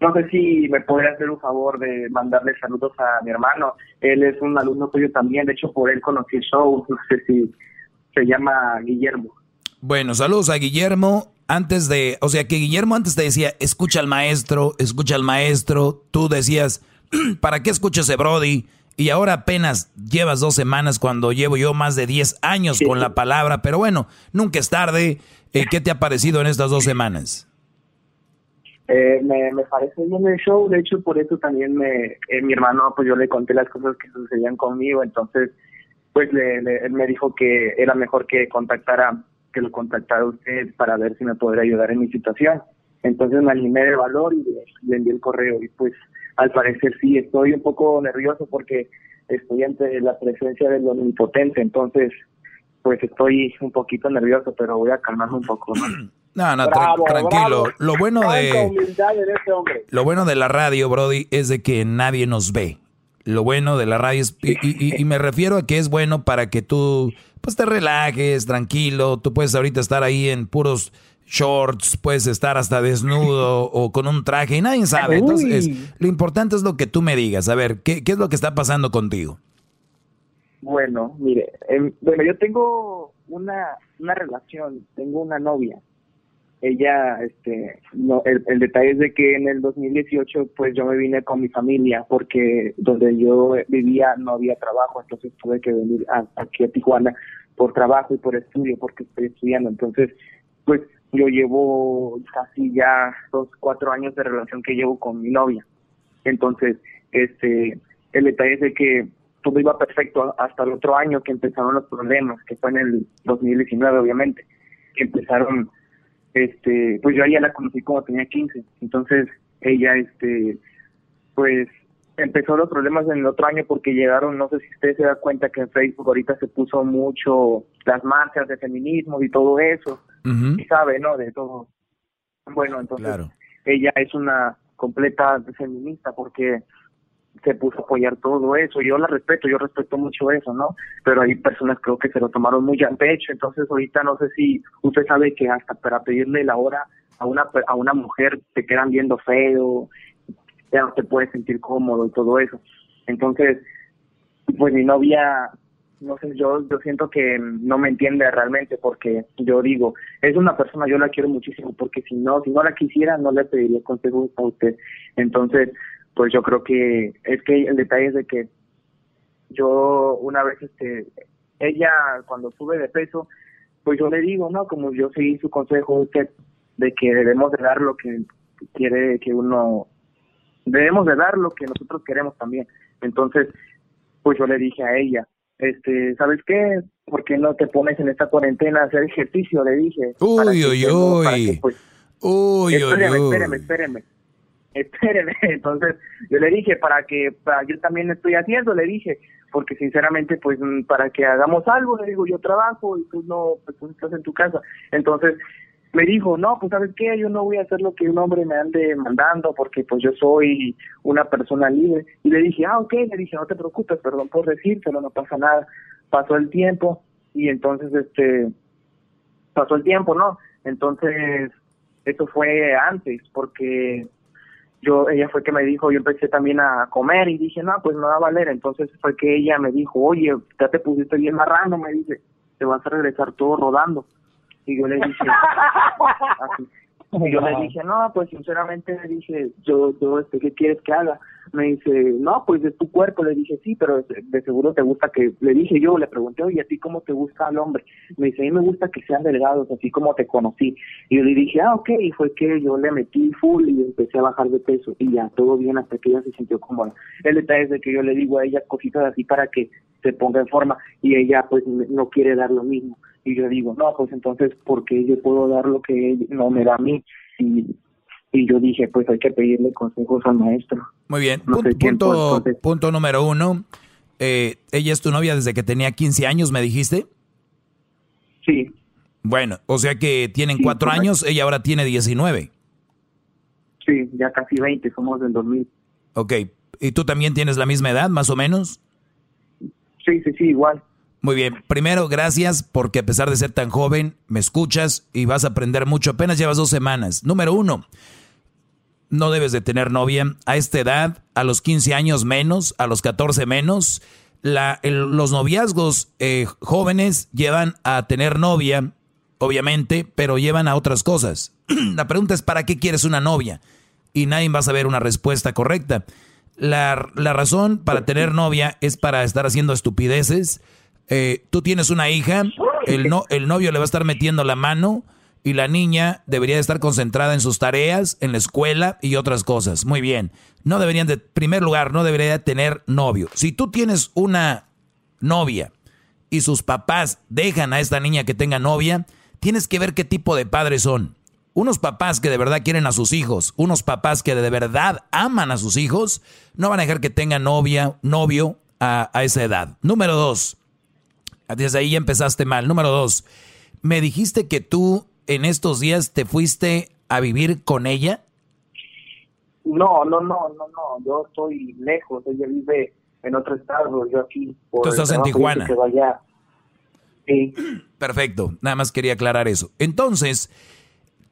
no sé si me podría hacer un favor de mandarle saludos a mi hermano, él es un alumno suyo también, de hecho por él conocí el show, no sé si se llama Guillermo. Bueno, saludos a Guillermo. Antes de, o sea que Guillermo antes te decía, escucha al maestro, escucha al maestro. Tú decías, ¿para qué escucho ese Brody? Y ahora apenas llevas dos semanas cuando llevo yo más de 10 años con la palabra. Pero bueno, nunca es tarde. Eh, ¿Qué te ha parecido en estas dos semanas? Eh, me, me parece bien el show, de hecho por eso también me, eh, mi hermano, pues yo le conté las cosas que sucedían conmigo, entonces pues le, le- él me dijo que era mejor que contactara, que lo contactara usted para ver si me podría ayudar en mi situación. Entonces me animé de valor y le, le envié el correo y pues al parecer sí, estoy un poco nervioso porque estoy ante la presencia del omnipotente, entonces pues estoy un poquito nervioso, pero voy a calmarme un poco. ¿no? No, no, tra- tranquilo. bravo. Lo bueno de... este. Lo bueno de la radio, Brody, es de que nadie nos ve. Lo bueno de la radio es, y, y- y me refiero a que es bueno para que tú pues te relajes, tranquilo. Tú puedes ahorita estar ahí en puros shorts, puedes estar hasta desnudo o con un traje y nadie sabe. Entonces, Uy. lo importante es lo que tú me digas. A ver, ¿qué, qué es lo que está pasando contigo? Bueno, mire, em, bueno, yo tengo una, una relación, tengo una novia. Ella, este, no, el, el detalle es de que en el 2018, pues yo me vine con mi familia porque donde yo vivía no había trabajo, entonces tuve que venir a- aquí a Tijuana por trabajo y por estudio, porque estoy estudiando. Entonces, pues yo llevo casi ya dos, cuatro años de relación que llevo con mi novia. Entonces, este, el detalle es de que todo iba perfecto hasta el otro año que empezaron los problemas, que fue en el 2019 obviamente, que empezaron, este, pues yo a ella la conocí como tenía 15, entonces ella, este, pues empezó los problemas en el otro año porque llegaron, no sé si usted se da cuenta que en Facebook ahorita se puso mucho las marchas de feminismo y todo eso, y sabe, ¿no? De todo. Bueno, entonces ella es una completa feminista porque se puso a apoyar todo eso. Yo la respeto, yo respeto mucho eso, ¿no? Pero hay personas creo que se lo tomaron muy al pecho. Entonces ahorita no sé si usted sabe que hasta para pedirle la hora a una a una mujer te quedan viendo feo, ya no te puedes sentir cómodo y todo eso. Entonces, pues mi novia, no sé, yo, yo siento que no me entiende realmente porque yo digo, es una persona, yo la quiero muchísimo porque si no, si no la quisiera, no le pediría consejos a usted. Entonces, pues yo creo que es que el detalle es de que yo una vez, este, ella cuando sube de peso, pues yo le digo, ¿no? Como yo seguí su consejo usted de que debemos de dar lo que quiere que uno, debemos de dar lo que nosotros queremos también. Entonces, pues yo le dije a ella, este, ¿sabes qué? ¿Por qué no te pones en esta cuarentena a hacer ejercicio? Le dije. Uy, uy, para que, uy. pues, Uy, uy, espéreme, uy. espéreme, espéreme. Espéreme. Entonces, yo le dije, para que, para, yo también estoy haciendo, le dije, porque sinceramente, pues, mm, para que hagamos algo, le digo, yo trabajo y tú no, pues, tú estás en tu casa. Entonces, me dijo, no, pues sabes qué, yo no voy a hacer lo que un hombre me ande mandando porque pues yo soy una persona libre. Y le dije, ah, ok, le dije, no te preocupes, perdón por decírselo, no pasa nada. Pasó el tiempo y entonces, este, pasó el tiempo, ¿no? Entonces, eso fue antes porque yo ella fue que me dijo, yo empecé también a comer y dije, no, pues no va a valer. Entonces fue que ella me dijo, oye, ya te pusiste bien marrano, me dice, te vas a regresar todo rodando. Y yo le dije, así. Y yo le dije, no, pues sinceramente le dije, yo, yo, este, ¿qué quieres que haga? Me dice, no, pues es tu cuerpo. Le dije, sí, pero de seguro te gusta que, le dije yo, le pregunté, oye, ¿a ti cómo te gusta el hombre? Me dice, a mí me gusta que sean delgados, así como te conocí. Y yo le dije, ah, ok, y fue que yo le metí full y empecé a bajar de peso. Y ya, todo bien hasta que ella se sintió cómoda. El detalle es de que yo le digo a ella cositas así para que se ponga en forma y ella pues no quiere dar lo mismo. Y yo digo, no, pues entonces, ¿por qué yo puedo dar lo que no me da a mí? Y, y yo dije, pues hay que pedirle consejos al maestro. Muy bien. No punto, punto, entonces- punto número uno. Eh, ella es tu novia desde que tenía 15 años, me dijiste. Sí. Bueno, o sea que tienen cuatro correcto. años, ella ahora tiene 19. Sí, ya casi 20, somos del 2000. Ok. ¿Y tú también tienes la misma edad, más o menos? Sí, sí, sí, igual. Muy bien. Primero, gracias porque a pesar de ser tan joven, me escuchas y vas a aprender mucho. Apenas llevas dos semanas. Número uno, no debes de tener novia a esta edad, a los 15 años menos, a los 14 menos. La, el- los noviazgos eh, jóvenes llevan a tener novia, obviamente, pero llevan a otras cosas. la pregunta es, ¿para qué quieres una novia? Y nadie va a saber una respuesta correcta. La, la razón para tener novia es para estar haciendo estupideces. Eh, tú tienes una hija, el, no, el novio le va a estar metiendo la mano y la niña debería de estar concentrada en sus tareas, en la escuela y otras cosas. Muy bien. No deberían de, primer lugar, no debería de tener novio. Si tú tienes una novia y sus papás dejan a esta niña que tenga novia, tienes que ver qué tipo de padres son. Unos papás que de verdad quieren a sus hijos, unos papás que de verdad aman a sus hijos, no van a dejar que tenga novia, novio a, a esa edad. Número dos, desde ahí ya empezaste mal. Número dos, me dijiste que tú en estos días te fuiste a vivir con ella. No, no, no, no, no, yo estoy lejos, ella vive en otro estado, yo aquí. por Tú estás en Tijuana. Sí. Perfecto, nada más quería aclarar eso. Entonces,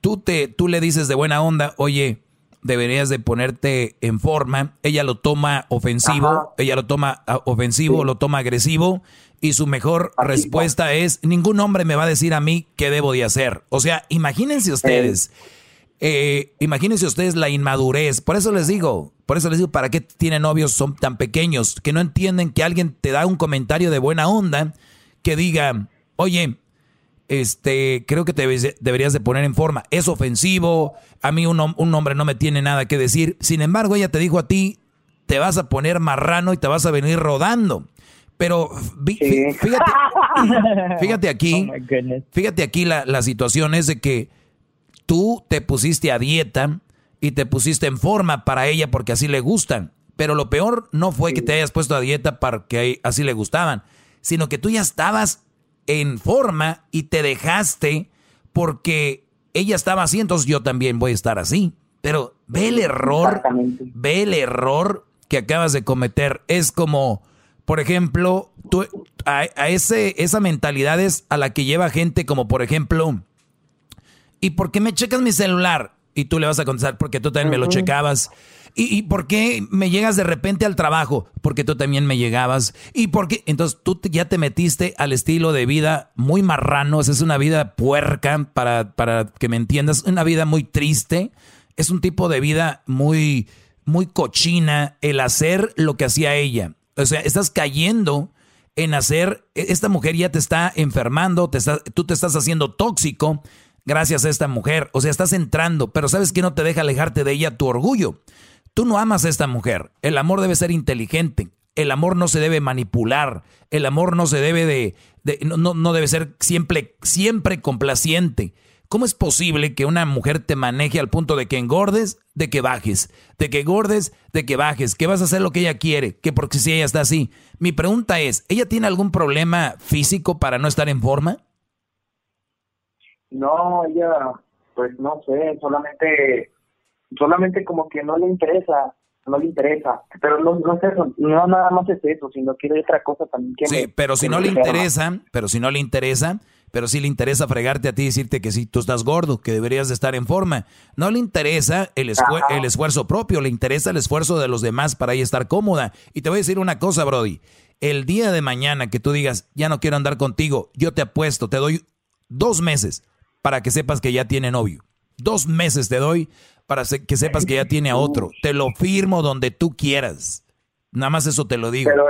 tú, te, tú le dices de buena onda, oye, deberías de ponerte en forma. Ella lo toma ofensivo, Ajá. ella lo toma ah, ofensivo, lo toma agresivo. Y su mejor respuesta es, ningún hombre me va a decir a mí qué debo de hacer. O sea, imagínense ustedes, eh, imagínense ustedes la inmadurez. Por eso les digo, por eso les digo, ¿para qué tienen novios son tan pequeños? Que no entienden que alguien te da un comentario de buena onda que diga, oye, este, creo que te deberías de poner en forma. Es ofensivo, a mí un, un hombre no me tiene nada que decir. Sin embargo, ella te dijo a ti, te vas a poner marrano y te vas a venir rodando. Pero fíjate, fíjate aquí, fíjate aquí la, la situación es de que tú te pusiste a dieta y te pusiste en forma para ella porque así le gustan. Pero lo peor no fue que te hayas puesto a dieta porque así le gustaban, sino que tú ya estabas en forma y te dejaste porque ella estaba así, entonces yo también voy a estar así. Pero ve el error, ve el error que acabas de cometer. Es como, por ejemplo, tú, a, a ese, esa mentalidad es a la que lleva gente como, por ejemplo, ¿y por qué me checas mi celular? Y tú le vas a contestar, porque tú también me lo checabas. ¿Y, y por qué me llegas de repente al trabajo? Porque tú también me llegabas. ¿Y por qué? Entonces tú te- ya te metiste al estilo de vida muy marrano. Esa es una vida puerca, para, para que me entiendas. Una vida muy triste. Es un tipo de vida muy, muy cochina el hacer lo que hacía ella. O sea, estás cayendo en hacer, e, esta mujer ya te está enfermando, te tú te estás haciendo tóxico gracias a esta mujer. O sea, estás entrando, pero ¿sabes qué no te deja alejarte de ella? Tu orgullo. Tú no amas a esta mujer. El amor debe ser inteligente. El amor no se debe manipular. El amor no se debe de, no- no debe ser siempre, siempre complaciente. ¿Cómo es posible que una mujer te maneje al punto de que engordes, de que bajes, de que engordes, de que bajes, que vas a hacer lo que ella quiere, que porque si ella está así? Mi pregunta es, ¿ella tiene algún problema físico para no estar en forma? No, ella pues no sé, solamente, solamente como que no le interesa, no le interesa, pero no, no es eso, no nada más es eso, sino hay otra cosa también que Sí, me- pero si no le interesa, pero si no le interesa, pero sí le interesa fregarte a ti y decirte que sí, tú estás gordo, que deberías de estar en forma. No le interesa el, esfuerzo propio, le interesa el esfuerzo de los demás para ella estar cómoda. Y te voy a decir una cosa, Brody. El día de mañana que tú digas, ya no quiero andar contigo, yo te apuesto, te doy dos meses para que sepas que ya tiene novio. Dos meses te doy para que sepas que ya tiene a otro. Te lo firmo donde tú quieras. Nada más eso te lo digo. Pero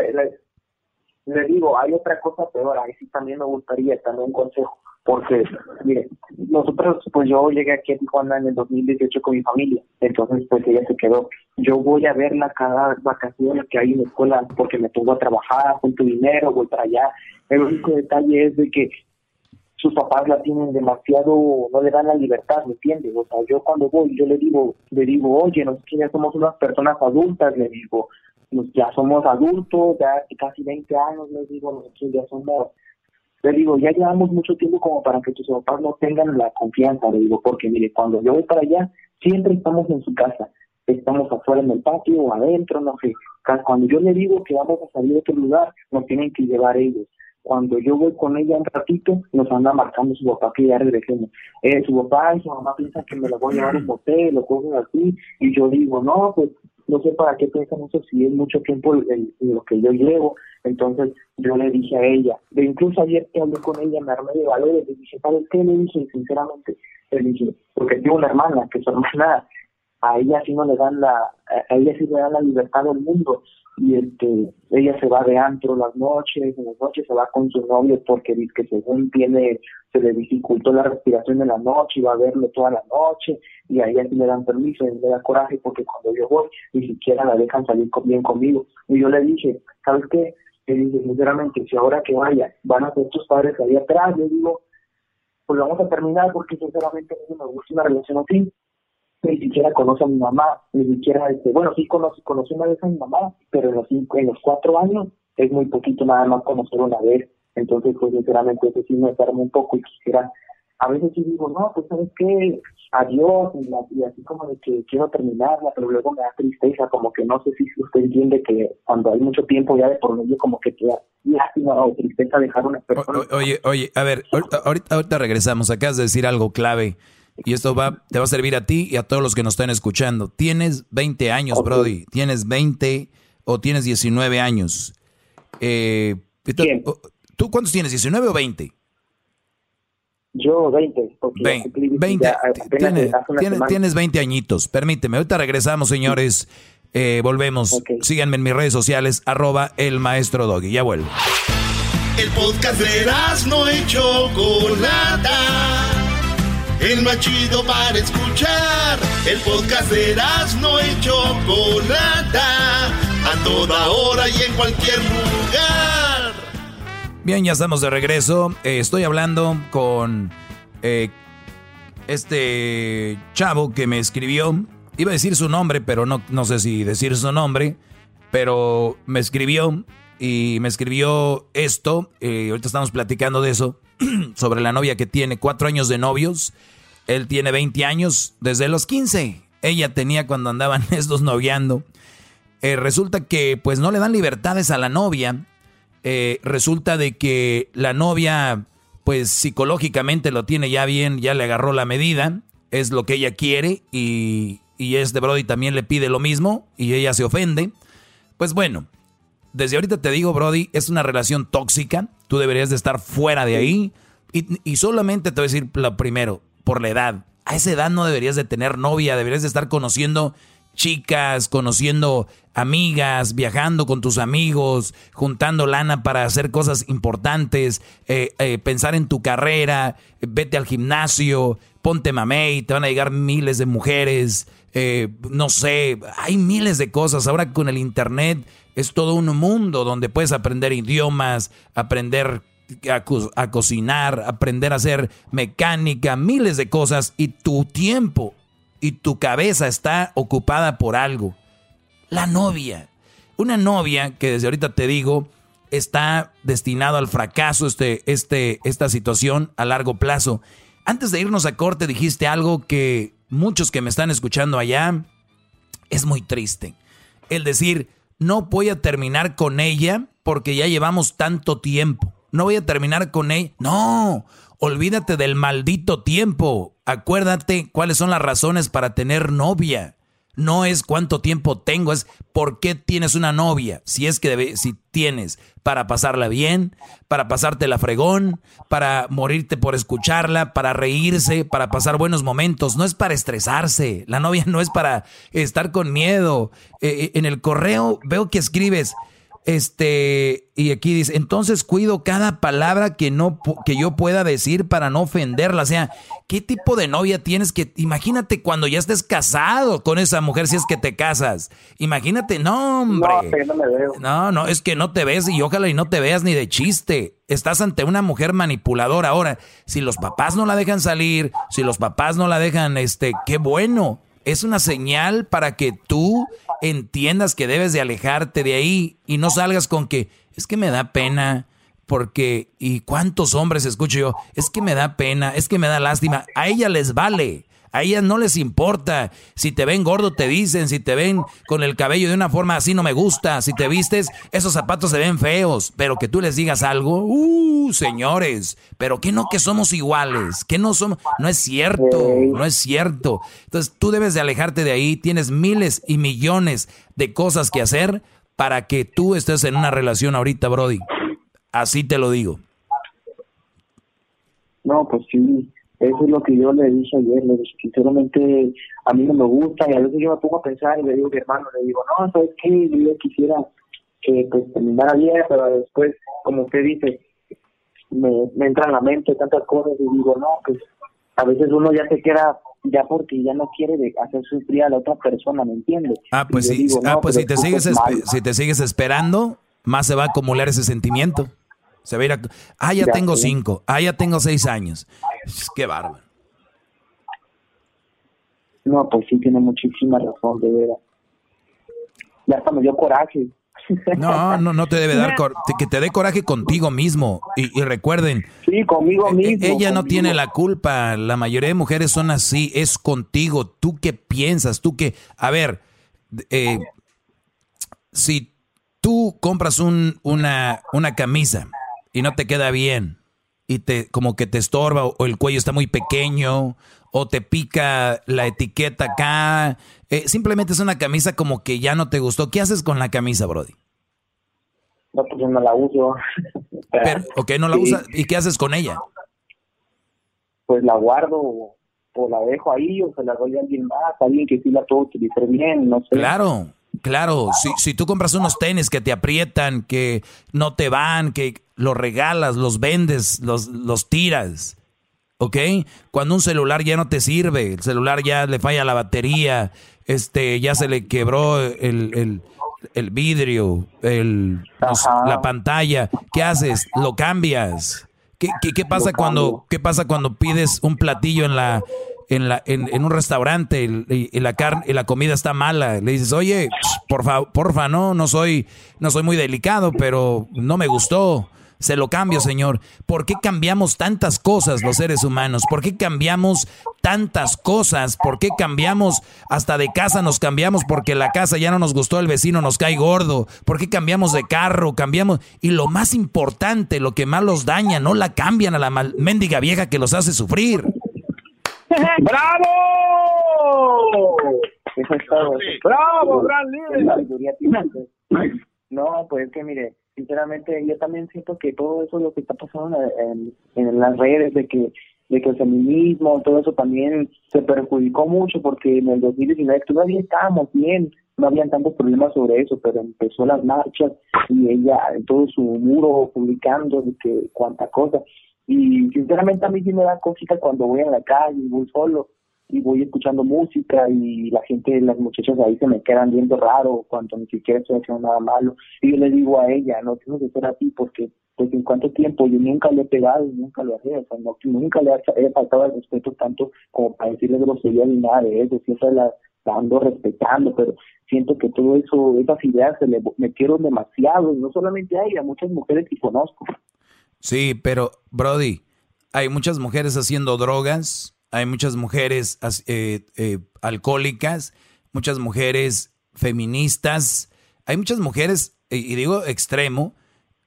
le, digo, hay otra cosa peor, ahí sí también me gustaría también un consejo, porque, mire, nosotros, pues yo llegué aquí a Tijuana en el 2018 con mi familia, entonces pues ella se quedó. Yo voy a verla cada vacaciones que hay en la escuela, porque me pongo a trabajar, junto dinero, voy para allá. El único detalle es de que sus papás la tienen demasiado, no le dan la libertad, ¿me entiendes? O sea, yo cuando voy, yo le digo, le digo, oye, nosotros ya somos unas personas adultas, le digo, nos- ya somos adultos, ya casi 20 años, les digo, nosotros ya somos, le digo, ya llevamos mucho tiempo como para que tus papás no tengan la confianza, le digo, porque mire, cuando yo voy para allá, siempre estamos en su casa, estamos afuera en el patio o adentro, no sé, cuando yo le digo que vamos a salir de otro lugar, nos tienen que llevar ellos. Cuando yo voy con ella un ratito, nos anda marcando su papá que ya regresemos. Eh, su papá y su mamá piensan que me la voy a llevar a un motel o cosas así, y yo digo, no, pues no sé para qué piensan eso si es mucho tiempo el- el- lo que yo llevo. Entonces yo le dije a ella, de incluso ayer que hablé con ella me armé de valores, le dije, ¿sabes qué? Le dije, sinceramente, le dije, porque tengo una hermana, que su hermana, a ella sí no le dan la, a ella sí le dan la libertad del mundo, y este, ella se va de antro las noches, en las noches se va con su novio porque dice que según tiene, se le dificultó la respiración en la noche y va a verlo toda la noche, y a ella sí le dan permiso, y le da coraje porque cuando yo voy, ni siquiera la dejan salir con- bien conmigo. Y yo le dije, ¿sabes qué? Le dije, sinceramente, si ahora que vaya, van a ser tus padres ahí atrás, le digo, pues vamos a terminar porque sinceramente a mí me gusta una relación así. Ni siquiera conoce a mi mamá, ni siquiera, este, bueno, sí conoce, conocí una vez a mi mamá, pero en los, cinco, en los cuatro años es muy poquito nada más conocer una vez. Entonces, pues sinceramente, eso sí me enferma un poco y quisiera, a veces sí digo, no, pues sabes qué, adiós, y, la- y así como de que quiero terminarla, pero luego me da tristeza, como que no sé si usted entiende que cuando hay mucho tiempo ya de por medio, como que te da lástima o tristeza dejar una persona. O- Oye, oye, a ver, ahorita, ahorita, ahorita regresamos. Acabas de decir algo clave. Y esto va, te va a servir a ti y a todos los que nos están escuchando. Tienes 20 años, Brody. Tienes 20 o tienes 19 años. Eh, ¿Tú cuántos tienes? ¿19 o 20? Yo 20, porque ya 20, cumplí 20, ya apenas tienes, hace una tienes- semana. tienes 20 añitos. Permíteme, ahorita regresamos, señores. Eh, volvemos. Síganme en mis redes sociales, arroba el maestro Doggy. Ya vuelvo. El podcast de no y Chocolata. El más chido para escuchar. El podcast de no y Chocolata. A toda hora y en cualquier lugar. Bien, ya estamos de regreso. Eh, estoy hablando con eh, este chavo que me escribió. Iba a decir su nombre, pero no, no sé si decir su nombre. Pero me escribió y me escribió esto. eh, ahorita estamos platicando de eso. sobre la novia que tiene cuatro años de novios. Él tiene 20 años desde los 15. Ella tenía cuando andaban estos noviando. Eh, resulta que pues no le dan libertades a la novia. Eh, resulta de que la novia pues psicológicamente lo tiene ya bien, ya le agarró la medida, es lo que ella quiere y, y este Brody también le pide lo mismo y ella se ofende. Pues bueno, desde ahorita te digo Brody, es una relación tóxica, tú deberías de estar fuera de ahí y, y solamente te voy a decir lo primero, por la edad. A esa edad no deberías de tener novia, deberías de estar conociendo chicas, conociendo amigas, viajando con tus amigos, juntando lana para hacer cosas importantes, eh, eh, pensar en tu carrera, vete al gimnasio, ponte mamey, te van a llegar miles de mujeres, eh, no sé, hay miles de cosas. Ahora con el internet es todo un mundo donde puedes aprender idiomas, aprender a, co- a cocinar, aprender a hacer mecánica, miles de cosas y tu tiempo y tu cabeza está ocupada por algo. La novia. Una novia que desde ahorita te digo está destinado al fracaso este, este, esta situación a largo plazo. Antes de irnos a corte dijiste algo que muchos que me están escuchando allá es muy triste. El decir, no voy a terminar con ella porque ya llevamos tanto tiempo. No voy a terminar con ella. No, olvídate del maldito tiempo. Acuérdate cuáles son las razones para tener novia no es cuánto tiempo tengo, es por qué tienes una novia. Si es que debe, si tienes para pasarla bien, para pasarte la fregón, para morirte por escucharla, para reírse, para pasar buenos momentos. No es para estresarse. La novia no es para estar con miedo. Eh, eh, en el correo veo que escribes, este, y aquí dice, entonces cuido cada palabra que no que yo pueda decir para no ofenderla. O sea, ¿qué tipo de novia tienes que imagínate cuando ya estés casado con esa mujer si es que te casas? Imagínate, no, hombre. No, no, me veo. no, no, es que no te ves y ojalá y no te veas ni de chiste. Estás ante una mujer manipuladora ahora. Si los papás no la dejan salir, si los papás no la dejan este, qué bueno es una señal para que tú entiendas que debes de alejarte de ahí y no salgas con que es que me da pena porque y cuántos hombres escucho yo, es que me da pena, es que me da lástima, a ella les vale. A ellas no les importa. Si te ven gordo, te dicen. Si te ven con el cabello de una forma así, no me gusta. Si te vistes, esos zapatos se ven feos. Pero que tú les digas algo, uh, señores. Pero que no que somos iguales. Que no somos. No es cierto. No es cierto. Entonces tú debes de alejarte de ahí. Tienes miles y millones de cosas que hacer para que tú estés en una relación ahorita, Brody. Así te lo digo. No, pues sí. Eso es lo que yo le dije ayer, le dije, sinceramente a mí no me gusta y a veces yo me pongo a pensar y le digo a mi hermano, le digo, no, ¿sabes qué? Yo quisiera que pues terminara bien, pero después, como usted dice, me, me entra en la mente tantas cosas y digo, no, pues a veces uno ya se queda ya porque ya no quiere hacer sufrir a la otra persona, ¿me entiendes? Ah, pues sí, ah, pues si te sigues si te sigues esperando, más se va a acumular ese sentimiento. Se va a ir a... Ah, ya, tengo cinco. Ah, ya tengo seis años. Qué bárbaro. No, pues sí, tiene muchísima razón, de verdad. Ya hasta me dio coraje. No, no, no te debe dar que te dé coraje contigo mismo. Y, recuerden, sí, conmigo e, e, mismo. Ella no tiene la culpa. La mayoría de mujeres son así. Es contigo. ¿Tú qué piensas? Tú qué. A ver, eh, si tú compras un, una, una camisa y no te queda bien y te como que te estorba o, el cuello está muy pequeño o te pica la etiqueta acá, eh, simplemente es una camisa como que ya no te gustó. ¿Qué haces con la camisa, Brody? No, pues yo no la uso. Pero, ok, no la usas. ¿Y qué haces con ella? Pues la guardo o la dejo ahí o se la doy a alguien más, alguien que sí la puedo utilizar bien, no sé. Claro, Claro, si, si tú compras unos tenis que te aprietan, que no te van, que los regalas, los vendes, los, los tiras, ¿ok? Cuando un celular ya no te sirve, el celular ya le falla la batería, este, ya se le quebró el, vidrio, el, la pantalla, ¿qué haces? Lo cambias. ¿Qué, qué, pasa cuando, ¿Qué pasa cuando pides un platillo en la en, la, en, un restaurante y, la carne y la comida está mala, le dices, oye, porfa, porfa, no, no soy, no soy muy delicado, pero no me gustó. Se lo cambio, señor. ¿Por qué cambiamos tantas cosas los seres humanos? ¿Por qué cambiamos tantas cosas? ¿Por qué cambiamos hasta de casa nos cambiamos porque la casa ya no nos gustó, el vecino nos cae gordo? ¿Por qué cambiamos de carro? Cambiamos y lo más importante, lo que más los daña, no la cambian a la mendiga vieja que los hace sufrir. ¡Bravo! Eso es todo. ¡Bravo, gran líder! No, pues que mire, sinceramente yo también siento que todo eso lo que está pasando en, en las redes de que de que el feminismo, todo eso también se perjudicó mucho porque en el 2019 todavía estábamos bien, no habían tantos problemas sobre eso, pero empezó las marchas y ella en todo su muro publicando de que cuánta cosa. Y sinceramente a mí sí me da cosita cuando voy a la calle y voy solo y voy escuchando música y la gente, las muchachas ahí se me quedan viendo raro cuando ni siquiera estoy haciendo nada malo. Y yo le digo a ella, no tienes que ser así porque pues en cuánto tiempo yo nunca le he pegado y nunca lo he o sea, no, nunca le he faltado el respeto tanto como para decirle grosería ni nada de eso, siempre la, ando respetando, pero siento que todo eso, esas ideas se le metieron demasiado, no solamente a ella, a muchas mujeres que conozco. Sí, pero Brody, hay muchas mujeres haciendo drogas, hay muchas mujeres eh, eh, alcohólicas, muchas mujeres feministas, hay muchas mujeres, y digo extremo,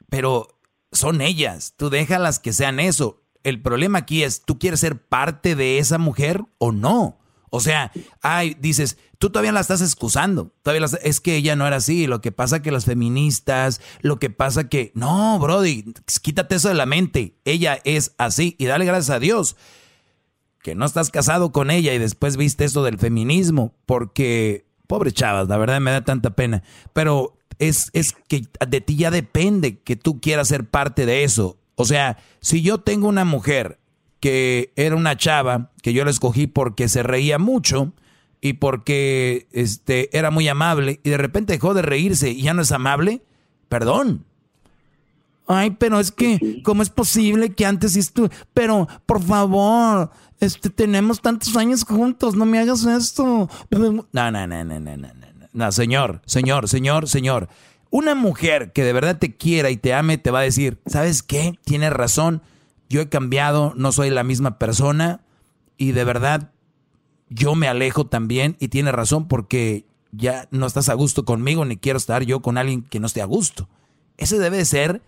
pero son ellas, tú déjalas que sean eso. El problema aquí es, ¿tú quieres ser parte de esa mujer o no? O sea, ay, dices, tú todavía la estás excusando. Todavía es que ella no era así. Lo que pasa que las feministas, lo que pasa que. No, Brody, quítate eso de la mente. Ella es así. Y dale gracias a Dios que no estás casado con ella y después viste eso del feminismo. Porque, pobre chavas, la verdad me da tanta pena. Pero es, es que de ti ya depende que tú quieras ser parte de eso. O sea, si yo tengo una mujer que era una chava que yo la escogí porque se reía mucho y porque este, era muy amable y de repente dejó de reírse y ya no es amable, perdón. Ay, pero es que, ¿cómo es posible que antes estuve? Pero, por favor, este, tenemos tantos años juntos, no me hagas esto. No, no, no, no, no, no, no. No, señor, señor, señor, señor. Una mujer que de verdad te quiera y te ame te va a decir, ¿sabes qué? Tienes razón yo he cambiado, no soy la misma persona y de verdad yo me alejo también y tiene razón porque ya no estás a gusto conmigo ni quiero estar yo con alguien que no esté a gusto. Ese debe ser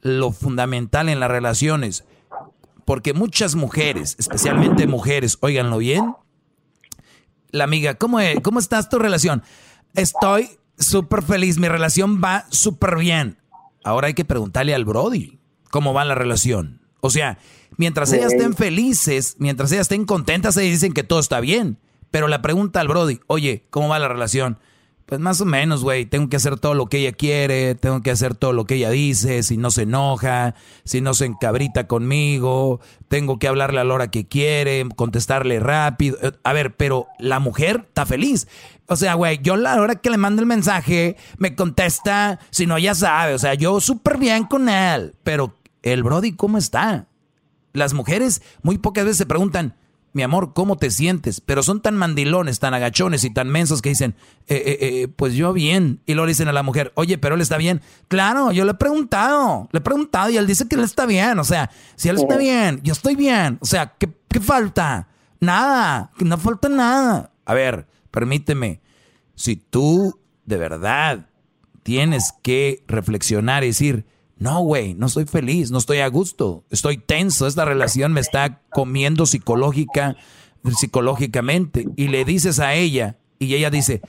lo fundamental en las relaciones. Porque muchas mujeres, especialmente mujeres, óiganlo bien, la amiga, ¿cómo, es? ¿cómo estás tu relación? Estoy súper feliz, mi relación va súper bien. Ahora hay que preguntarle al Brody cómo va la relación. O sea, mientras ellas estén felices, mientras ellas estén contentas, ellas dicen que todo está bien. Pero la pregunta al Brody, oye, ¿cómo va la relación? Pues más o menos, güey, tengo que hacer todo lo que ella quiere, tengo que hacer todo lo que ella dice, si no se enoja, si no se encabrita conmigo, tengo que hablarle a la hora que quiere, contestarle rápido. A ver, pero la mujer está feliz. O sea, güey, yo la hora que le mando el mensaje, me contesta, si no, ya sabe, o sea, yo súper bien con él, pero el Brody, ¿cómo está? Las mujeres muy pocas veces se preguntan, mi amor, ¿cómo te sientes? Pero son tan mandilones, tan agachones y tan mensos que dicen, eh, eh, eh, pues yo bien. Y luego le dicen a la mujer, oye, pero él está bien. Claro, yo le he preguntado, le he preguntado y él dice que él está bien. O sea, si él está bien, yo estoy bien. O sea, ¿qué, qué falta? Nada, no falta nada. A ver, permíteme, si tú de verdad tienes que reflexionar y decir, no, güey, no estoy feliz, no estoy a gusto, estoy tenso, esta relación me está comiendo psicológica, psicológicamente. Y le dices a ella, y ella dice,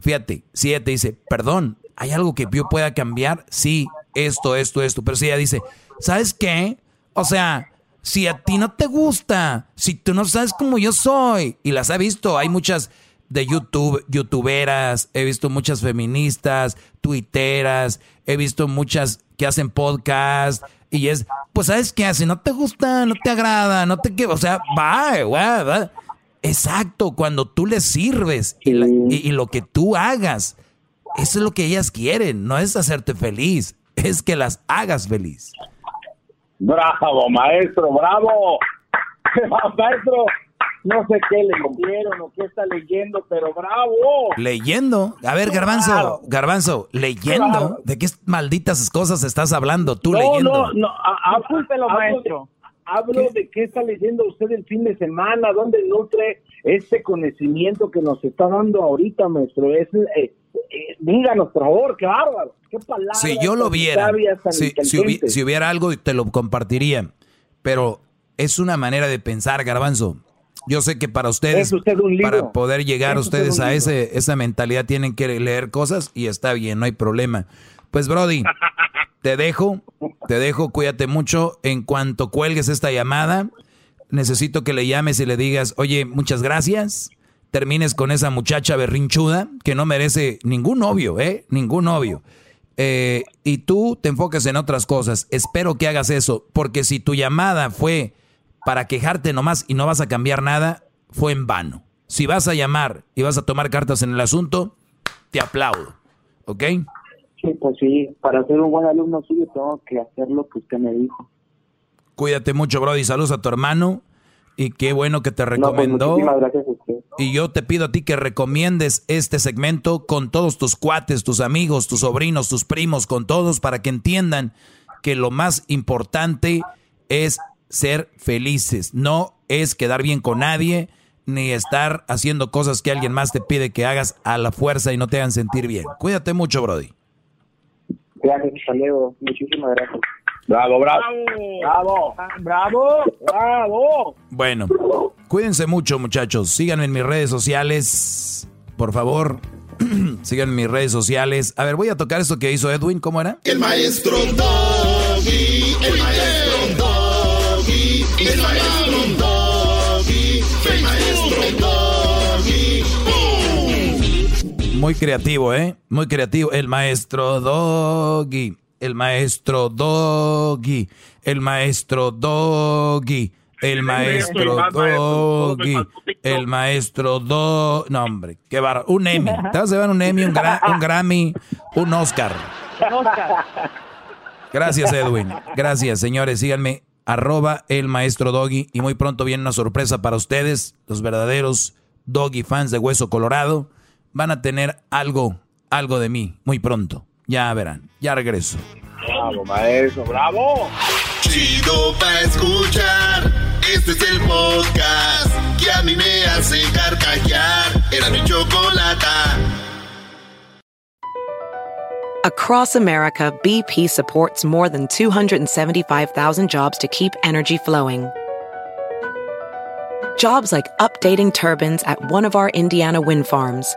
fíjate, si ella te dice, perdón, ¿hay algo que yo pueda cambiar? Sí, esto, esto, esto. Pero si ella dice, ¿sabes qué? O sea, si a ti no te gusta, si tú no sabes cómo yo soy, y las ha visto, hay muchas de YouTube, youtuberas, he visto muchas feministas, tuiteras, he visto muchas que hacen podcast y es, pues sabes qué hace, no te gusta, no te agrada, no te que, o sea, va, va, Exacto, cuando tú les sirves y, y, lo que tú hagas, eso es lo que ellas quieren, no es hacerte feliz, es que las hagas feliz. Bravo, maestro, bravo. maestro, no sé qué leyeron o qué está leyendo, pero bravo. Leyendo. A ver, Garbanzo, Garbanzo, leyendo. ¿De qué malditas cosas estás hablando tú leyendo? No, no, apúltelo, maestro. Hablo de qué está leyendo usted el fin de semana, dónde nutre este conocimiento que nos está dando ahorita, maestro. Es, eh, eh, díganos, por favor, qué bárbaro. Qué palabras. Si yo lo viera, si, si hubiera algo, te lo compartiría. Pero es una manera de pensar, Garbanzo. Yo sé que para ustedes, para poder llegar ustedes a ese, esa mentalidad, tienen que leer cosas y está bien, no hay problema. Pues, Brody, te dejo, te dejo, cuídate mucho. En cuanto cuelgues esta llamada, necesito que le llames y le digas, oye, muchas gracias. Termines con esa muchacha berrinchuda que no merece ningún novio, ¿eh? Ningún novio. Eh, y tú te enfocas en otras cosas. Espero que hagas eso, porque si tu llamada fue para quejarte nomás y no vas a cambiar nada, fue en vano. Si vas a llamar y vas a tomar cartas en el asunto, te aplaudo. ¿Ok? Sí, pues sí, para ser un buen alumno suyo tengo que hacer lo que usted me dijo. Cuídate mucho, Brody. Saludos a tu hermano. Y qué bueno que te pues, recomendó. gracias a usted. Y yo te pido a ti que recomiendes este segmento con todos tus cuates, tus amigos, tus sobrinos, tus primos, con todos, para que entiendan que lo más importante es ser felices, no es quedar bien con nadie, ni estar haciendo cosas que alguien más te pide que hagas a la fuerza y no te hagan sentir bien. Cuídate mucho, Brody. Gracias, Leo. Muchísimas gracias. Bravo, bravo. Bravo, bravo, bravo. Bueno, cuídense mucho, muchachos. Síganme en mis redes sociales, por favor. Síganme en mis redes sociales. A ver, voy a tocar esto que hizo Edwin. ¿Cómo era? El maestro Doggy, el maestro Muy creativo, ¿eh? Muy creativo. El maestro Doggy. El maestro Doggy. El maestro Doggy. El maestro Doggy. El maestro Do... No, hombre, qué barro. Un Emmy. Te vas a llevar un Emmy, un, gra- un Grammy, un Oscar. Gracias, Edwin. Gracias, señores. Síganme, arroba el maestro Doggy. Y muy pronto viene una sorpresa para ustedes, los verdaderos Doggy fans de Hueso Colorado. Van a tener algo, algo de mí, muy pronto. Ya verán. Ya regreso. Bravo, maestro, bravo. Chido pa' escuchar. Este es el podcast que a mí me hace carcajear. Era mi chocolata. Across America, BP supports more than 275,000 jobs to keep energy flowing. Jobs like updating turbines at one of our Indiana wind farms